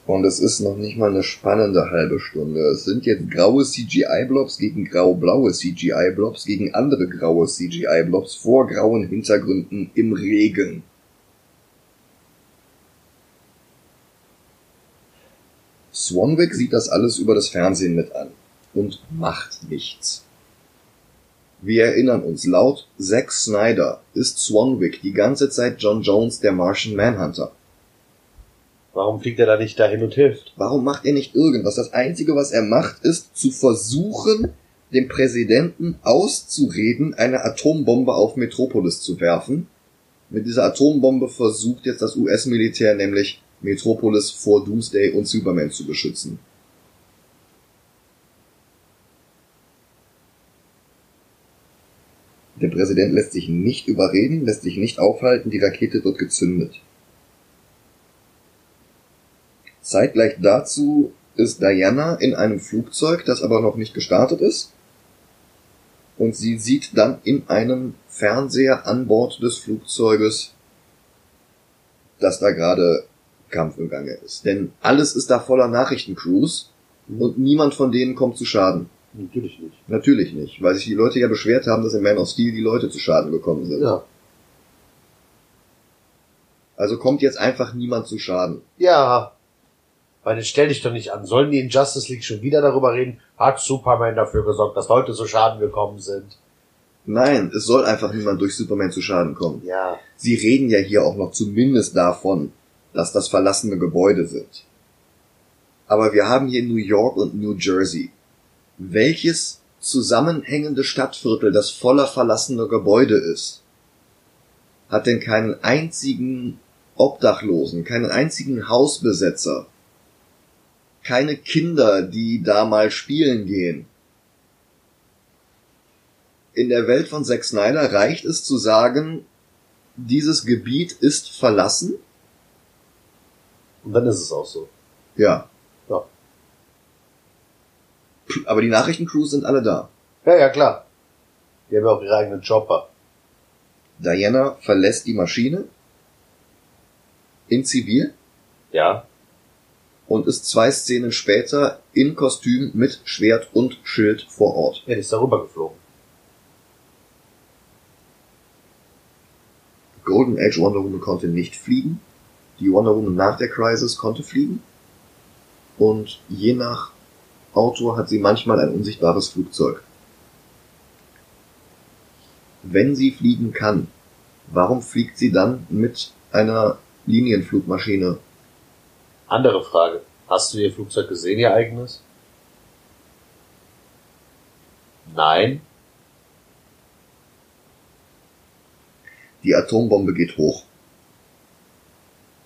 Und es ist noch nicht mal eine spannende halbe Stunde. Es sind jetzt graue CGI-Blobs gegen grau-blaue CGI-Blobs gegen andere graue CGI-Blobs vor grauen Hintergründen im Regen. Swanwick sieht das alles über das Fernsehen mit an und macht nichts. Wir erinnern uns, laut Zack Snyder ist Swanwick die ganze Zeit John Jones, der Martian Manhunter. Warum fliegt er da nicht dahin und hilft? Warum macht er nicht irgendwas? Das Einzige, was er macht, ist zu versuchen, dem Präsidenten auszureden, eine Atombombe auf Metropolis zu werfen. Mit dieser Atombombe versucht jetzt das US-Militär nämlich Metropolis vor Doomsday und Superman zu beschützen. Der Präsident lässt sich nicht überreden, lässt sich nicht aufhalten, die Rakete wird gezündet. Zeitgleich dazu ist Diana in einem Flugzeug, das aber noch nicht gestartet ist. Und sie sieht dann in einem Fernseher an Bord des Flugzeuges, dass da gerade Kampf im Gange ist. Denn alles ist da voller Nachrichtencrews und niemand von denen kommt zu Schaden. Natürlich nicht. Natürlich nicht, weil sich die Leute ja beschwert haben, dass in Man of Steel die Leute zu Schaden gekommen sind. Ja. Also kommt jetzt einfach niemand zu Schaden. Ja. Weil jetzt stell dich doch nicht an. Sollen die in Justice League schon wieder darüber reden? Hat Superman dafür gesorgt, dass Leute zu Schaden gekommen sind? Nein, es soll einfach niemand durch Superman zu Schaden kommen. Ja. Sie reden ja hier auch noch zumindest davon, dass das verlassene Gebäude sind. Aber wir haben hier New York und New Jersey. Welches zusammenhängende Stadtviertel, das voller verlassener Gebäude ist, hat denn keinen einzigen Obdachlosen, keinen einzigen Hausbesetzer, keine Kinder, die da mal spielen gehen. In der Welt von Zack Snyder reicht es zu sagen, dieses Gebiet ist verlassen. Und dann ist es auch so. Ja. Ja. Aber die Nachrichtencrews sind alle da. Ja, ja, klar. Die haben ja auch ihre eigenen Chopper. Diana verlässt die Maschine in Zivil Ja. und ist zwei Szenen später in Kostüm mit Schwert und Schild vor Ort. Ja, die ist darüber geflogen. Golden Age Wonder Woman konnte nicht fliegen. Die Wonder Woman nach der Crisis konnte fliegen. Und je nach Autor hat sie manchmal ein unsichtbares Flugzeug. Wenn sie fliegen kann, warum fliegt sie dann mit einer Linienflugmaschine? Andere Frage. Hast du ihr Flugzeug gesehen, ihr eigenes? Nein. Die Atombombe geht hoch.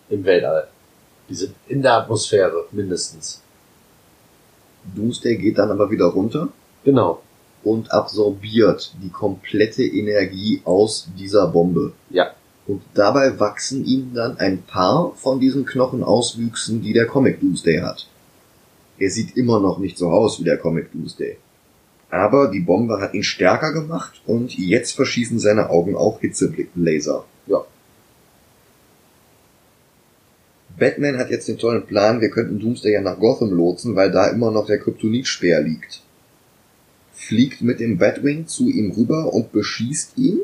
Im Weltall. Die sind in der Atmosphäre, mindestens. Doomsday geht dann aber wieder runter Genau. und absorbiert die komplette Energie aus dieser Bombe. Ja. Und dabei wachsen ihm dann ein paar von diesen Knochenauswüchsen, die der Comic Doomsday hat. Er sieht immer noch nicht so aus wie der Comic Doomsday. Aber die Bombe hat ihn stärker gemacht und jetzt verschießen seine Augen auch Hitzeblick-Laser. Ja. Batman hat jetzt den tollen Plan, wir könnten Doomsday ja nach Gotham lotsen, weil da immer noch der Kryptonitspeer liegt. Fliegt mit dem Batwing zu ihm rüber und beschießt ihn.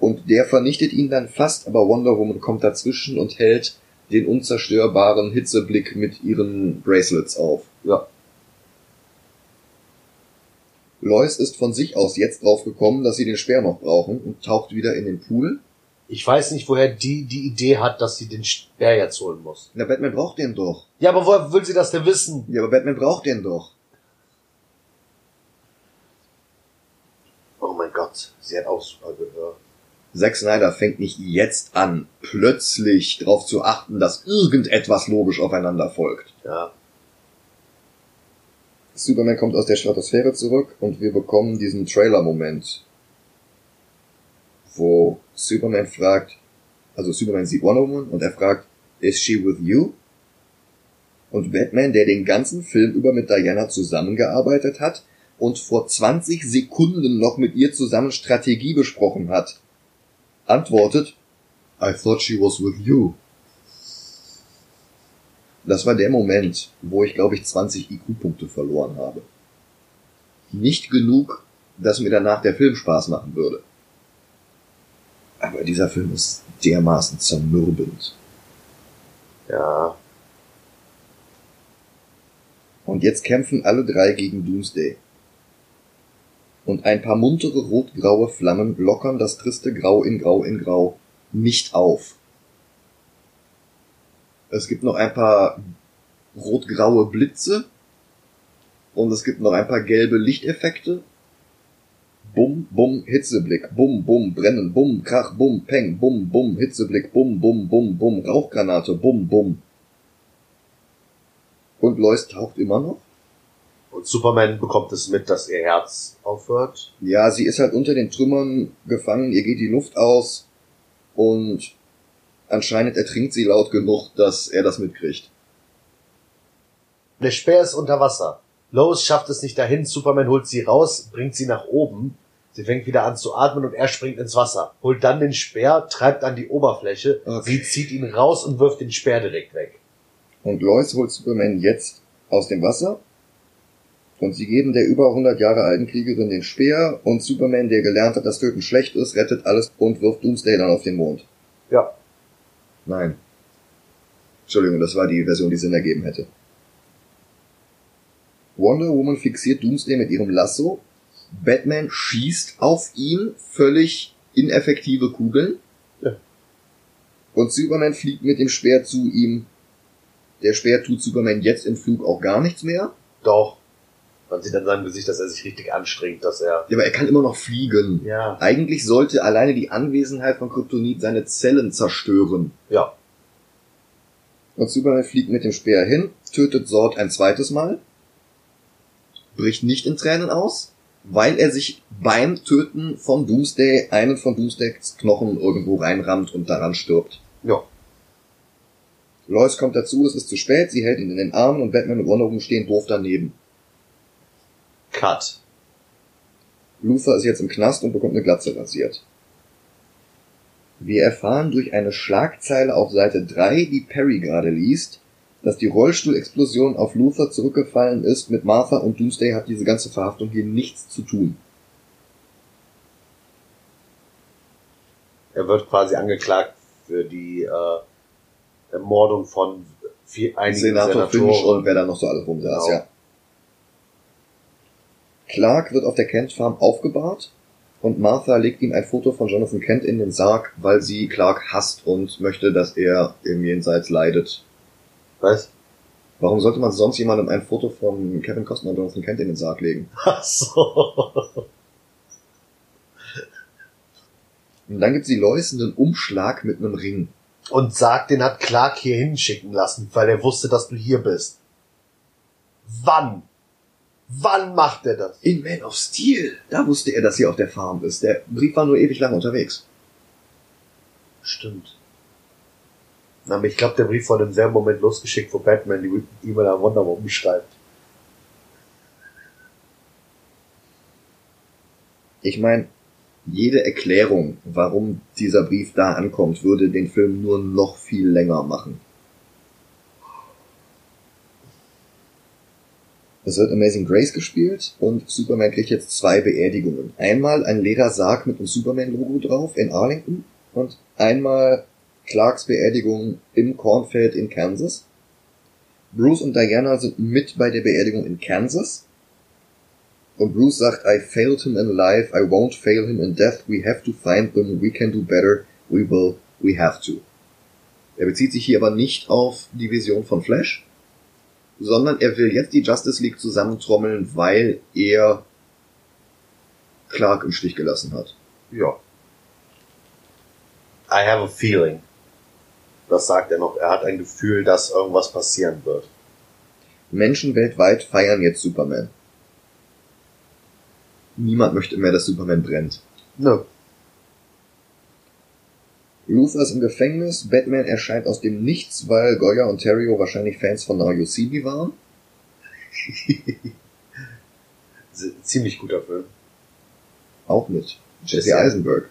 Und der vernichtet ihn dann fast, aber Wonder Woman kommt dazwischen und hält den unzerstörbaren Hitzeblick mit ihren Bracelets auf. Ja. Lois ist von sich aus jetzt drauf gekommen, dass sie den Speer noch brauchen und taucht wieder in den Pool. Ich weiß nicht, woher die die Idee hat, dass sie den Speer jetzt holen muss. Na, Batman braucht den doch. Ja, aber woher will sie das denn wissen? Ja, aber Batman braucht den doch. Oh mein Gott, sie hat auch super gehört. Zack Snyder fängt nicht jetzt an, plötzlich darauf zu achten, dass irgendetwas logisch aufeinander folgt. Ja. Superman kommt aus der Stratosphäre zurück und wir bekommen diesen Trailer-Moment, wo Superman fragt, also Superman sieht Wonder Woman und er fragt, is she with you? Und Batman, der den ganzen Film über mit Diana zusammengearbeitet hat und vor 20 Sekunden noch mit ihr zusammen Strategie besprochen hat, antwortet, I thought she was with you. Das war der Moment, wo ich glaube ich 20 IQ-Punkte verloren habe. Nicht genug, dass mir danach der Film Spaß machen würde. Aber dieser Film ist dermaßen zermürbend. Ja. Und jetzt kämpfen alle drei gegen Doomsday. Und ein paar muntere rot-graue Flammen lockern das triste Grau in Grau in Grau nicht auf. Es gibt noch ein paar rot-graue Blitze und es gibt noch ein paar gelbe Lichteffekte. Bum, bum, Hitzeblick, bum, bum, brennen, bum, krach, bum, peng, bum, bum, Hitzeblick, bum, bum, bum, bum, Rauchgranate, bum, bum. Und Lois taucht immer noch. Und Superman bekommt es mit, dass ihr Herz aufhört. Ja, sie ist halt unter den Trümmern gefangen, ihr geht die Luft aus und anscheinend ertrinkt sie laut genug, dass er das mitkriegt. Der Speer ist unter Wasser. Lois schafft es nicht dahin, Superman holt sie raus, bringt sie nach oben. Sie fängt wieder an zu atmen und er springt ins Wasser. Holt dann den Speer, treibt an die Oberfläche. Okay. Sie zieht ihn raus und wirft den Speer direkt weg. Und Lois holt Superman jetzt aus dem Wasser. Und sie geben der über 100 Jahre alten Kriegerin den Speer und Superman, der gelernt hat, dass Töten schlecht ist, rettet alles und wirft Doomsday dann auf den Mond. Ja. Nein. Entschuldigung, das war die Version, die Sinn ergeben hätte. Wonder Woman fixiert Doomsday mit ihrem Lasso. Batman schießt auf ihn völlig ineffektive Kugeln. Ja. Und Superman fliegt mit dem Speer zu ihm. Der Speer tut Superman jetzt im Flug auch gar nichts mehr. Doch. Man sieht an seinem Gesicht, dass er sich richtig anstrengt, dass er. Ja, aber er kann immer noch fliegen. Ja. Eigentlich sollte alleine die Anwesenheit von Kryptonit seine Zellen zerstören. Ja. Und Superman fliegt mit dem Speer hin, tötet Zord ein zweites Mal, bricht nicht in Tränen aus, weil er sich beim Töten von Doomsday einen von Doomsdays Knochen irgendwo reinrammt und daran stirbt. Ja. Lois kommt dazu, es ist zu spät, sie hält ihn in den Armen und Batman und Wonder Woman stehen doof daneben. Cut. Luther ist jetzt im Knast und bekommt eine Glatze rasiert. Wir erfahren durch eine Schlagzeile auf Seite 3, die Perry gerade liest, dass die Rollstuhlexplosion auf Luther zurückgefallen ist mit Martha und Doomsday hat diese ganze Verhaftung hier nichts zu tun. Er wird quasi angeklagt für die äh, Ermordung von vier, einigen Senator Finch und Senatoren. wer da noch so alles rumsaß, Genau. ja. Clark wird auf der Kent Farm aufgebahrt und Martha legt ihm ein Foto von Jonathan Kent in den Sarg, weil sie Clark hasst und möchte, dass er im Jenseits leidet. Was? Warum sollte man sonst jemandem ein Foto von Kevin Costner und Jonathan Kent in den Sarg legen? Ach so. Und dann gibt sie Lois einen Umschlag mit einem Ring. Und sagt, den hat Clark hier hinschicken lassen, weil er wusste, dass du hier bist. Wann? Wann macht er das? In Man of Steel. Da wusste er, dass sie auf der Farm ist. Der Brief war nur ewig lang unterwegs. Stimmt. Aber ich glaube, der Brief wurde im selben Moment losgeschickt, wo Batman die E-Mail an Wonder Woman schreibt. Ich meine, jede Erklärung, warum dieser Brief da ankommt, würde den Film nur noch viel länger machen. Es wird Amazing Grace gespielt und Superman kriegt jetzt zwei Beerdigungen. Einmal ein leerer Sarg mit dem Superman-Logo drauf in Arlington und einmal Clarks Beerdigung im Cornfeld in Kansas. Bruce und Diana sind mit bei der Beerdigung in Kansas. Und Bruce sagt, I failed him in life, I won't fail him in death, we have to find them, we can do better, we will, we have to. Er bezieht sich hier aber nicht auf die Vision von Flash, sondern er will jetzt die Justice League zusammentrommeln, weil er Clark im Stich gelassen hat. Ja. I have a feeling. Das sagt er noch. Er hat ein Gefühl, dass irgendwas passieren wird. Menschen weltweit feiern jetzt Superman. Niemand möchte mehr, dass Superman brennt. Nö. Luther ist im Gefängnis, Batman erscheint aus dem Nichts, weil Goya und Terrio wahrscheinlich Fans von Now You See Me waren. Ziemlich guter Film. Auch mit Jesse. Eisenberg.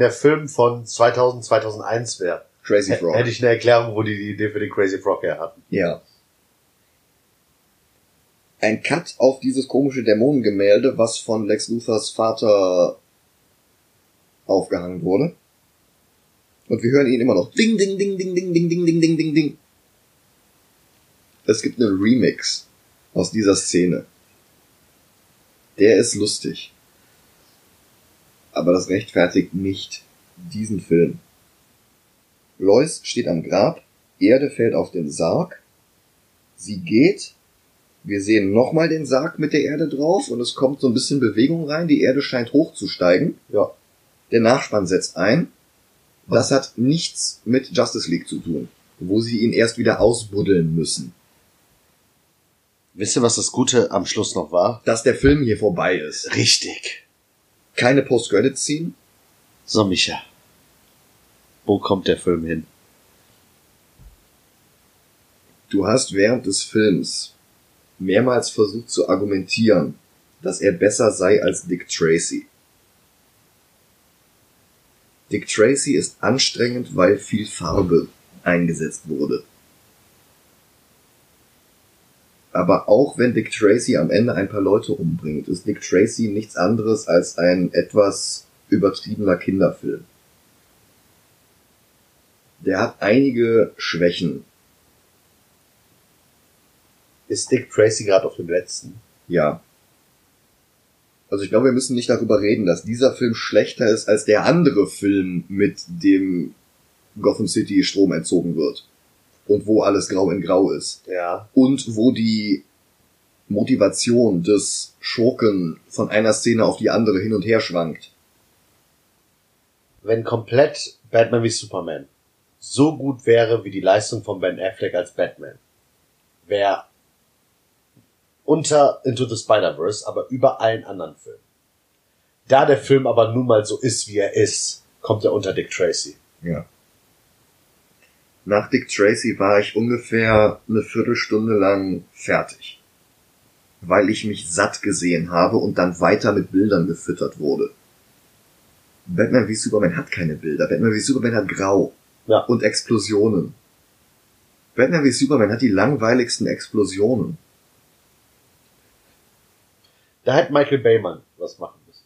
der Film von 2000, 2001 wäre, Crazy hätte Frog. ich eine Erklärung, wo die die Idee für den Crazy Frog her hatten. Ja. Ein Cut auf dieses komische Dämonengemälde, was von Lex Luthers Vater aufgehangen wurde. Und wir hören ihn immer noch. Ding, ding, ding, ding, ding, ding, ding, ding, ding, ding, ding. Es gibt einen Remix aus dieser Szene. Der ist lustig. Aber das rechtfertigt nicht diesen Film. Lois steht am Grab, Erde fällt auf den Sarg, sie geht, wir sehen nochmal den Sarg mit der Erde drauf und es kommt so ein bisschen Bewegung rein, die Erde scheint hochzusteigen. Ja. Der Nachspann setzt ein. Das hat nichts mit Justice League zu tun, wo sie ihn erst wieder ausbuddeln müssen. Wisst ihr, was das Gute am Schluss noch war? Dass der Film hier vorbei ist. Richtig. Keine Post-Credit-Scene. So, Micha. Wo kommt der Film hin? Du hast während des Films mehrmals versucht zu argumentieren, dass er besser sei als Dick Tracy. Dick Tracy ist anstrengend, weil viel Farbe eingesetzt wurde. Aber auch wenn Dick Tracy am Ende ein paar Leute umbringt, ist Dick Tracy nichts anderes als ein etwas übertriebener Kinderfilm. Der hat einige Schwächen, Ist Dick Tracy gerade auf dem letzten? Ja. Also ich glaube, wir müssen nicht darüber reden, dass dieser Film schlechter ist als der andere Film, mit dem Gotham City Strom entzogen wird. Und wo alles grau in grau ist. Ja. Und wo die Motivation des Schurken von einer Szene auf die andere hin und her schwankt. Wenn komplett Batman wie Superman so gut wäre wie die Leistung von Ben Affleck als Batman, wäre unter Into the Spider-Verse, aber über allen anderen Filmen. Da der Film aber nun mal so ist, wie er ist, kommt er unter Dick Tracy. Ja. Nach Dick Tracy war ich ungefähr eine Viertelstunde lang fertig. Weil ich mich satt gesehen habe und dann weiter mit Bildern gefüttert wurde. Batman wie Superman hat keine Bilder. Batman wie Superman hat Grau. Ja. Und Explosionen. Batman wie Superman hat die langweiligsten Explosionen. Da hätte Michael Bayman was machen müssen.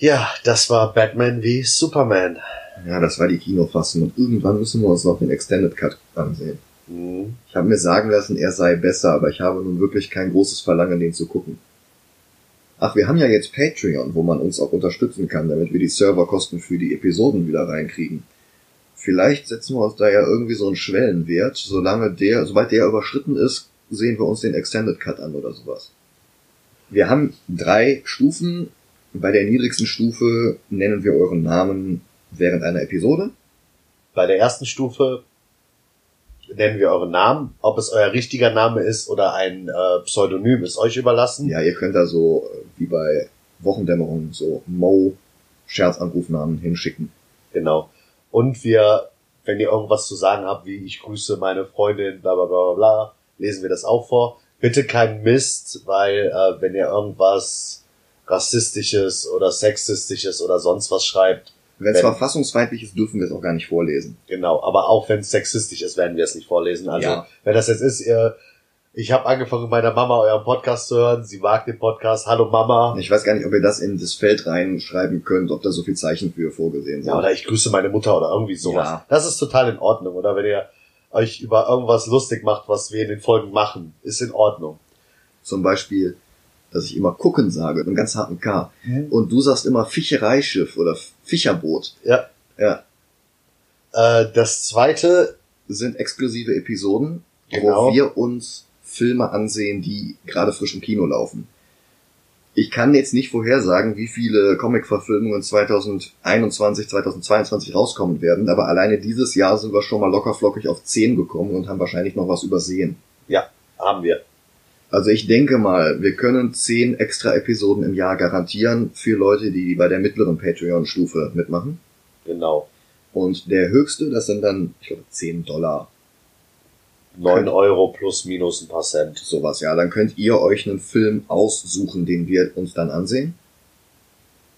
Ja, das war Batman wie Superman. Ja, das war die Kinofassung. Und irgendwann müssen wir uns noch den Extended Cut ansehen. Mhm. Ich habe mir sagen lassen, er sei besser, aber ich habe nun wirklich kein großes Verlangen, den zu gucken. Ach, wir haben ja jetzt Patreon, wo man uns auch unterstützen kann, damit wir die Serverkosten für die Episoden wieder reinkriegen. Vielleicht setzen wir uns da ja irgendwie so einen Schwellenwert, solange der, sobald der überschritten ist, sehen wir uns den Extended Cut an oder sowas. Wir haben drei Stufen. Bei der niedrigsten Stufe nennen wir euren Namen während einer Episode. Bei der ersten Stufe nennen wir euren Namen. Ob es euer richtiger Name ist oder ein äh, Pseudonym, ist euch überlassen. Ja, ihr könnt da so, äh, wie bei Wochendämmerung, so Mo Scherzanrufnamen hinschicken. Genau. Und wir, wenn ihr irgendwas zu sagen habt, wie ich grüße meine Freundin, bla bla bla bla, bla lesen wir das auch vor. Bitte kein Mist, weil äh, wenn ihr irgendwas rassistisches oder sexistisches oder sonst was schreibt, Wenn es verfassungsfeindlich ist, dürfen wir es auch gar nicht vorlesen. genau, aber auch wenn es sexistisch ist, werden wir es nicht vorlesen. Also Ja. wenn das jetzt ist, ihr, ich habe angefangen, mit meiner Mama euren Podcast zu hören, sie mag den Podcast, hallo Mama. Ich weiß gar nicht, ob ihr das in das Feld reinschreiben könnt, ob da so viel Zeichen für vorgesehen sind. Ja, oder ich grüße meine Mutter oder irgendwie sowas. Ja. Das ist total in Ordnung. Oder wenn ihr euch über irgendwas lustig macht, was wir in den Folgen machen, ist in Ordnung. Zum Beispiel, dass ich immer gucken sage, mit einem ganz harten K. Und du sagst immer Fischereischiff oder Fischerboot. Ja. Ja. Äh, das zweite, Sind exklusive Episoden, Genau. wo wir uns Filme ansehen, die gerade frisch im Kino laufen. Ich kann jetzt nicht vorhersagen, wie viele Comic-Verfilmungen 2021, 2022 rauskommen werden, aber alleine dieses Jahr sind wir schon mal lockerflockig auf 10 gekommen und haben wahrscheinlich noch was übersehen. haben wir. Also ich denke mal, wir können 10 extra Episoden im Jahr garantieren für Leute, die bei der mittleren Patreon-Stufe mitmachen. Genau. Und der höchste, das sind dann, ich glaube, 10 Dollar. 9 Euro plus minus ein paar Cent. Sowas, ja. Dann könnt ihr euch einen Film aussuchen, den wir uns dann ansehen.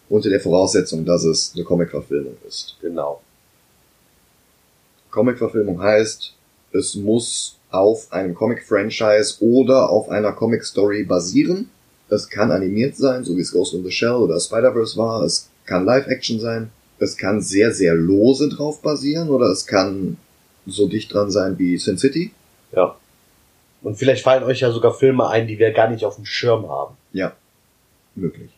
Unter der Voraussetzung, dass es eine Comic-Verfilmung ist. Genau. Comic-Verfilmung heißt, es muss auf einem Comic-Franchise oder auf einer Comic-Story basieren. Es kann animiert sein, so wie es Ghost in the Shell oder Spider-Verse war. Es kann Live-Action sein. Es kann sehr, sehr lose drauf basieren oder es kann so dicht dran sein wie Sin City. Ja. Und vielleicht fallen euch ja sogar Filme ein, die wir gar nicht auf dem Schirm haben. Ja, möglich.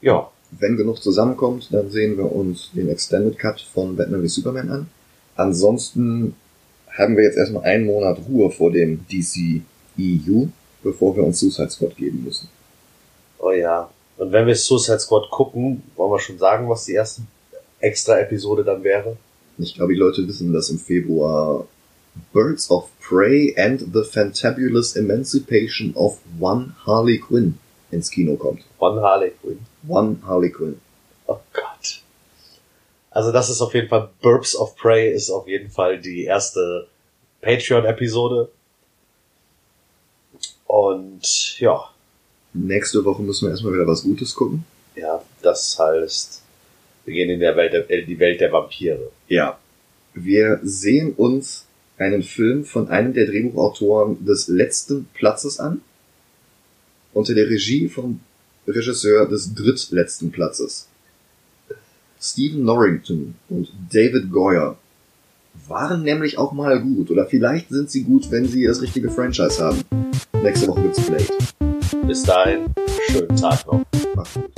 Ja. Wenn genug zusammenkommt, dann sehen wir uns den Extended Cut von Batman wie Superman an. Ansonsten haben wir jetzt erstmal einen Monat Ruhe vor dem DC EU, bevor wir uns Suicide Squad geben müssen. Oh ja. Und wenn wir Suicide Squad gucken, wollen wir schon sagen, was die erste extra Episode dann wäre? Ich glaube, die Leute wissen, dass im Februar Birds of Prey and the Fantabulous Emancipation of One Harley Quinn ins Kino kommt. One Harley Quinn. One Harley Quinn. Oh Gott. Also das ist auf jeden Fall, Burbs of Prey ist auf jeden Fall die erste Patreon-Episode. Und ja, Nächste Woche müssen wir erstmal wieder was Gutes gucken. ja, das heißt, wir gehen in der Welt der, in die Welt der Vampire. Ja. Wir sehen uns einen Film von einem der Drehbuchautoren des letzten Platzes an. Unter der Regie vom Regisseur des drittletzten Platzes. Stephen Norrington und David Goyer waren nämlich auch mal gut. Oder vielleicht sind sie gut, wenn sie das richtige Franchise haben. Nächste Woche gibt's Blade. Bis dahin, schönen Tag noch. Macht's gut.